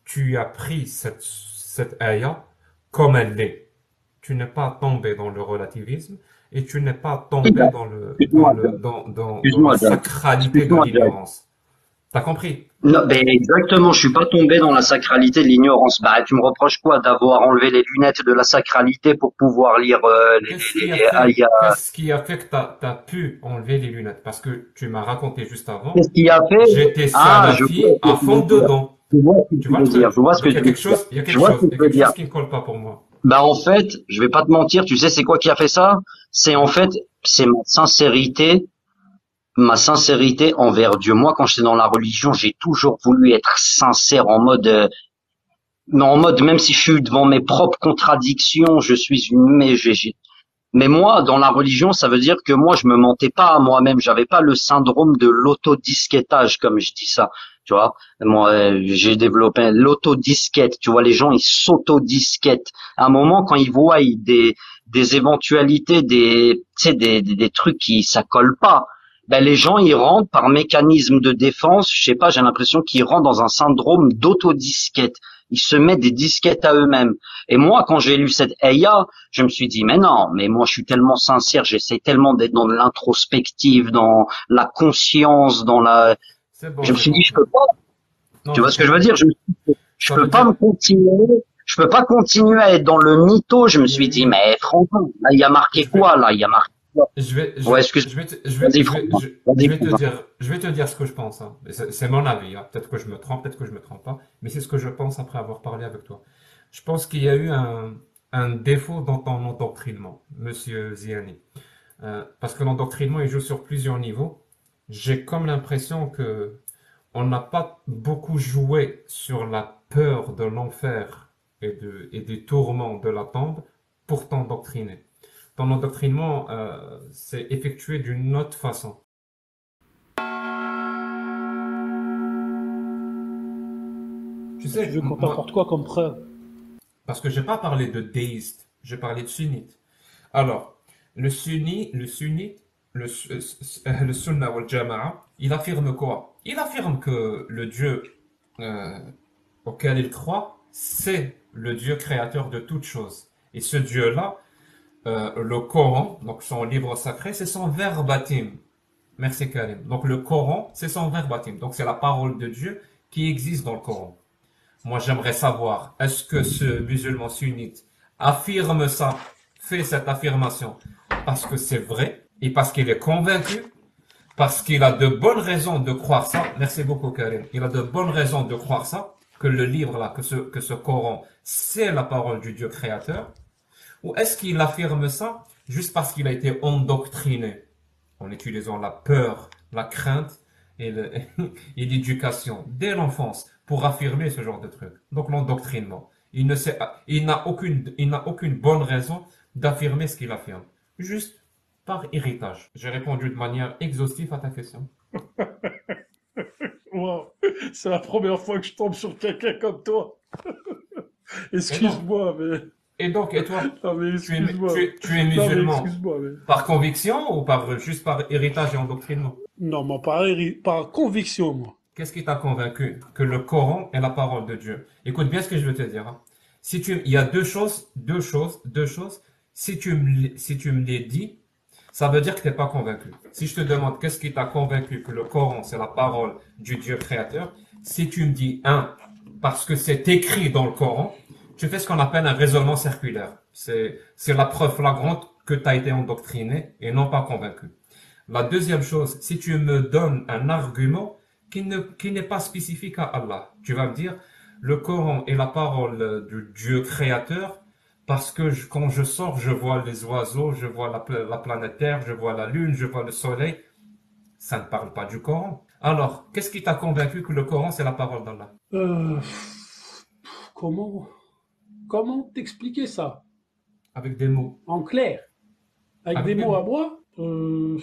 [SPEAKER 2] tu as pris cette, cette ayah comme elle l'est. tu n'es pas tombé dans le relativisme et tu n'es pas tombé dans le dans, le, dans, dans, dans
[SPEAKER 12] Excuse-moi,
[SPEAKER 2] la sacralité de l'ignorance. T'as compris?
[SPEAKER 12] Non, ben exactement, je suis pas tombé dans la sacralité de l'ignorance. Bah, tu me reproches quoi d'avoir enlevé les lunettes de la sacralité pour pouvoir lire euh, les,
[SPEAKER 2] Qu'est-ce
[SPEAKER 12] les,
[SPEAKER 2] qui a
[SPEAKER 12] les
[SPEAKER 2] fait,
[SPEAKER 12] ayats
[SPEAKER 2] qu'est-ce qui a fait que t'as, t'as pu enlever les lunettes? Parce que tu m'as raconté juste avant,
[SPEAKER 12] Qu'est-ce qui a fait?
[SPEAKER 2] j'étais
[SPEAKER 12] Ah,
[SPEAKER 2] à fond dedans.
[SPEAKER 12] Je vois ce que
[SPEAKER 2] Tu vois
[SPEAKER 12] veux dire. Je vois ce que tu veux
[SPEAKER 2] chose,
[SPEAKER 12] dire.
[SPEAKER 2] il y a
[SPEAKER 12] Je
[SPEAKER 2] quelque
[SPEAKER 12] vois
[SPEAKER 2] chose,
[SPEAKER 12] ce que
[SPEAKER 2] y a quelque chose qui ne colle pas pour moi.
[SPEAKER 12] Bah en fait, je vais pas te mentir, tu sais c'est quoi qui a fait ça? C'est en fait, c'est ma sincérité, ma sincérité envers Dieu. Moi, quand j'étais dans la religion, j'ai toujours voulu être sincère en mode, euh, mais en mode même si je suis devant mes propres contradictions, je suis une, mais j'ai, mais moi, dans la religion, ça veut dire que moi, je me mentais pas à moi-même. J'avais pas le syndrome de l'autodisquettage, comme je dis ça. Tu vois, moi, euh, j'ai développé l'autodisquette. Tu vois, les gens, ils s'autodisquettent. À un moment, quand ils voient des, des éventualités, des, des, des, des trucs qui, ça colle pas. Ben, les gens, ils rentrent par mécanisme de défense. Je sais pas, j'ai l'impression qu'ils rentrent dans un syndrome d'autodisquette. Ils se mettent des disquettes à eux-mêmes. Et moi, quand j'ai lu cette Eya, je me suis dit, mais non, mais moi, je suis tellement sincère, j'essaie tellement d'être dans l'introspective, dans la conscience, dans la,
[SPEAKER 2] bon,
[SPEAKER 12] je me suis dit, je peux pas.
[SPEAKER 2] Non,
[SPEAKER 12] Tu vois ce que je veux dire? Je, je peux pas me continuer. Je peux pas continuer à être dans le mytho. Je me suis dit, mais franchement, là, il y a marqué quoi, là? Il y a marqué?
[SPEAKER 2] Je vais, je
[SPEAKER 12] Ouais,
[SPEAKER 2] vais,
[SPEAKER 12] excuse.
[SPEAKER 2] je vais te, je vais, je vais, dire, je vais te dire ce que je pense, hein. C'est c'est mon avis, hein. Peut-être que je me trompe, peut-être que je me trompe pas, mais c'est ce que je pense après avoir parlé avec toi. Je pense qu'il y a eu un, un défaut dans ton endoctrinement, monsieur Ziani. Euh, parce que l'endoctrinement, il joue sur plusieurs niveaux. J'ai comme l'impression que on n'a pas beaucoup joué sur la peur de l'enfer et, de, et des tourments de la tombe pour t'endoctriner. Ton endoctrinement euh, s'est effectué d'une autre façon. Tu sais,
[SPEAKER 13] Tu veux qu'on t'apporte quoi comme preuve
[SPEAKER 2] parce que j'ai pas parlé de déiste, j'ai parlé de sunnite. Alors, le sunni, le sunnite, le, euh, euh, le sunna wal jama'a, il affirme quoi? Il affirme que le Dieu euh, auquel il croit, c'est le Dieu créateur de toutes choses. Et ce Dieu-là, le Coran, donc son livre sacré, c'est son verbatim. Merci Karim. Donc le Coran, c'est son verbatim. Donc c'est la parole de Dieu qui existe dans le Coran. Moi, j'aimerais savoir, est-ce que ce musulman sunnite affirme ça, fait cette affirmation? Parce que c'est vrai et parce qu'il est convaincu, parce qu'il a de bonnes raisons de croire ça. Merci beaucoup, Karim. Il a de bonnes raisons de croire ça, que le livre là, que ce, que ce Coran, c'est la parole du Dieu créateur. Ou est-ce qu'il affirme ça juste parce qu'il a été endoctriné? En utilisant la peur, la crainte et l'éducation dès l'enfance pour affirmer ce genre de truc. Donc l'endoctrinement. Il ne sait, il n'a aucune, il n'a aucune bonne raison d'affirmer ce qu'il affirme. Juste par héritage. J'ai répondu de manière exhaustive à ta question.
[SPEAKER 13] Wow. C'est la première fois que je tombe sur quelqu'un comme toi. Excuse-moi, mais.
[SPEAKER 2] Et donc, et toi
[SPEAKER 13] Non, mais
[SPEAKER 2] tu es,
[SPEAKER 13] excuse-moi.
[SPEAKER 2] tu es- tu es
[SPEAKER 13] Non, mais
[SPEAKER 2] musulman
[SPEAKER 13] mais.
[SPEAKER 2] par conviction ou par, juste par héritage et endoctrinement?
[SPEAKER 13] Non, mais par, par conviction, moi.
[SPEAKER 2] Qu'est-ce qui t'a convaincu que le Coran est la parole de Dieu? Écoute bien ce que je veux te dire. hein. Si tu, il y a deux choses, deux choses, deux choses. Si tu me, si tu me les dis, ça veut dire que tu n'es pas convaincu. Si je te demande qu'est-ce qui t'a convaincu que le Coran c'est la parole du Dieu créateur, si tu me dis un, parce que c'est écrit dans le Coran, tu fais ce qu'on appelle un raisonnement circulaire. C'est, c'est la preuve flagrante que tu as été endoctriné et non pas convaincu. La deuxième chose, si tu me donnes un argument qui ne, qui n'est pas spécifique à Allah, tu vas me dire, le Coran est la parole du Dieu créateur parce que quand je sors, je vois les oiseaux, je vois la, la planète Terre, je vois la lune, je vois le soleil. Ça ne parle pas du Coran. Alors, qu'est-ce qui t'a convaincu que le Coran c'est la parole d'Allah?
[SPEAKER 13] Euh, comment, comment t'expliquer ça?
[SPEAKER 2] Avec des mots.
[SPEAKER 13] En clair Avec,
[SPEAKER 2] Avec
[SPEAKER 13] des
[SPEAKER 2] des
[SPEAKER 13] mots à moi Euh,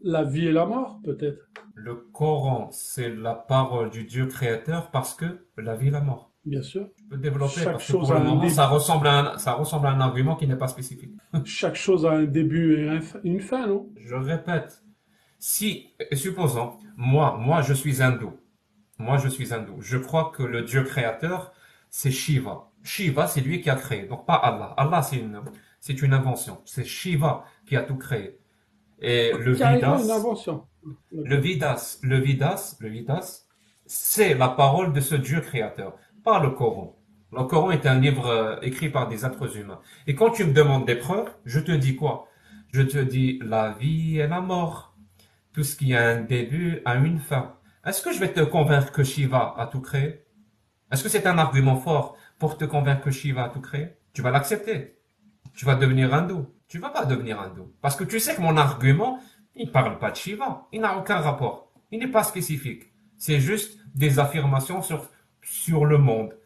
[SPEAKER 13] La vie et la mort, peut-être.
[SPEAKER 2] Le Coran, c'est la parole du Dieu créateur parce que la vie et la mort.
[SPEAKER 13] Bien sûr.
[SPEAKER 2] Je peux développer
[SPEAKER 13] Chaque
[SPEAKER 2] parce que
[SPEAKER 13] chose
[SPEAKER 2] pour
[SPEAKER 13] a
[SPEAKER 2] le
[SPEAKER 13] un
[SPEAKER 2] moment, ça ressemble à un, ça ressemble à un argument qui n'est pas spécifique.
[SPEAKER 13] Chaque chose a un début et une fin, non?
[SPEAKER 2] Je répète, si, supposons, moi, moi, je suis hindou. Moi, je suis hindou. Je crois que le Dieu créateur, c'est Shiva. Shiva, c'est lui qui a créé, donc pas Allah. Allah, c'est une, C'est une invention. C'est Shiva qui a tout créé. Et le
[SPEAKER 13] Carrément
[SPEAKER 2] Vidas,
[SPEAKER 13] une invention.
[SPEAKER 2] le Vidas, le Vidas, le Vidas, c'est la parole de ce Dieu créateur, pas le Coran. Le Coran est un livre euh, écrit par des êtres humains. Et quand tu me demandes des preuves, je te dis quoi? Je te dis la vie et la mort. Tout ce qui a un début a une fin. Est-ce que je vais te convaincre que Shiva a tout créé? Est-ce que c'est un argument fort? Pour te convaincre que Shiva a tout créé Tu vas l'accepter. Tu vas devenir hindou. Tu vas pas devenir hindou. Parce que tu sais que mon argument, il parle pas de Shiva. Il n'a aucun rapport. Il n'est pas spécifique. C'est juste des affirmations sur, sur le monde.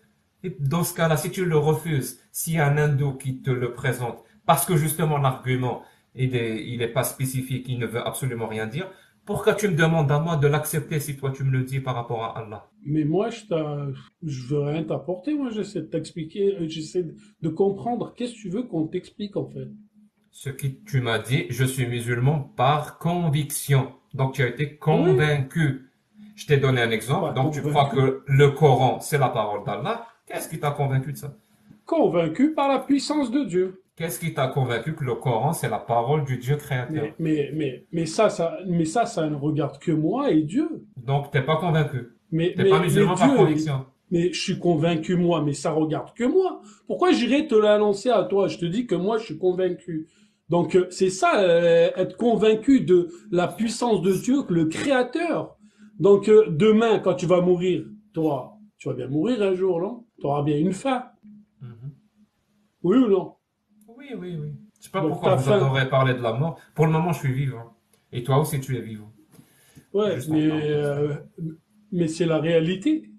[SPEAKER 2] Et dans ce cas-là, si tu le refuses, a un hindou qui te le présente, parce que justement l'argument, il est, il est pas spécifique, il ne veut absolument rien dire, pourquoi tu me demandes à moi de l'accepter si toi tu me le dis par rapport à Allah?
[SPEAKER 13] Mais moi, je, je veux rien t'apporter. Moi, j'essaie de t'expliquer, euh, j'essaie de comprendre. Qu'est-ce que tu veux qu'on t'explique, en fait
[SPEAKER 2] Ce que tu m'as dit, je suis musulman par conviction. Donc tu as été convaincu. Je t'ai donné un exemple. Donc tu crois que le Coran, c'est la parole d'Allah. Qu'est-ce qui t'a convaincu de ça?
[SPEAKER 13] Convaincu par la puissance de Dieu.
[SPEAKER 2] Qu'est-ce qui t'a convaincu que le Coran, c'est la parole du Dieu créateur?
[SPEAKER 13] Mais, mais, mais, mais ça, ça, mais ça, ça ne regarde que moi et Dieu.
[SPEAKER 2] Donc t'es pas convaincu?
[SPEAKER 13] Mais,
[SPEAKER 2] T'es
[SPEAKER 13] mais,
[SPEAKER 2] pas musulman
[SPEAKER 13] mais
[SPEAKER 2] par
[SPEAKER 13] Dieu-
[SPEAKER 2] conviction?
[SPEAKER 13] Mais je suis convaincu moi, mais ça regarde que moi. Pourquoi j'irais te l'annoncer à toi? Je te dis que moi je suis convaincu. Donc euh, c'est ça, euh, être convaincu de la puissance de Dieu, que le Créateur. Donc euh, demain, quand tu vas mourir, toi, tu vas bien mourir un jour, non? Tu auras bien une fin. Oui ou non?
[SPEAKER 2] Oui, oui, oui. Je sais pas
[SPEAKER 13] Donc,
[SPEAKER 2] pourquoi vous adorez parler de la mort. Pour le moment, je suis vivant. Et toi aussi, tu es vivant.
[SPEAKER 13] Ouais, mais, euh, mais c'est la réalité.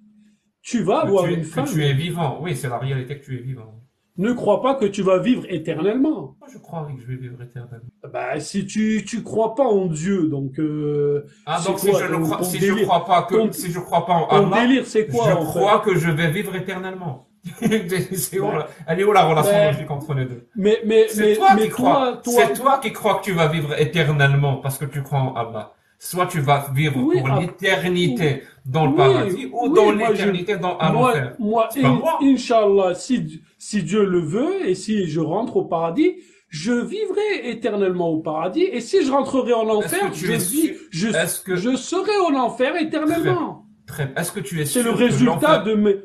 [SPEAKER 13] Tu vas
[SPEAKER 2] Que
[SPEAKER 13] avoir
[SPEAKER 2] tu es-
[SPEAKER 13] une
[SPEAKER 2] que
[SPEAKER 13] fin.
[SPEAKER 2] tu es vivant. Oui, c'est la réalité que tu es vivant.
[SPEAKER 13] Ne crois pas que tu vas vivre éternellement.
[SPEAKER 2] Moi, je crois que je vais vivre éternellement.
[SPEAKER 13] Bah, si tu tu crois pas en Dieu, donc euh,
[SPEAKER 2] Ah, donc si je ne crois, je pas que,
[SPEAKER 13] Ton-
[SPEAKER 2] si je crois pas en
[SPEAKER 13] ton
[SPEAKER 2] Allah,
[SPEAKER 13] délire, c'est quoi,
[SPEAKER 2] Je crois
[SPEAKER 13] fait?
[SPEAKER 2] que je vais vivre éternellement. C'est où, là Elle est où la relation
[SPEAKER 13] ben,
[SPEAKER 2] logique entre les deux
[SPEAKER 13] Mais mais
[SPEAKER 2] C'est
[SPEAKER 13] mais
[SPEAKER 2] toi
[SPEAKER 13] mais
[SPEAKER 2] qui crois. C'est toi qui crois que tu vas vivre éternellement parce que tu crois en Allah. Soit tu vas vivre
[SPEAKER 13] Oui,
[SPEAKER 2] pour
[SPEAKER 13] ah,
[SPEAKER 2] l'éternité dans le
[SPEAKER 13] Oui,
[SPEAKER 2] paradis ou
[SPEAKER 13] oui,
[SPEAKER 2] dans l'éternité dans à
[SPEAKER 13] moi,
[SPEAKER 2] l'enfer.
[SPEAKER 13] moi,
[SPEAKER 2] C'est
[SPEAKER 13] in-
[SPEAKER 2] moi.
[SPEAKER 13] Inch'Allah, si, si Dieu le veut et si je rentre au paradis, je vivrai éternellement au paradis. Et si je rentrerai en enfer,
[SPEAKER 2] que tu
[SPEAKER 13] je,
[SPEAKER 2] es
[SPEAKER 13] vis,
[SPEAKER 2] sûr-
[SPEAKER 13] je,
[SPEAKER 2] que-
[SPEAKER 13] je serai en enfer éternellement.
[SPEAKER 2] Très. Est-ce que tu es
[SPEAKER 13] C'est
[SPEAKER 2] sûr
[SPEAKER 13] le
[SPEAKER 2] que
[SPEAKER 13] résultat de mes...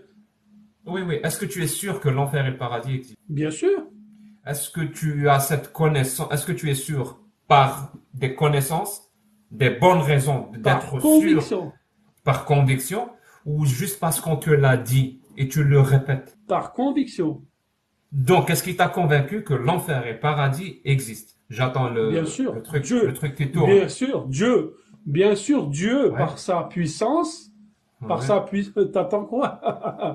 [SPEAKER 2] Oui, oui. Est-ce que tu es sûr que l'enfer et le paradis existent?
[SPEAKER 13] Bien sûr.
[SPEAKER 2] Est-ce que tu as cette connaissance Est-ce que tu es sûr par des connaissances, des bonnes raisons d'être sûr
[SPEAKER 13] conviction.
[SPEAKER 2] par conviction ou juste parce qu'on te l'a dit et tu le répètes?
[SPEAKER 13] Par conviction.
[SPEAKER 2] Donc, est-ce qui t'a convaincu que l'enfer et le paradis existent? J'attends le,
[SPEAKER 13] Bien sûr.
[SPEAKER 2] le truc,
[SPEAKER 13] Dieu.
[SPEAKER 2] le truc qui tourne.
[SPEAKER 13] Bien sûr, Dieu. Bien sûr, Dieu,
[SPEAKER 2] Ouais.
[SPEAKER 13] par sa puissance, par sa puissance... T'attends quoi?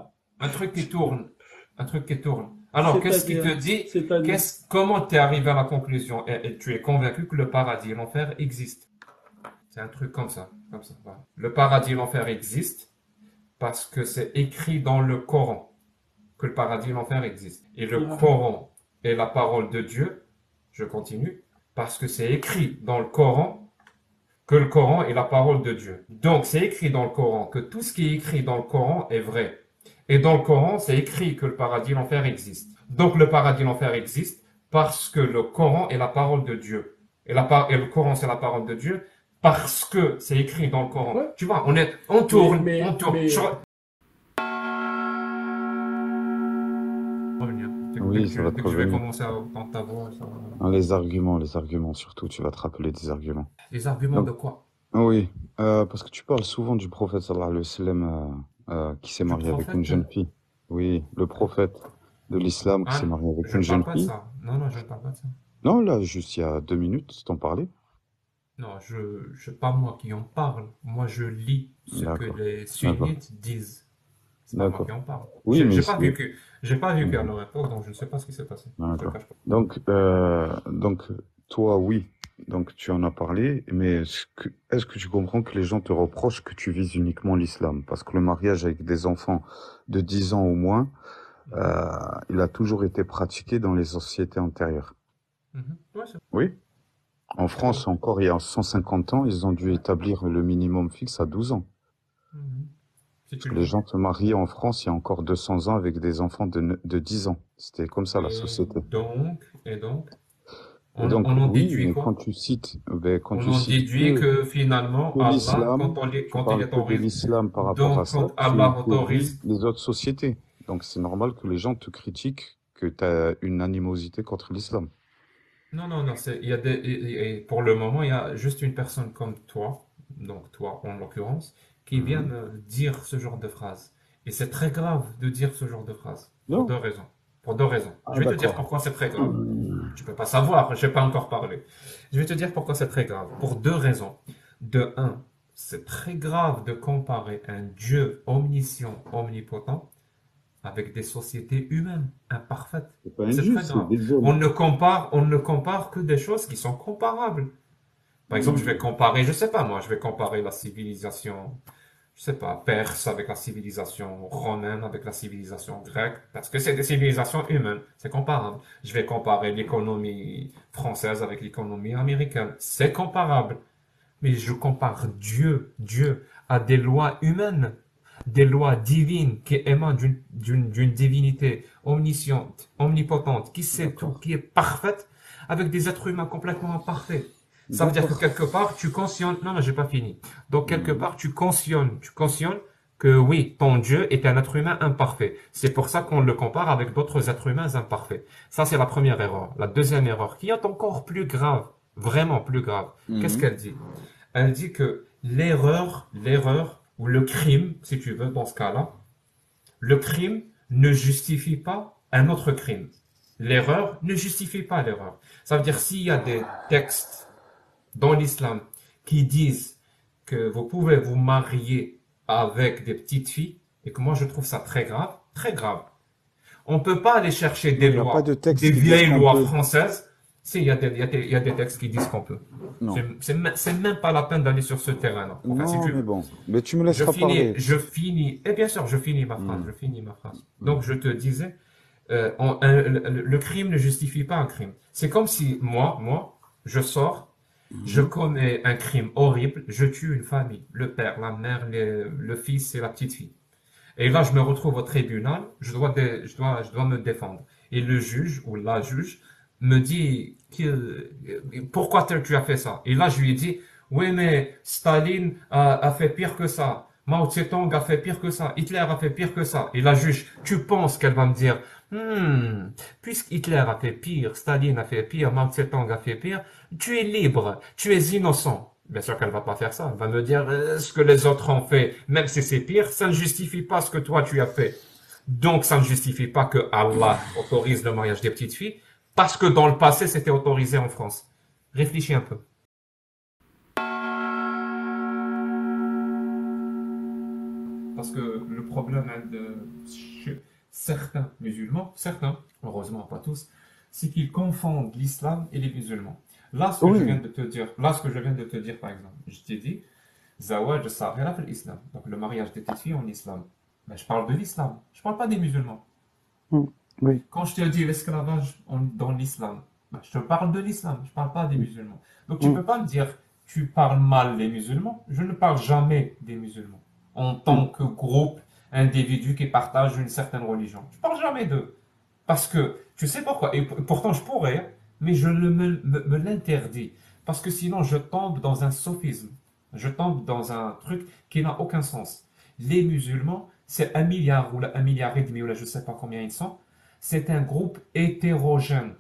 [SPEAKER 2] Un truc qui tourne. Un truc qui tourne. Alors, qu'est-ce qui te dit qu'est-ce, Comment t'es arrivé à la conclusion? Et, et tu es convaincu que le paradis et l'enfer existent C'est un truc comme ça. Comme ça voilà. Le paradis et l'enfer existent parce que c'est écrit dans le Coran que le paradis et l'enfer existent. Et le
[SPEAKER 13] Ouais.
[SPEAKER 2] Coran est la parole de Dieu. Je continue. Parce que c'est écrit dans le Coran que le Coran est la parole de Dieu. Donc, c'est écrit dans le Coran que tout ce qui est écrit dans le Coran est vrai. Et dans le Coran, c'est écrit que le paradis et l'enfer existent. Donc, le paradis et l'enfer existent parce que le Coran est la parole de Dieu. Et, la par- et le Coran, c'est la parole de Dieu parce que c'est écrit dans le Coran. Tu vois, on est, on tourne,
[SPEAKER 13] Mais- mais-
[SPEAKER 2] on tourne.
[SPEAKER 13] mais-
[SPEAKER 2] Je
[SPEAKER 14] Oui, ça
[SPEAKER 2] je-
[SPEAKER 14] va te revenir.
[SPEAKER 2] commencer à entendre ta voix, ça
[SPEAKER 14] Ah, les arguments, les arguments, surtout, tu vas te rappeler des arguments.
[SPEAKER 2] Les arguments
[SPEAKER 14] Donc-
[SPEAKER 2] de quoi?
[SPEAKER 14] Oui, euh, parce que tu parles souvent du prophète sallallahu alayhi wa sallam euh, euh, qui s'est marié avec une jeune fille. Oui, le prophète de l'islam qui
[SPEAKER 2] Ah,
[SPEAKER 14] s'est marié avec
[SPEAKER 2] je
[SPEAKER 14] une jeune fille.
[SPEAKER 2] Non, non, je ne parle pas de ça.
[SPEAKER 14] Non, là, juste il y a deux minutes, t'en parlais.
[SPEAKER 2] Non, je, je pas moi qui en parle. Moi, je lis ce que les sunnites disent. C'est pas moi qui en parle.
[SPEAKER 14] Oui,
[SPEAKER 2] J'ai
[SPEAKER 14] mais
[SPEAKER 2] j'ai pas que j'ai pas vu qu'à
[SPEAKER 14] Mhm.
[SPEAKER 2] leur époque, donc je ne sais pas ce qui s'est passé. Je te le
[SPEAKER 14] D'accord.
[SPEAKER 2] cache pas.
[SPEAKER 14] Donc, euh, donc, toi, oui. Donc, tu en as parlé, mais est-ce que, tu comprends que les gens te reprochent que tu vises uniquement l'islam? Parce que le mariage avec des enfants de 10 ans au moins, euh, il a toujours été pratiqué dans les sociétés antérieures.
[SPEAKER 2] Ouais, c'est-
[SPEAKER 14] Oui. En France, encore il y a 150 ans, ils ont dû établir le minimum fixe à 12 ans. Parce que
[SPEAKER 2] le
[SPEAKER 14] les gens se mariaient en France il y a encore 200 ans avec des enfants de, de 10 ans. C'était comme ça la société.
[SPEAKER 2] donc, et donc, on,
[SPEAKER 14] donc,
[SPEAKER 2] on en
[SPEAKER 14] oui,
[SPEAKER 2] déduit quoi?
[SPEAKER 14] quand tu cites, ben, quand
[SPEAKER 2] On
[SPEAKER 14] tu
[SPEAKER 2] en
[SPEAKER 14] cites
[SPEAKER 2] déduit
[SPEAKER 14] que,
[SPEAKER 2] que finalement,
[SPEAKER 14] que
[SPEAKER 2] Allah,
[SPEAKER 14] l'islam,
[SPEAKER 2] quand, on, les-
[SPEAKER 14] tu
[SPEAKER 2] quand il
[SPEAKER 14] de
[SPEAKER 2] autorise,
[SPEAKER 14] l'islam par rapport
[SPEAKER 2] donc
[SPEAKER 14] à ça,
[SPEAKER 2] Allah autorise,
[SPEAKER 14] les autres sociétés. Donc c'est normal que les gens te critiquent que tu as une animosité contre l'islam.
[SPEAKER 2] non, non, non, c'est, il y a des, et, et pour le moment, il y a juste une personne comme toi, donc toi en l'occurrence, qui vient
[SPEAKER 14] Mhm.
[SPEAKER 2] me dire ce genre de phrase. Et c'est très grave de dire ce genre de phrase, pour
[SPEAKER 14] Non.
[SPEAKER 2] deux raisons. Pour deux raisons.
[SPEAKER 14] Ah,
[SPEAKER 2] Je vais te dire pourquoi c'est très grave. Tu peux pas savoir, je n'ai pas encore parlé. Je vais te dire pourquoi c'est très grave. Pour deux raisons. De un, c'est très grave de comparer un Dieu omniscient, omnipotent, avec des sociétés humaines imparfaites.
[SPEAKER 14] C'est
[SPEAKER 2] très grave. On ne compare, on ne compare que des choses qui sont comparables. Par exemple, je vais comparer, je sais pas moi, je vais comparer la civilisation, je sais pas, perse avec la civilisation romaine, avec la civilisation grecque, parce que c'est des civilisations humaines, c'est comparable. Je vais comparer l'économie française avec l'économie américaine, c'est comparable. Mais je compare Dieu, Dieu, à des lois humaines, des lois divines qui émanent d'une, divinité omnisciente, omnipotente, qui sait tout, qui est parfaite, avec des êtres humains complètement imparfaits. Ça veut dire que quelque part, tu cautionnes, non, non, j'ai pas fini. Donc, quelque part, tu cautionnes, tu cautionnes que oui, ton Dieu est un être humain imparfait. C'est pour ça qu'on le compare avec d'autres êtres humains imparfaits. Ça, c'est la première erreur. La deuxième erreur, qui est encore plus grave, vraiment plus grave. Qu'est-ce
[SPEAKER 14] Mhm.
[SPEAKER 2] qu'elle dit? Elle dit que l'erreur, l'erreur, ou le crime, si tu veux, dans ce cas-là, le crime ne justifie pas un autre crime. L'erreur ne justifie pas l'erreur. Ça veut dire s'il y a des textes dans l'islam qui disent que vous pouvez vous marier avec des petites filles, et que moi je trouve ça très grave, très grave. On peut pas aller chercher des lois,
[SPEAKER 14] pas de
[SPEAKER 2] des vieilles lois
[SPEAKER 14] peut.
[SPEAKER 2] françaises. Si, il y a des, il y y a des textes qui disent qu'on peut.
[SPEAKER 14] Non.
[SPEAKER 2] C'est même pas la peine d'aller sur ce terrain-là. Enfin, si
[SPEAKER 14] Non,
[SPEAKER 2] tu
[SPEAKER 14] mais bon. Mais tu me
[SPEAKER 2] Je
[SPEAKER 14] laisseras
[SPEAKER 2] finis,
[SPEAKER 14] parler.
[SPEAKER 2] je finis, et bien sûr, je finis ma phrase,
[SPEAKER 14] Mhm.
[SPEAKER 2] je finis ma phrase. Donc, je te disais, euh, on- un- le, le crime ne justifie pas un crime. C'est comme si moi, moi, je sors, je commets un crime horrible, je tue une famille, le père, la mère, le fils et la petite fille. Et là, je me retrouve au tribunal, je dois, je dois, je dois me défendre. Et le juge ou la juge me dit euh, pourquoi tu as fait ça? Et là, je lui dit, oui, mais Staline a, a fait pire que ça. Mao Tse-tung a fait pire que ça. Hitler a fait pire que ça. Et la juge, tu penses qu'elle va me dire, hmm, puisque Hitler a fait pire, Staline a fait pire, Mao Tse-tung a fait pire, tu es libre, tu es innocent. Bien sûr qu'elle va pas faire ça. Elle va me dire, euh, ce que les autres ont fait, même si c'est pire, ça ne justifie pas ce que toi tu as fait. Donc, ça ne justifie pas que Allah autorise le mariage des petites filles, parce que dans le passé, c'était autorisé en France. Réfléchis un peu. Parce que le problème de chez certains musulmans, certains, heureusement pas tous, c'est qu'ils confondent l'islam et les musulmans. Là, ce que
[SPEAKER 14] Oui.
[SPEAKER 2] je viens de te dire, là, ce que je viens de te dire, par exemple, je t'ai dit, Zawaj Sahira fil Islam, donc le mariage des petites filles en islam. Mais je parle de l'islam, je parle pas des musulmans.
[SPEAKER 14] Oui.
[SPEAKER 2] Quand je te dis l'esclavage dans l'islam, ben, je te parle de l'islam, je parle pas des musulmans. Donc tu
[SPEAKER 14] Mm.
[SPEAKER 2] peux pas me dire tu parles mal des musulmans. Je ne parle jamais des musulmans en tant que groupe, individu qui partage une certaine religion. Je parle jamais d'eux. Parce que tu sais pourquoi? Et pourtant je pourrais, mais je me, l'interdis. Parce que sinon je tombe dans un sophisme. Je tombe dans un truc qui n'a aucun sens. Les musulmans, c'est un milliard ou un milliard et demi ou là, je ne sais pas combien ils sont. C'est un groupe hétérogène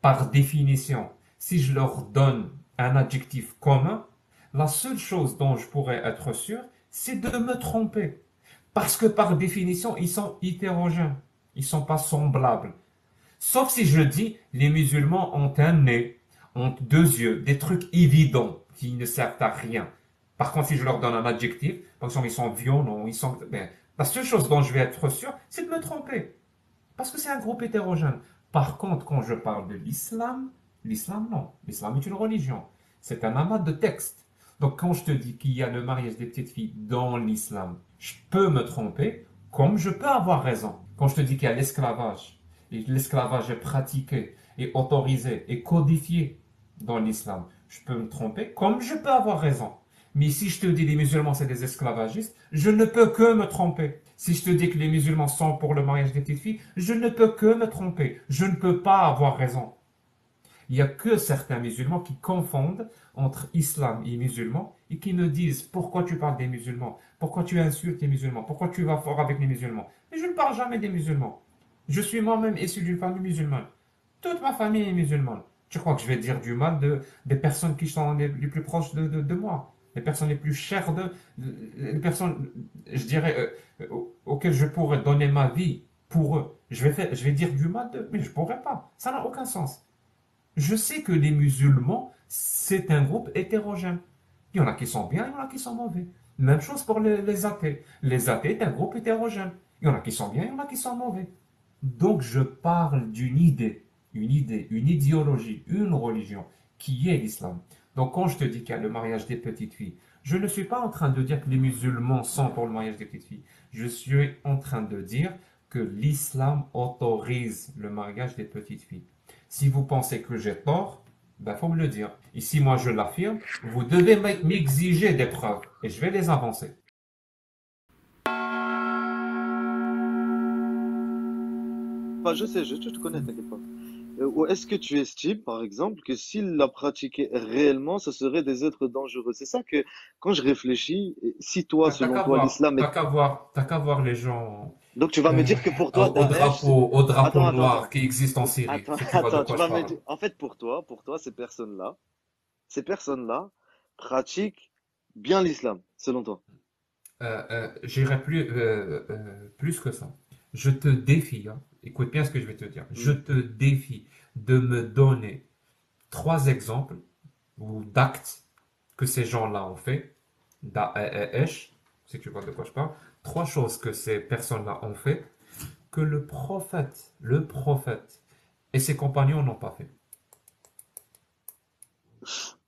[SPEAKER 2] par définition. Si je leur donne un adjectif commun, la seule chose dont je pourrais être sûr, c'est de me tromper. Parce que par définition, ils sont hétérogènes. Ils sont pas semblables. Sauf si je dis, les musulmans ont un nez, ont deux yeux, des trucs évidents qui ne servent à rien. Par contre, si je leur donne un adjectif, par exemple, ils sont violents, ils sont, ben, la seule chose dont je vais être sûr, c'est de me tromper. Parce que c'est un groupe hétérogène. Par contre, quand je parle de l'islam, l'islam, non. L'islam est une religion. C'est un amas de textes. Donc, quand je te dis qu'il y a le mariage des petites filles dans l'islam, je peux me tromper, comme je peux avoir raison. Quand je te dis qu'il y a l'esclavage, l'esclavage est pratiqué, et autorisé, et codifié dans l'islam, je peux me tromper, comme je peux avoir raison. Mais si je te dis les musulmans c'est des esclavagistes, je ne peux que me tromper. Si je te dis que les musulmans sont pour le mariage des petites filles, je ne peux que me tromper. Je ne peux pas avoir raison. Il n'y a que certains musulmans qui confondent entre islam et musulmans et qui me disent pourquoi tu parles des musulmans, pourquoi tu insultes les musulmans, pourquoi tu vas fort avec les musulmans? Mais je ne parle jamais des musulmans. Je suis moi-même issu d'une famille musulmane. Toute ma famille est musulmane. Tu crois que je vais dire du mal de, des personnes qui sont les, plus proches de, de, moi? Les personnes les plus chères de, les personnes, je dirais, euh, auxquelles je pourrais donner ma vie pour eux. Je vais, faire, je vais dire du mal d'eux, mais je pourrais pas. Ça n'a aucun sens. Je sais que les musulmans, c'est un groupe hétérogène. Il y en a qui sont bien, il y en a qui sont mauvais. Même chose pour les, les athées. Les athées, c'est un groupe hétérogène. Il y en a qui sont bien, il y en a qui sont mauvais. Donc je parle d'une idée, une idée, une idéologie, une religion qui est l'islam. Donc quand je te dis qu'il y a le mariage des petites filles, je ne suis pas en train de dire que les musulmans sont pour le mariage des petites filles. Je suis en train de dire que l'islam autorise le mariage des petites filles. Si vous pensez que j'ai tort, ben faut me le dire. Si moi je l'affirme, vous devez m'exiger des preuves et je vais les avancer.
[SPEAKER 15] Enfin, je sais, je, je te connais, t'inquiète pas. Euh, Ou est-ce que tu estimes, par exemple, que s'ils la pratiquaient réellement, ce serait des êtres dangereux? C'est ça que, quand je réfléchis, si toi,
[SPEAKER 2] T'as
[SPEAKER 15] selon
[SPEAKER 2] qu'à
[SPEAKER 15] toi,
[SPEAKER 2] voir,
[SPEAKER 15] l'islam
[SPEAKER 2] t'as
[SPEAKER 15] est...
[SPEAKER 2] qu'à voir, t'as qu'à voir les gens
[SPEAKER 15] Donc tu vas me
[SPEAKER 2] euh,
[SPEAKER 15] dire que pour
[SPEAKER 2] au,
[SPEAKER 15] toi,
[SPEAKER 2] au
[SPEAKER 15] Daesh, c'est...
[SPEAKER 2] drapeau, au drapeau
[SPEAKER 15] Attends, attends,
[SPEAKER 2] noir
[SPEAKER 15] attends.
[SPEAKER 2] qui existe en Syrie.
[SPEAKER 15] Attends,
[SPEAKER 2] tu vois de
[SPEAKER 15] attends, tu
[SPEAKER 2] quoi
[SPEAKER 15] vas me
[SPEAKER 2] parle.
[SPEAKER 15] dire... En fait, pour toi, pour toi, ces personnes-là, ces personnes-là pratiquent bien l'islam, selon toi.
[SPEAKER 2] Euh, euh, j'irai plus, euh, euh, plus que ça. Je te défie, hein. Écoute bien ce que je vais te dire. Je
[SPEAKER 15] Mm.
[SPEAKER 2] te défie de me donner trois exemples ou d'actes que ces gens-là ont fait, Daesh, si tu vois de quoi je parle, trois choses que ces personnes-là ont fait que le prophète, le prophète et ses compagnons n'ont pas fait.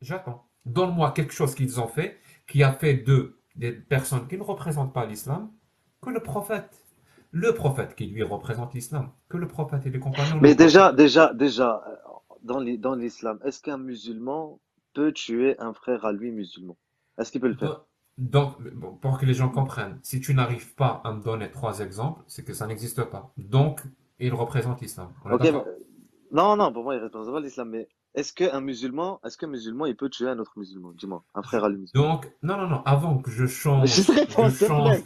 [SPEAKER 2] J'attends. Donne-moi quelque chose qu'ils ont fait qui a fait d'eux des personnes qui ne représentent pas l'islam que le prophète. Le prophète qui lui représente l'islam, que le prophète et les compagnons
[SPEAKER 15] Mais déjà, déjà, déjà, dans l'is- dans l'islam, est-ce qu'un musulman peut tuer un frère à lui musulman? Est-ce qu'il peut le faire?
[SPEAKER 2] Donc, pour que les gens comprennent, si tu n'arrives pas à me donner trois exemples, c'est que ça n'existe pas. Donc, il représente l'islam.
[SPEAKER 15] Non, non, pour moi, il représente pas l'islam, mais est-ce qu'un musulman, est-ce qu'un musulman, il peut tuer un autre musulman? Dis-moi, un frère à lui.
[SPEAKER 2] Donc, non, non, non, avant que je change, je change,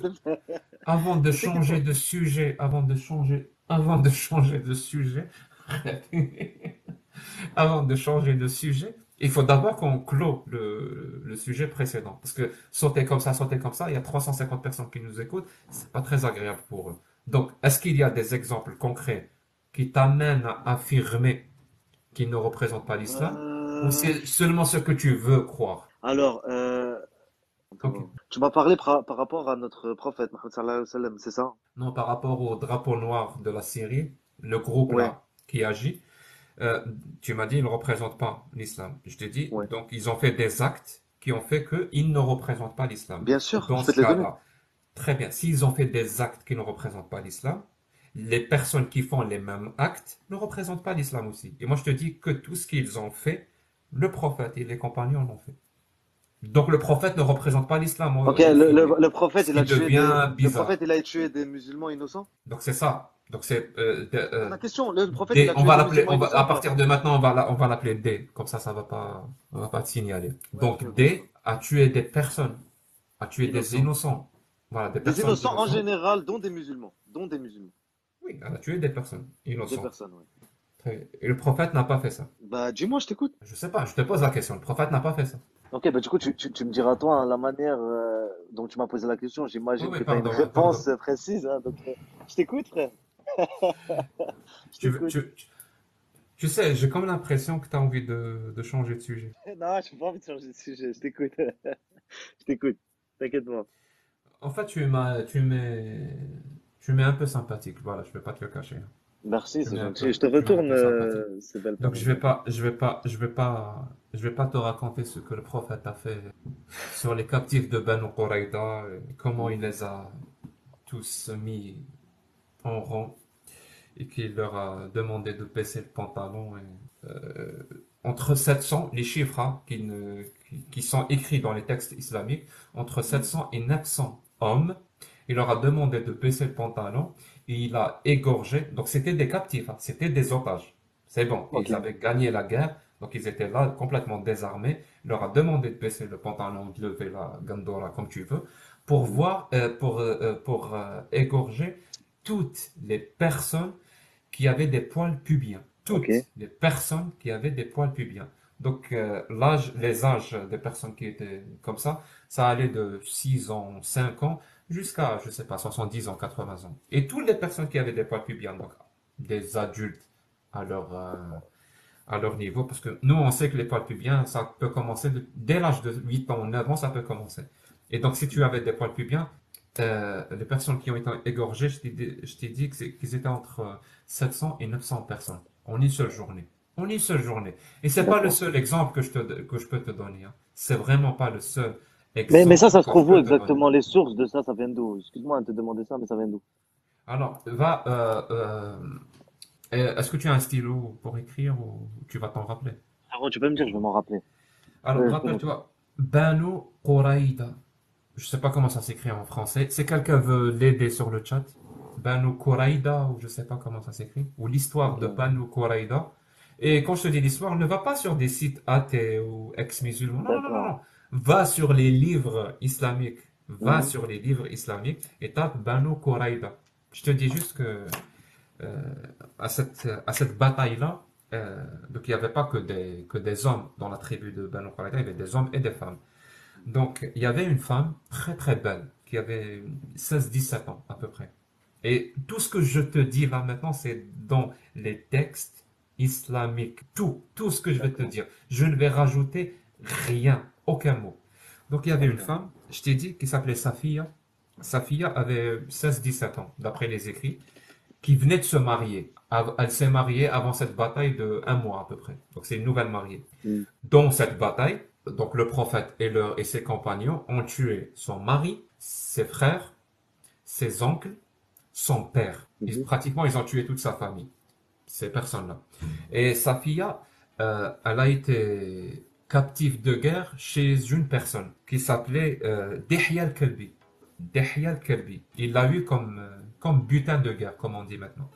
[SPEAKER 2] avant de changer de sujet, avant de changer, avant de changer de sujet, avant de changer de sujet, il faut d'abord qu'on clôt le, le sujet précédent. Parce que sauter comme ça, sauter comme ça, il y a 350 personnes qui nous écoutent, c'est pas très agréable pour eux. Donc, est-ce qu'il y a des exemples concrets qui t'amènent à affirmer qu'ils ne représentent pas l'islam, ou
[SPEAKER 15] Euh,
[SPEAKER 2] c'est seulement ce que tu veux croire?
[SPEAKER 15] Alors, euh, tu m'as parlé par, par rapport à notre prophète, c'est ça?
[SPEAKER 2] Non, par rapport au drapeau noir de la Syrie, le groupe
[SPEAKER 15] Ouais,
[SPEAKER 2] là qui agit, euh, tu m'as dit ils ne représentent pas l'islam. Je t'ai dit,
[SPEAKER 15] ouais.
[SPEAKER 2] donc ils ont fait des actes qui ont fait qu'ils ne représentent pas l'islam.
[SPEAKER 15] Bien sûr,
[SPEAKER 2] Dans ce
[SPEAKER 15] te
[SPEAKER 2] cas-là, très bien, s'ils ont fait des actes qui ne représentent pas l'islam, les personnes qui font les mêmes actes ne représentent pas l'islam aussi. Et moi je te dis que tout ce qu'ils ont fait, le prophète et les compagnons l'ont fait. Donc le prophète ne représente pas l'islam
[SPEAKER 15] Ok, le,
[SPEAKER 2] final.
[SPEAKER 15] le, le prophète, il a tué des, le prophète, il a tué des musulmans innocents?
[SPEAKER 2] Donc c'est ça. Donc c'est euh, de- euh,
[SPEAKER 15] La question, le prophète, il
[SPEAKER 2] D.
[SPEAKER 15] a
[SPEAKER 2] On
[SPEAKER 15] tué des
[SPEAKER 2] l'appeler, on va,
[SPEAKER 15] innocents
[SPEAKER 2] à partir de maintenant, on va la- on va l'appeler D. Comme ça, ça va pas, on va pas te signaler.
[SPEAKER 15] Ouais,
[SPEAKER 2] Donc. D a tué des personnes, a tué des
[SPEAKER 15] Innocents.
[SPEAKER 2] innocents. Voilà, des
[SPEAKER 15] Des
[SPEAKER 2] personnes
[SPEAKER 15] innocents en général, dont des musulmans. Dont des musulmans.
[SPEAKER 2] Oui, elle a tué des personnes
[SPEAKER 15] Des
[SPEAKER 2] innocentes.
[SPEAKER 15] personnes.
[SPEAKER 2] Très bien. Et le prophète n'a pas fait ça.
[SPEAKER 15] Bah, dis-moi, je t'écoute.
[SPEAKER 2] Je sais pas, je te pose la question. Le prophète n'a pas fait ça.
[SPEAKER 15] Ok, bah du coup, tu, tu, tu me diras, toi, hein, la manière euh, dont tu m'as posé la question,
[SPEAKER 2] Oui,
[SPEAKER 15] j'imagine
[SPEAKER 2] oui,
[SPEAKER 15] que tu as une
[SPEAKER 2] pardon,
[SPEAKER 15] réponse
[SPEAKER 2] pardon.
[SPEAKER 15] précise. Hein, donc, euh, je t'écoute, frère. Je
[SPEAKER 2] Tu, veux-
[SPEAKER 15] t'écoute.
[SPEAKER 2] tu, tu, tu sais, j'ai comme l'impression que tu as envie de, de changer de sujet.
[SPEAKER 15] Non, j'ai pas envie de changer de sujet. Je t'écoute. Je t'écoute. T'inquiète pas.
[SPEAKER 2] En fait, tu m'as, tu m'es, tu m'es un peu sympathique. Voilà, je vais pas te le cacher.
[SPEAKER 15] Merci, c'est gentil. Je te retourne euh, ces belles
[SPEAKER 2] Donc je vais pas, je vais pas, je vais pas, je vais pas te raconter ce que le prophète a fait sur les captifs de Banu Qurayza, et comment il les a tous mis en rang et qu'il leur a demandé de baisser le pantalon. Et, euh, entre 700, les chiffres hein, qui ne, qui, qui sont écrits dans les textes islamiques entre 700 et 900 hommes. Il leur a demandé de baisser le pantalon et il a égorgé. Donc c'était des captifs, hein, c'était des otages. C'est bon,
[SPEAKER 16] Ok.
[SPEAKER 2] ils avaient gagné la guerre, donc ils étaient là complètement désarmés. Il leur a demandé de baisser le pantalon, de lever la gandora comme tu veux, pour voir, euh, pour, euh, euh, pour euh, égorger toutes les personnes qui avaient des poils pubiens. Toutes les personnes qui avaient des poils pubiens. Donc euh, l'âge, les âges des personnes qui étaient comme ça, ça allait de 6 ans, 5 ans, jusqu'à, je sais pas, 70 ans, 80 ans. Et toutes les personnes qui avaient des poils pubiens, donc des adultes à leur, euh, à leur niveau, parce que nous, on sait que les poils pubiens, ça peut commencer dès l'âge de 8 ans, 9 ans, ça peut commencer. Et donc, si tu avais des poils pubiens, euh, les personnes qui ont été égorgées, je t'ai dit, qu'ils étaient entre euh, 700 et 900 personnes en une seule journée. En une seule journée. Et c'est pas le seul exemple que je te, que je peux te donner. hein. C'est vraiment pas le seul
[SPEAKER 15] Mais, ça, ça se trouve où exactement? Les sources de ça, ça vient d'où? Excuse-moi de te demander ça, mais ça vient d'où?
[SPEAKER 2] Alors, va, euh, euh, euh, est-ce que tu as un stylo pour écrire ou tu vas t'en rappeler?
[SPEAKER 15] Frérot, tu peux me dire, je vais m'en rappeler.
[SPEAKER 2] Alors, rappelle-toi, Banu Quraïda. Je sais pas comment ça s'écrit en français. Si quelqu'un veut l'aider sur le chat, Banu Quraïda, ou je sais pas comment ça s'écrit, ou l'histoire de Banu Quraïda. Et quand je te dis l'histoire, ne va pas sur des sites athées ou ex-musulmans. Non, non, non, non. Va sur les livres islamiques. Va
[SPEAKER 15] Mhm.
[SPEAKER 2] sur les livres islamiques et tape Banu Quraïda. Je te dis juste que euh, à cette, à cette bataille-là, euh, donc il n'y avait pas que des, que des hommes dans la tribu de Banu Qurayza, il y avait des hommes et des femmes. Donc il y avait une femme très très belle qui avait 16-17 ans à peu près. Et tout ce que je te dis là maintenant, c'est dans les textes islamiques. Tout, tout ce que je vais te dire. Je ne vais rajouter rien, aucun mot. Donc il y avait une femme, je t'ai dit, qui s'appelait Safia. Safia avait 16-17 ans, d'après les écrits, qui venait de se marier. Elle s'est mariée avant cette bataille de un mois à peu près. Donc c'est une nouvelle mariée.
[SPEAKER 15] Mm.
[SPEAKER 2] Dans cette bataille, donc le prophète et, leur- et ses compagnons ont tué son mari, ses frères, ses oncles, son père. Ils- pratiquement, ils ont tué toute sa famille, ces personnes-là. Et Safia, euh, elle a été captive de guerre chez une personne qui s'appelait euh, Dihya al-Kalbi. Il l'a eu comme, euh, comme butin de guerre, comme on dit maintenant.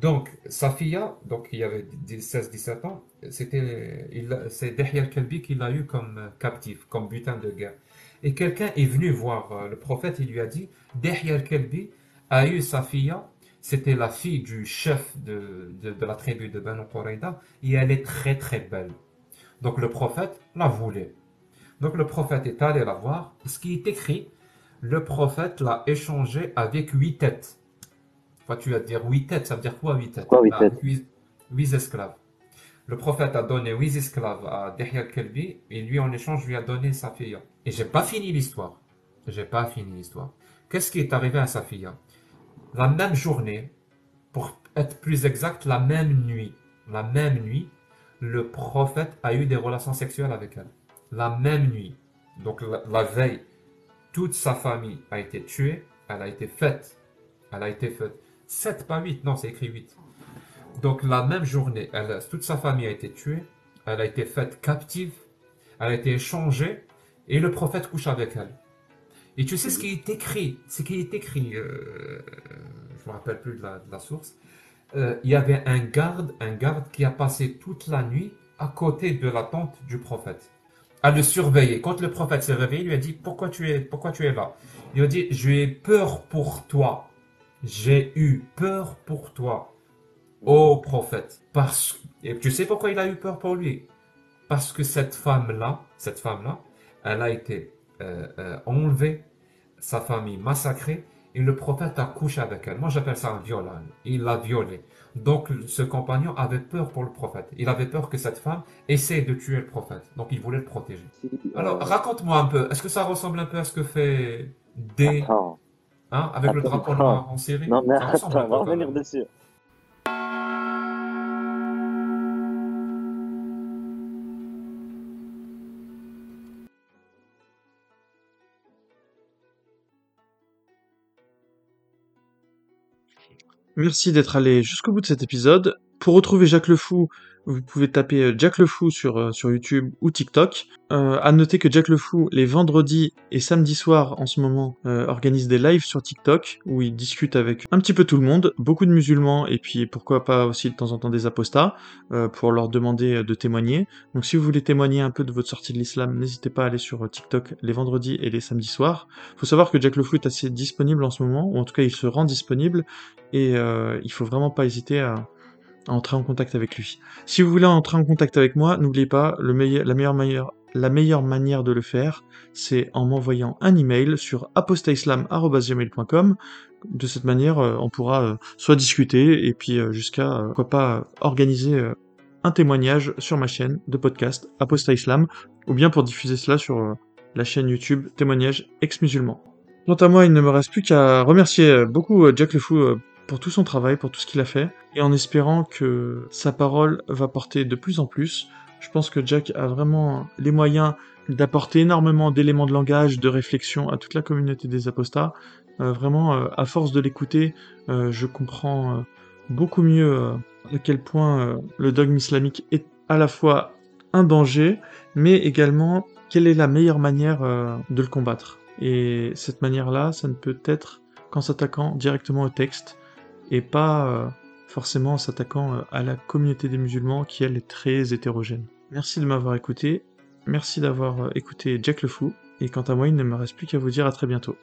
[SPEAKER 2] Donc, Safia, donc il avait 16-17 ans, c'était, c'est Dihya al-Kalbi qui l'a eu comme euh, captif, comme butin de guerre. Et quelqu'un est venu voir euh, le prophète, il lui a dit, Dihya al-Kalbi a eu Safia, c'était la fille du chef de, de, de la tribu de Banu Qurayda, et elle est très très belle. Donc le prophète la voulait. Donc le prophète est allé la voir. Ce qui est écrit, le prophète l'a échangé avec huit têtes. Toi, tu vas dire huit têtes, ça veut dire quoi huit têtes?
[SPEAKER 15] Quoi, huit
[SPEAKER 2] Bah, huit, huit esclaves. Le prophète a donné huit esclaves à Dihya al-Kalbi et lui en échange lui a donné Safiya. Et j'ai pas fini l'histoire. J'ai pas fini l'histoire. Qu'est-ce qui est arrivé à Safiya? La même journée, pour être plus exact, la même nuit, la même nuit, le prophète a eu des relations sexuelles avec elle. La même nuit. Donc la, veille, toute sa famille a été tuée, elle a été faite. Elle a été faite. 7, pas 8, non, c'est écrit 8. Donc la même journée, toute sa famille a été tuée, elle a été faite captive, elle a été échangée, et le prophète couche avec elle. Et tu sais ce qui est écrit, ce qui est écrit, euh, je me rappelle plus de la, source, il y avait un garde, un garde qui a passé toute la nuit à côté de la tente du prophète, à le surveiller. Quand le prophète s'est réveillé, il lui a dit, pourquoi tu es, pourquoi tu es là? Il lui a dit, j'ai peur pour toi. J'ai eu peur pour toi, ô prophète. Parce, et tu sais pourquoi il a eu peur pour lui? Parce que cette femme-là, cette femme-là, elle a été euh, euh, enlevée, sa famille massacrée, et le prophète a couché avec elle. Moi, j'appelle ça un viol. hein. Il l'a violée. Donc, ce compagnon avait peur pour le prophète. Il avait peur que cette femme essaie de tuer le prophète. Donc, il voulait le protéger. Alors, raconte-moi un peu. Est-ce que ça ressemble un peu à ce que fait D, hein, avec le drapeau noir en Syrie?
[SPEAKER 15] Non, mais
[SPEAKER 2] Ça ressemble un
[SPEAKER 15] attends, on va revenir dessus.
[SPEAKER 1] Merci d'être allé jusqu'au bout de cet épisode. Pour retrouver Jacques le Fou, vous pouvez taper euh, Jack le Fou sur, euh, sur YouTube ou TikTok. Euh, à noter que Jack le Fou, les vendredis et samedis soirs en ce moment, euh, organise des lives sur TikTok où il discute avec un petit peu tout le monde, beaucoup de musulmans et puis pourquoi pas aussi de temps en temps des apostats euh, pour leur demander euh, de témoigner. Donc si vous voulez témoigner un peu de votre sortie de l'islam, n'hésitez pas à aller sur TikTok les vendredis et les samedis soirs. Faut savoir que Jack le Fou est assez disponible en ce moment, ou en tout cas il se rend disponible et il faut vraiment pas hésiter à entrer en contact avec lui. Si vous voulez entrer en contact avec moi, n'oubliez pas, le meilleur, la, meilleure, manière de le faire, c'est en m'envoyant un email sur apostaislam.com. De cette manière, euh, on pourra euh, soit discuter et puis euh, jusqu'à, pourquoi pas, organiser un témoignage sur ma chaîne de podcast Apostat Islam, ou bien pour diffuser cela sur la chaîne YouTube Témoignage ex-musulman. Quant à moi, il ne me reste plus qu'à remercier beaucoup Jack le Fou pour tout son travail, pour tout ce qu'il a fait, et en espérant que sa parole va porter de plus en plus. Je pense que Jack a vraiment les moyens d'apporter énormément d'éléments de langage, de réflexion à toute la communauté des apostats. Euh, vraiment, euh, à force de l'écouter, euh, je comprends beaucoup mieux à quel point le dogme islamique est à la fois un danger, mais également quelle est la meilleure manière de le combattre. Et cette manière-là, ça ne peut être qu'en s'attaquant directement au texte, et pas euh, forcément en s'attaquant euh, à la communauté des musulmans qui, elle, est très hétérogène. Merci de m'avoir écouté, merci d'avoir euh, écouté Jack le Fou, et quant à moi, il ne me reste plus qu'à vous dire à très bientôt.